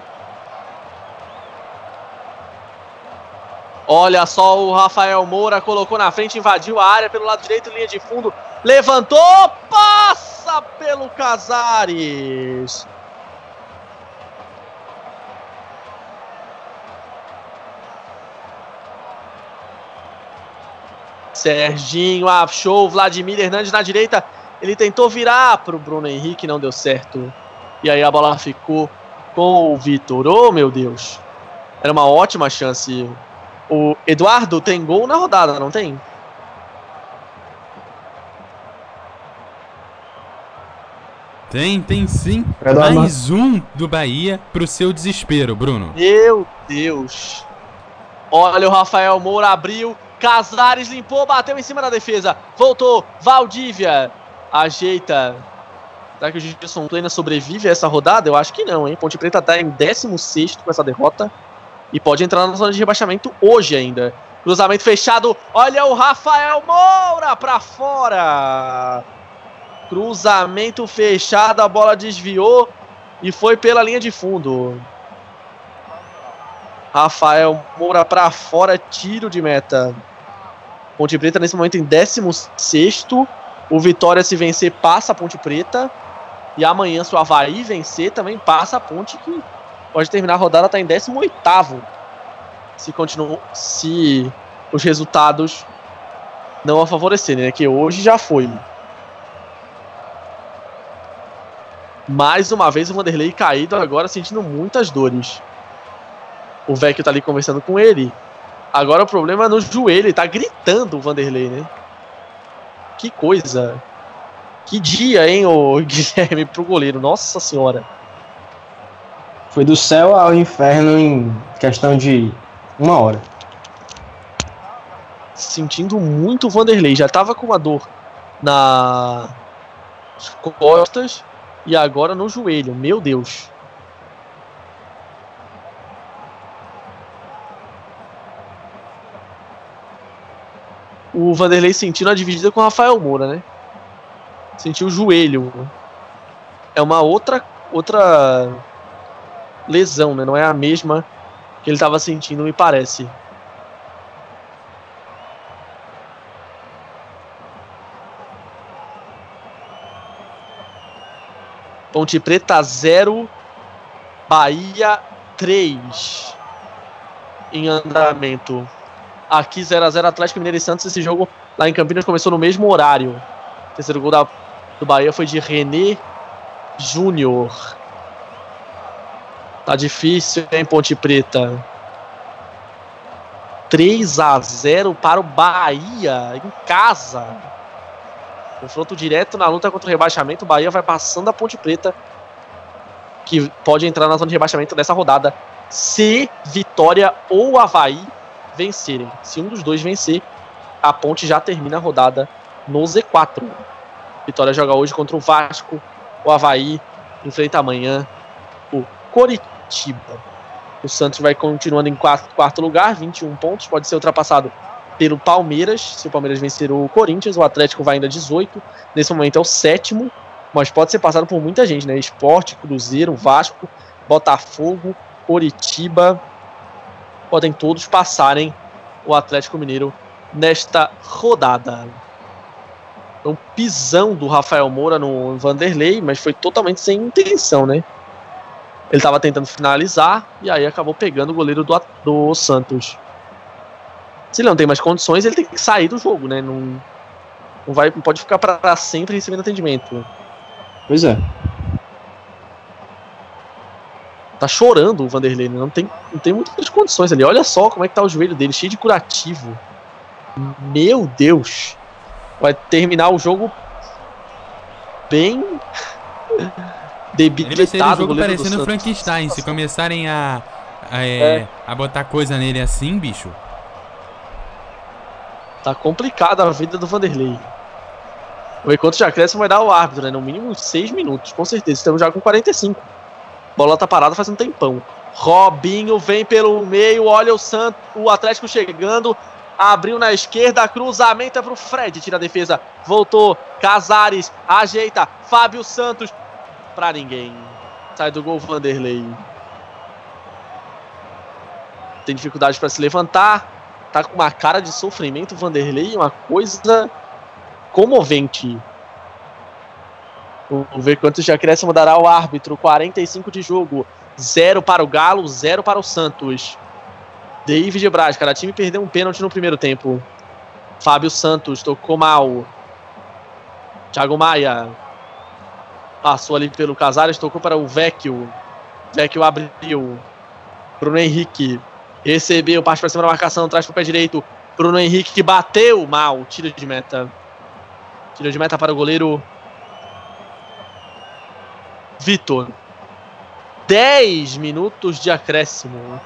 Olha só o Rafael Moura colocou na frente, invadiu a área pelo lado direito, linha de fundo, levantou, passa pelo Casares. Serginho achou o Vladimir Hernandes na direita. Ele tentou virar para o Bruno Henrique, não deu certo. E aí a bola ficou com o Vitor. Oh, meu Deus. Era uma ótima chance. O Eduardo tem gol na rodada, não tem? Tem, tem sim. Mais um do Bahia pro seu desespero, Bruno. Meu Deus. Olha o Rafael Moura abriu. Casares limpou, bateu em cima da defesa. Voltou. Valdívia. Ajeita. Será que o Gilson Plena sobrevive a essa rodada? Eu acho que não, hein? Ponte Preta tá em 16 com essa derrota. E pode entrar na zona de rebaixamento hoje ainda. Cruzamento fechado. Olha o Rafael Moura pra fora. Cruzamento fechado. A bola desviou e foi pela linha de fundo. Rafael Moura pra fora, tiro de meta. Ponte Preta nesse momento em 16. O Vitória, se vencer, passa a Ponte Preta. E amanhã, se o Havaí vencer, também passa a Ponte, que pode terminar a rodada, tá em 18. Se continuam. Se os resultados não a favorecerem, né? Que hoje já foi. Mais uma vez o Vanderlei caído agora sentindo muitas dores. O Vecchio tá ali conversando com ele. Agora o problema é no joelho, ele tá gritando o Vanderlei, né? Que coisa. Que dia, hein, o <laughs> Guilherme, pro goleiro. Nossa senhora. Foi do céu ao inferno em questão de uma hora. Sentindo muito o Vanderlei. Já tava com uma dor nas costas e agora no joelho. Meu Deus. O Vanderlei sentindo a dividida com o Rafael Moura, né? Sentiu o joelho. É uma outra outra lesão, né? Não é a mesma que ele estava sentindo, me parece. Ponte Preta 0, Bahia 3. em andamento. Aqui 0x0 Atlético Mineiro e Santos. Esse jogo lá em Campinas começou no mesmo horário. Terceiro gol da, do Bahia foi de René Júnior. Tá difícil, hein, Ponte Preta? 3 a 0 para o Bahia em casa. Confronto direto na luta contra o rebaixamento. O Bahia vai passando a Ponte Preta, que pode entrar na zona de rebaixamento dessa rodada se Vitória ou Havaí vencerem. Se um dos dois vencer, a Ponte já termina a rodada no Z4. Vitória joga hoje contra o Vasco. O Havaí enfrenta amanhã o Coritiba. O Santos vai continuando em quarto, quarto lugar, 21 pontos. Pode ser ultrapassado pelo Palmeiras. Se o Palmeiras vencer o Corinthians, o Atlético vai ainda 18. Nesse momento é o sétimo, mas pode ser passado por muita gente, né? Esporte, Cruzeiro, Vasco, Botafogo, Coritiba. Podem todos passarem o Atlético Mineiro nesta rodada. Um pisão do Rafael Moura no Vanderlei, mas foi totalmente sem intenção, né? Ele estava tentando finalizar e aí acabou pegando o goleiro do, do Santos. Se ele não tem mais condições, ele tem que sair do jogo, né? Não, não, vai, não pode ficar para sempre recebendo atendimento. Pois é. Tá chorando o Vanderlei, né? não tem, não tem muitas condições ali. Olha só como é que tá o joelho dele, cheio de curativo. Meu Deus. Vai terminar o jogo bem debilitado. <laughs> Ele vai ser parecendo Frankenstein. Se começarem a, a, é, é. a botar coisa nele assim, bicho. Tá complicada a vida do Vanderlei. O enquanto já cresce vai dar o árbitro, né? No mínimo 6 minutos, com certeza. Estamos já com 45. Bola tá parada faz um tempão. Robinho vem pelo meio, olha o Santo, o Atlético chegando. Abriu na esquerda, cruzamento é pro Fred, tira a defesa. Voltou, Casares, ajeita, Fábio Santos, pra ninguém. Sai do gol Vanderlei. Tem dificuldade para se levantar. Tá com uma cara de sofrimento Vanderlei, uma coisa comovente. Vamos ver quantos de acréscimo dará o árbitro. 45 de jogo. 0 para o Galo, 0 para o Santos. David Braz, cada time perdeu um pênalti no primeiro tempo. Fábio Santos tocou mal. Thiago Maia Passou ali pelo Casares, tocou para o Vecchio. Vecchio abriu. Bruno Henrique recebeu, parte para cima da marcação, traz para o pé direito. Bruno Henrique que bateu mal, tiro de meta. Tiro de meta para o goleiro Vitor. 10 minutos de acréscimo.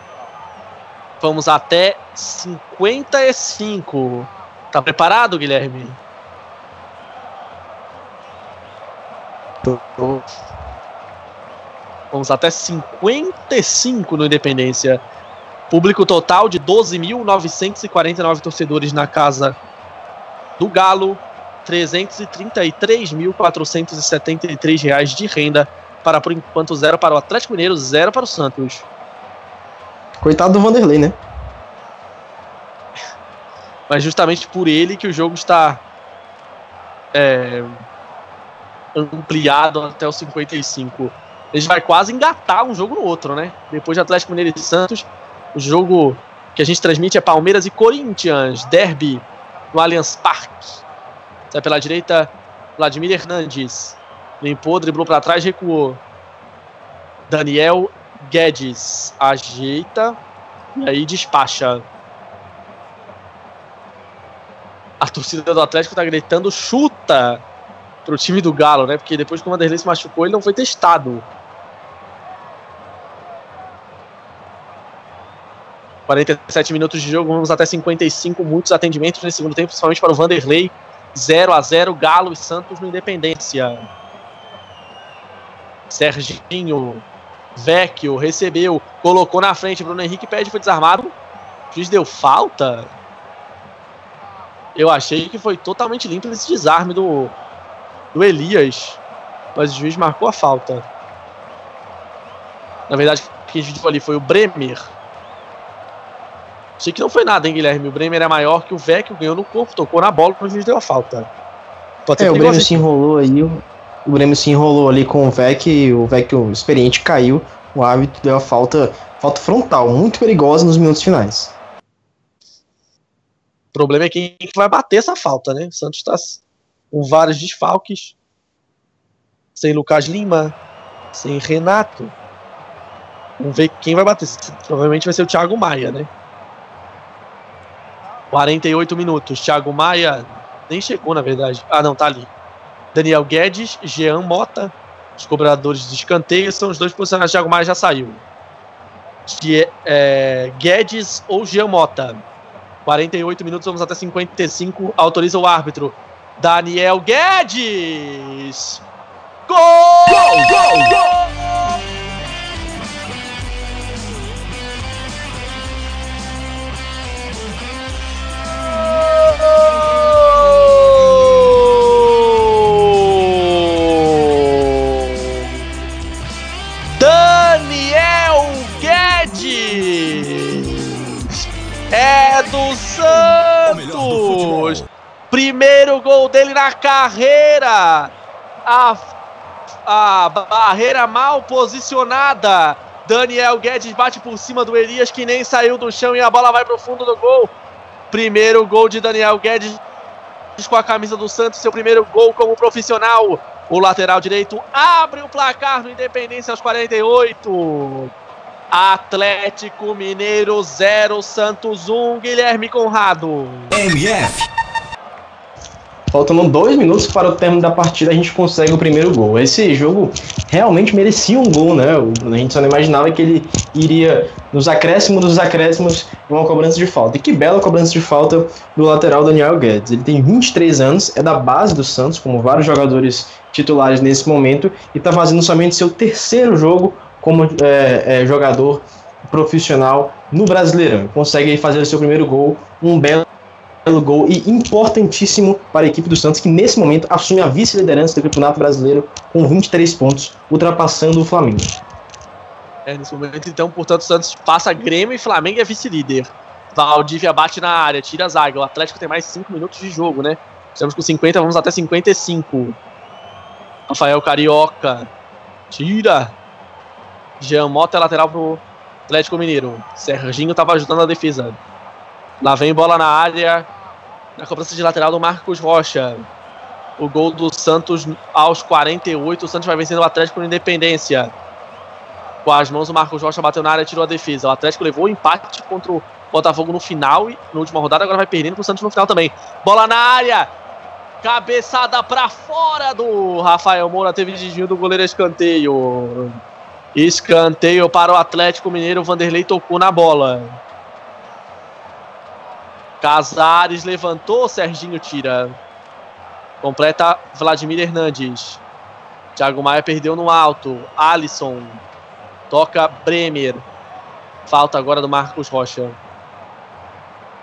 Vamos até 55. Tá preparado, Guilherme? Vamos até 55 no Independência. Público total de 12.949 torcedores na casa do Galo. 333.473 reais de renda para por enquanto zero para o Atlético Mineiro, zero para o Santos. Coitado do Vanderlei, né? Mas justamente por ele que o jogo está é, ampliado até os 55. A gente vai quase engatar um jogo no outro, né? Depois de Atlético Mineiro e Santos, o jogo que a gente transmite é Palmeiras e Corinthians, derby no Allianz Parque. Sai pela direita, Vladimir Hernandes. Limpou, driblou para trás, recuou. Daniel Guedes ajeita e aí despacha. A torcida do Atlético tá gritando chuta pro time do Galo, né? Porque depois que o Vanderlei se machucou, ele não foi testado. 47 minutos de jogo, vamos até 55, muitos atendimentos nesse segundo tempo, principalmente para o Vanderlei. 0 a 0 Galo e Santos no Independência. Serginho Vecchio recebeu, colocou na frente, Bruno Henrique pede, foi desarmado. O juiz deu falta. Eu achei que foi totalmente limpo esse desarme do, do Elias, mas o juiz marcou a falta. Na verdade, quem viu ali foi o Bremer. Achei que não foi nada, hein, Guilherme? O Bremer é maior que o Vecchio, ganhou no corpo, tocou na bola, mas o juiz deu a falta. Pode é, o Bremer se enrolou aí, o Bremer se enrolou ali com o Vecchio, o Vecchio experiente caiu, o árbitro deu a falta, falta frontal, muito perigosa nos minutos finais. O problema é quem que vai bater essa falta, né? O Santos tá com vários desfalques. Sem Lucas Lima, sem Renato. Vamos ver quem vai bater. Provavelmente vai ser o Thiago Maia, né? 48 minutos. Thiago Maia nem chegou, na verdade. Ah, não, tá ali. Daniel Guedes, Jean Mota, os cobradores de escanteio são os dois posicionados. Thiago Maia já saiu. Que é, Guedes ou Jean Mota. 48 minutos, vamos até 55. Autoriza o árbitro. Daniel Guedes! A barreira mal posicionada. Daniel Guedes bate por cima do Elias que nem saiu do chão e a bola vai pro fundo do gol. Primeiro gol de Daniel Guedes com a camisa do Santos, seu primeiro gol como profissional. O lateral direito abre o placar no Independência aos 48. Atlético Mineiro 0, Santos 1, Guilherme Conrado. MF. Faltando dois minutos para o término da partida, a gente consegue o primeiro gol. Esse jogo realmente merecia um gol, né? A gente só não imaginava que ele iria nos acréscimos dos acréscimos uma cobrança de falta. E que bela cobrança de falta do lateral Daniel Guedes. Ele tem 23 anos, é da base do Santos, como vários jogadores titulares nesse momento, e está fazendo somente seu terceiro jogo como é, é, jogador profissional no Brasileirão. Consegue fazer o seu primeiro gol, um belo gol e importantíssimo para a equipe do Santos, que nesse momento assume a vice-liderança do Campeonato Brasileiro com 23 pontos, ultrapassando o Flamengo. É, nesse momento, então, portanto, o Santos passa Grêmio e Flamengo é vice-líder. Valdívia bate na área, tira a zaga. O Atlético tem mais 5 minutos de jogo, né? Estamos com 50, vamos até 55. Rafael Carioca tira. Jean Mota é lateral pro Atlético Mineiro. Serginho estava ajudando a defesa. Lá vem bola na área. Na cobrança de lateral do Marcos Rocha. O gol do Santos aos 48. O Santos vai vencendo o Atlético no Independência. Com as mãos, o Marcos Rocha bateu na área e tirou a defesa. O Atlético levou o empate contra o Botafogo no final e na última rodada. Agora vai perdendo pro Santos no final também. Bola na área. Cabeçada para fora do Rafael Moura. Teve desvio do goleiro escanteio. Escanteio para o Atlético Mineiro. Vanderlei tocou na bola. Casares levantou, Serginho tira. Completa Vladimir Hernandes. Thiago Maia perdeu no alto. Alisson. Toca Bremer. Falta agora do Marcos Rocha.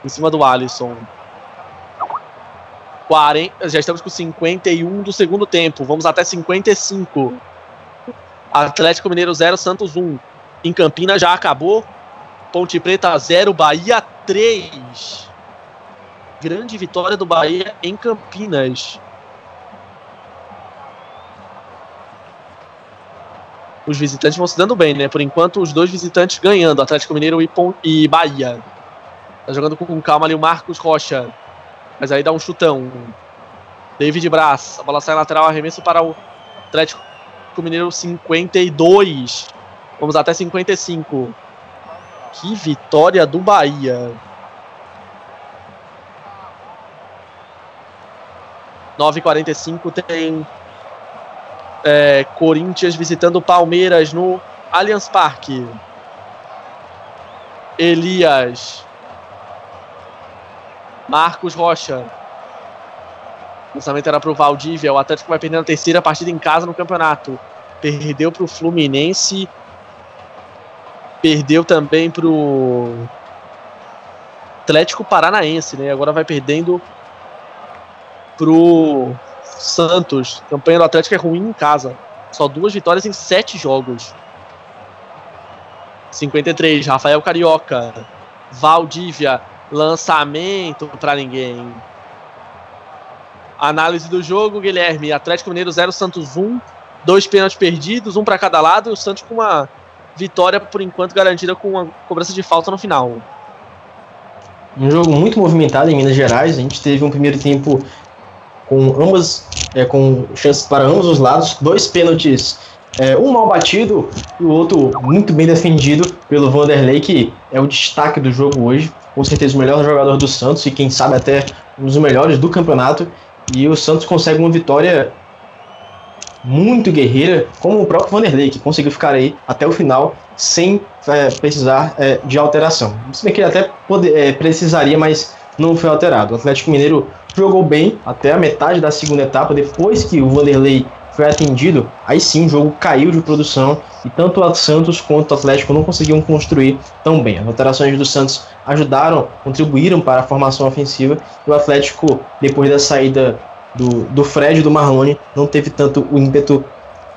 Em cima do Alisson. 40, já estamos com 51 do segundo tempo. Vamos até 55. Atlético Mineiro 0, Santos 1. Em Campinas já acabou. Ponte Preta 0, Bahia 3 grande vitória do Bahia em Campinas. Os visitantes vão se dando bem, né? Por enquanto, os dois visitantes ganhando, Atlético Mineiro e, Pon e Bahia. Tá jogando com calma ali o Marcos Rocha. Mas aí dá um chutão. David Braz. A bola sai lateral, arremesso para o Atlético Mineiro 52. Vamos até 55. Que vitória do Bahia. 9h45 tem é, Corinthians visitando Palmeiras no Allianz Parque. Elias. Marcos Rocha. O lançamento era para o Valdívia. O Atlético vai perdendo a terceira partida em casa no campeonato. Perdeu para o Fluminense. Perdeu também para o Atlético Paranaense, né? Agora vai perdendo pro Santos. A campanha do Atlético é ruim em casa. Só duas vitórias em sete jogos. 53, Rafael Carioca. Valdívia, lançamento para ninguém. Análise do jogo, Guilherme. Atlético Mineiro 0, Santos 1. Dois pênaltis perdidos, um para cada lado. E o Santos com uma vitória por enquanto garantida com a cobrança de falta no final. Um jogo muito movimentado em Minas Gerais. A gente teve um primeiro tempo com ambas, é, com chances para ambos os lados, dois pênaltis, é, um mal batido e o outro muito bem defendido pelo Vanderlei, que é o destaque do jogo hoje. Com certeza o melhor jogador do Santos e quem sabe até um dos melhores do campeonato. E o Santos consegue uma vitória muito guerreira, como o próprio Vanderlei, que conseguiu ficar aí até o final sem é, precisar é, de alteração. Se bem que ele até poder, é, precisaria, mas não foi alterado. O Atlético Mineiro jogou bem até a metade da segunda etapa, depois que o Vanderlei foi atendido, aí sim o jogo caiu de produção e tanto o Santos quanto o Atlético não conseguiam construir tão bem. As alterações do Santos ajudaram, contribuíram para a formação ofensiva e o Atlético, depois da saída do, do Fred e do Marlone, não teve tanto o ímpeto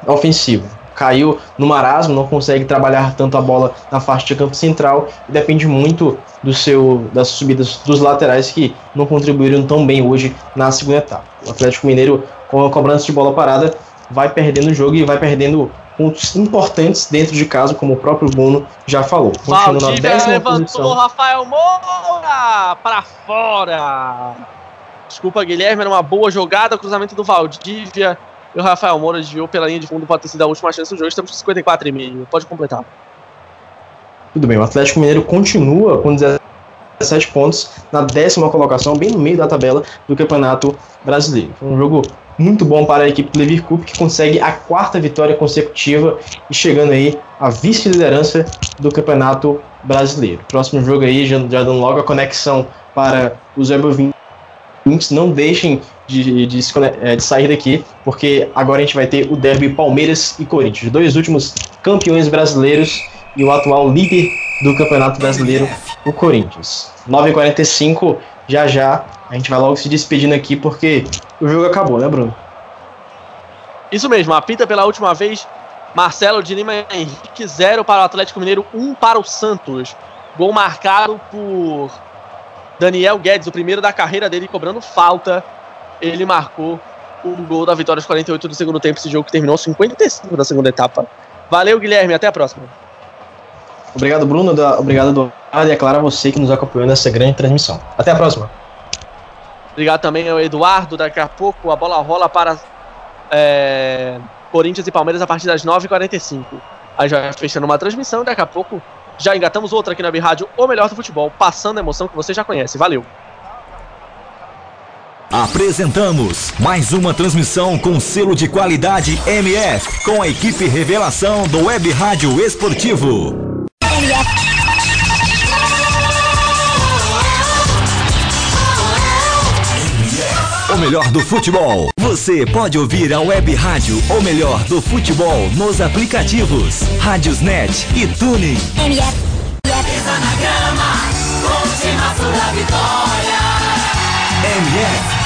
ofensivo. Caiu no marasmo, não consegue trabalhar tanto a bola na faixa de campo central e depende muito do seu das subidas dos laterais que não contribuíram tão bem hoje na segunda etapa. O Atlético Mineiro, com a cobrança de bola parada, vai perdendo o jogo e vai perdendo pontos importantes dentro de casa, como o próprio Bruno já falou. Continua na décima levantou posição. Rafael Moura para fora. Desculpa, Guilherme, era uma boa jogada, cruzamento do Valdívia. E o Rafael Moura desviou pela linha de fundo, pode ter sido a última chance do jogo. Estamos com 54,5. Pode completar. Tudo bem, o Atlético Mineiro continua com 17 pontos na décima colocação, bem no meio da tabela do Campeonato Brasileiro. Foi um jogo muito bom para a equipe do Lever Cup, que consegue a quarta vitória consecutiva e chegando aí à vice-liderança do Campeonato Brasileiro. Próximo jogo aí, já, dando logo a conexão para os Web não deixem de, de, é, de, sair daqui, porque agora a gente vai ter o derby Palmeiras e Corinthians, dois últimos campeões brasileiros e o atual líder do Campeonato Brasileiro, o Corinthians. 9h45, já já a gente vai logo se despedindo aqui, porque o jogo acabou, né, Bruno? Isso mesmo, apita pela última vez Marcelo de Lima Henrique, 0 para o Atlético Mineiro, 1 um para o Santos. Gol marcado por Daniel Guedes, o primeiro da carreira dele, cobrando falta. Ele marcou o gol da vitória aos 48 do segundo tempo. Esse jogo que terminou 55 da segunda etapa. Valeu, Guilherme. Até a próxima. Obrigado, Bruno. Obrigado, Eduardo. E é claro a você que nos acompanhou nessa grande transmissão. Até a próxima. Obrigado também ao Eduardo. Daqui a pouco a bola rola para é, Corinthians e Palmeiras a partir das 9h45. Aí já fechando uma transmissão. Daqui a pouco já engatamos outra aqui na B Rádio, o melhor do futebol, passando a emoção que você já conhece. Valeu! Apresentamos mais uma transmissão com selo de qualidade MF, com a equipe Revelação do Web Rádio Esportivo. MF. o melhor do futebol. Você pode ouvir a web rádio O Melhor do Futebol nos aplicativos Rádios Net e Tune. MF. MF.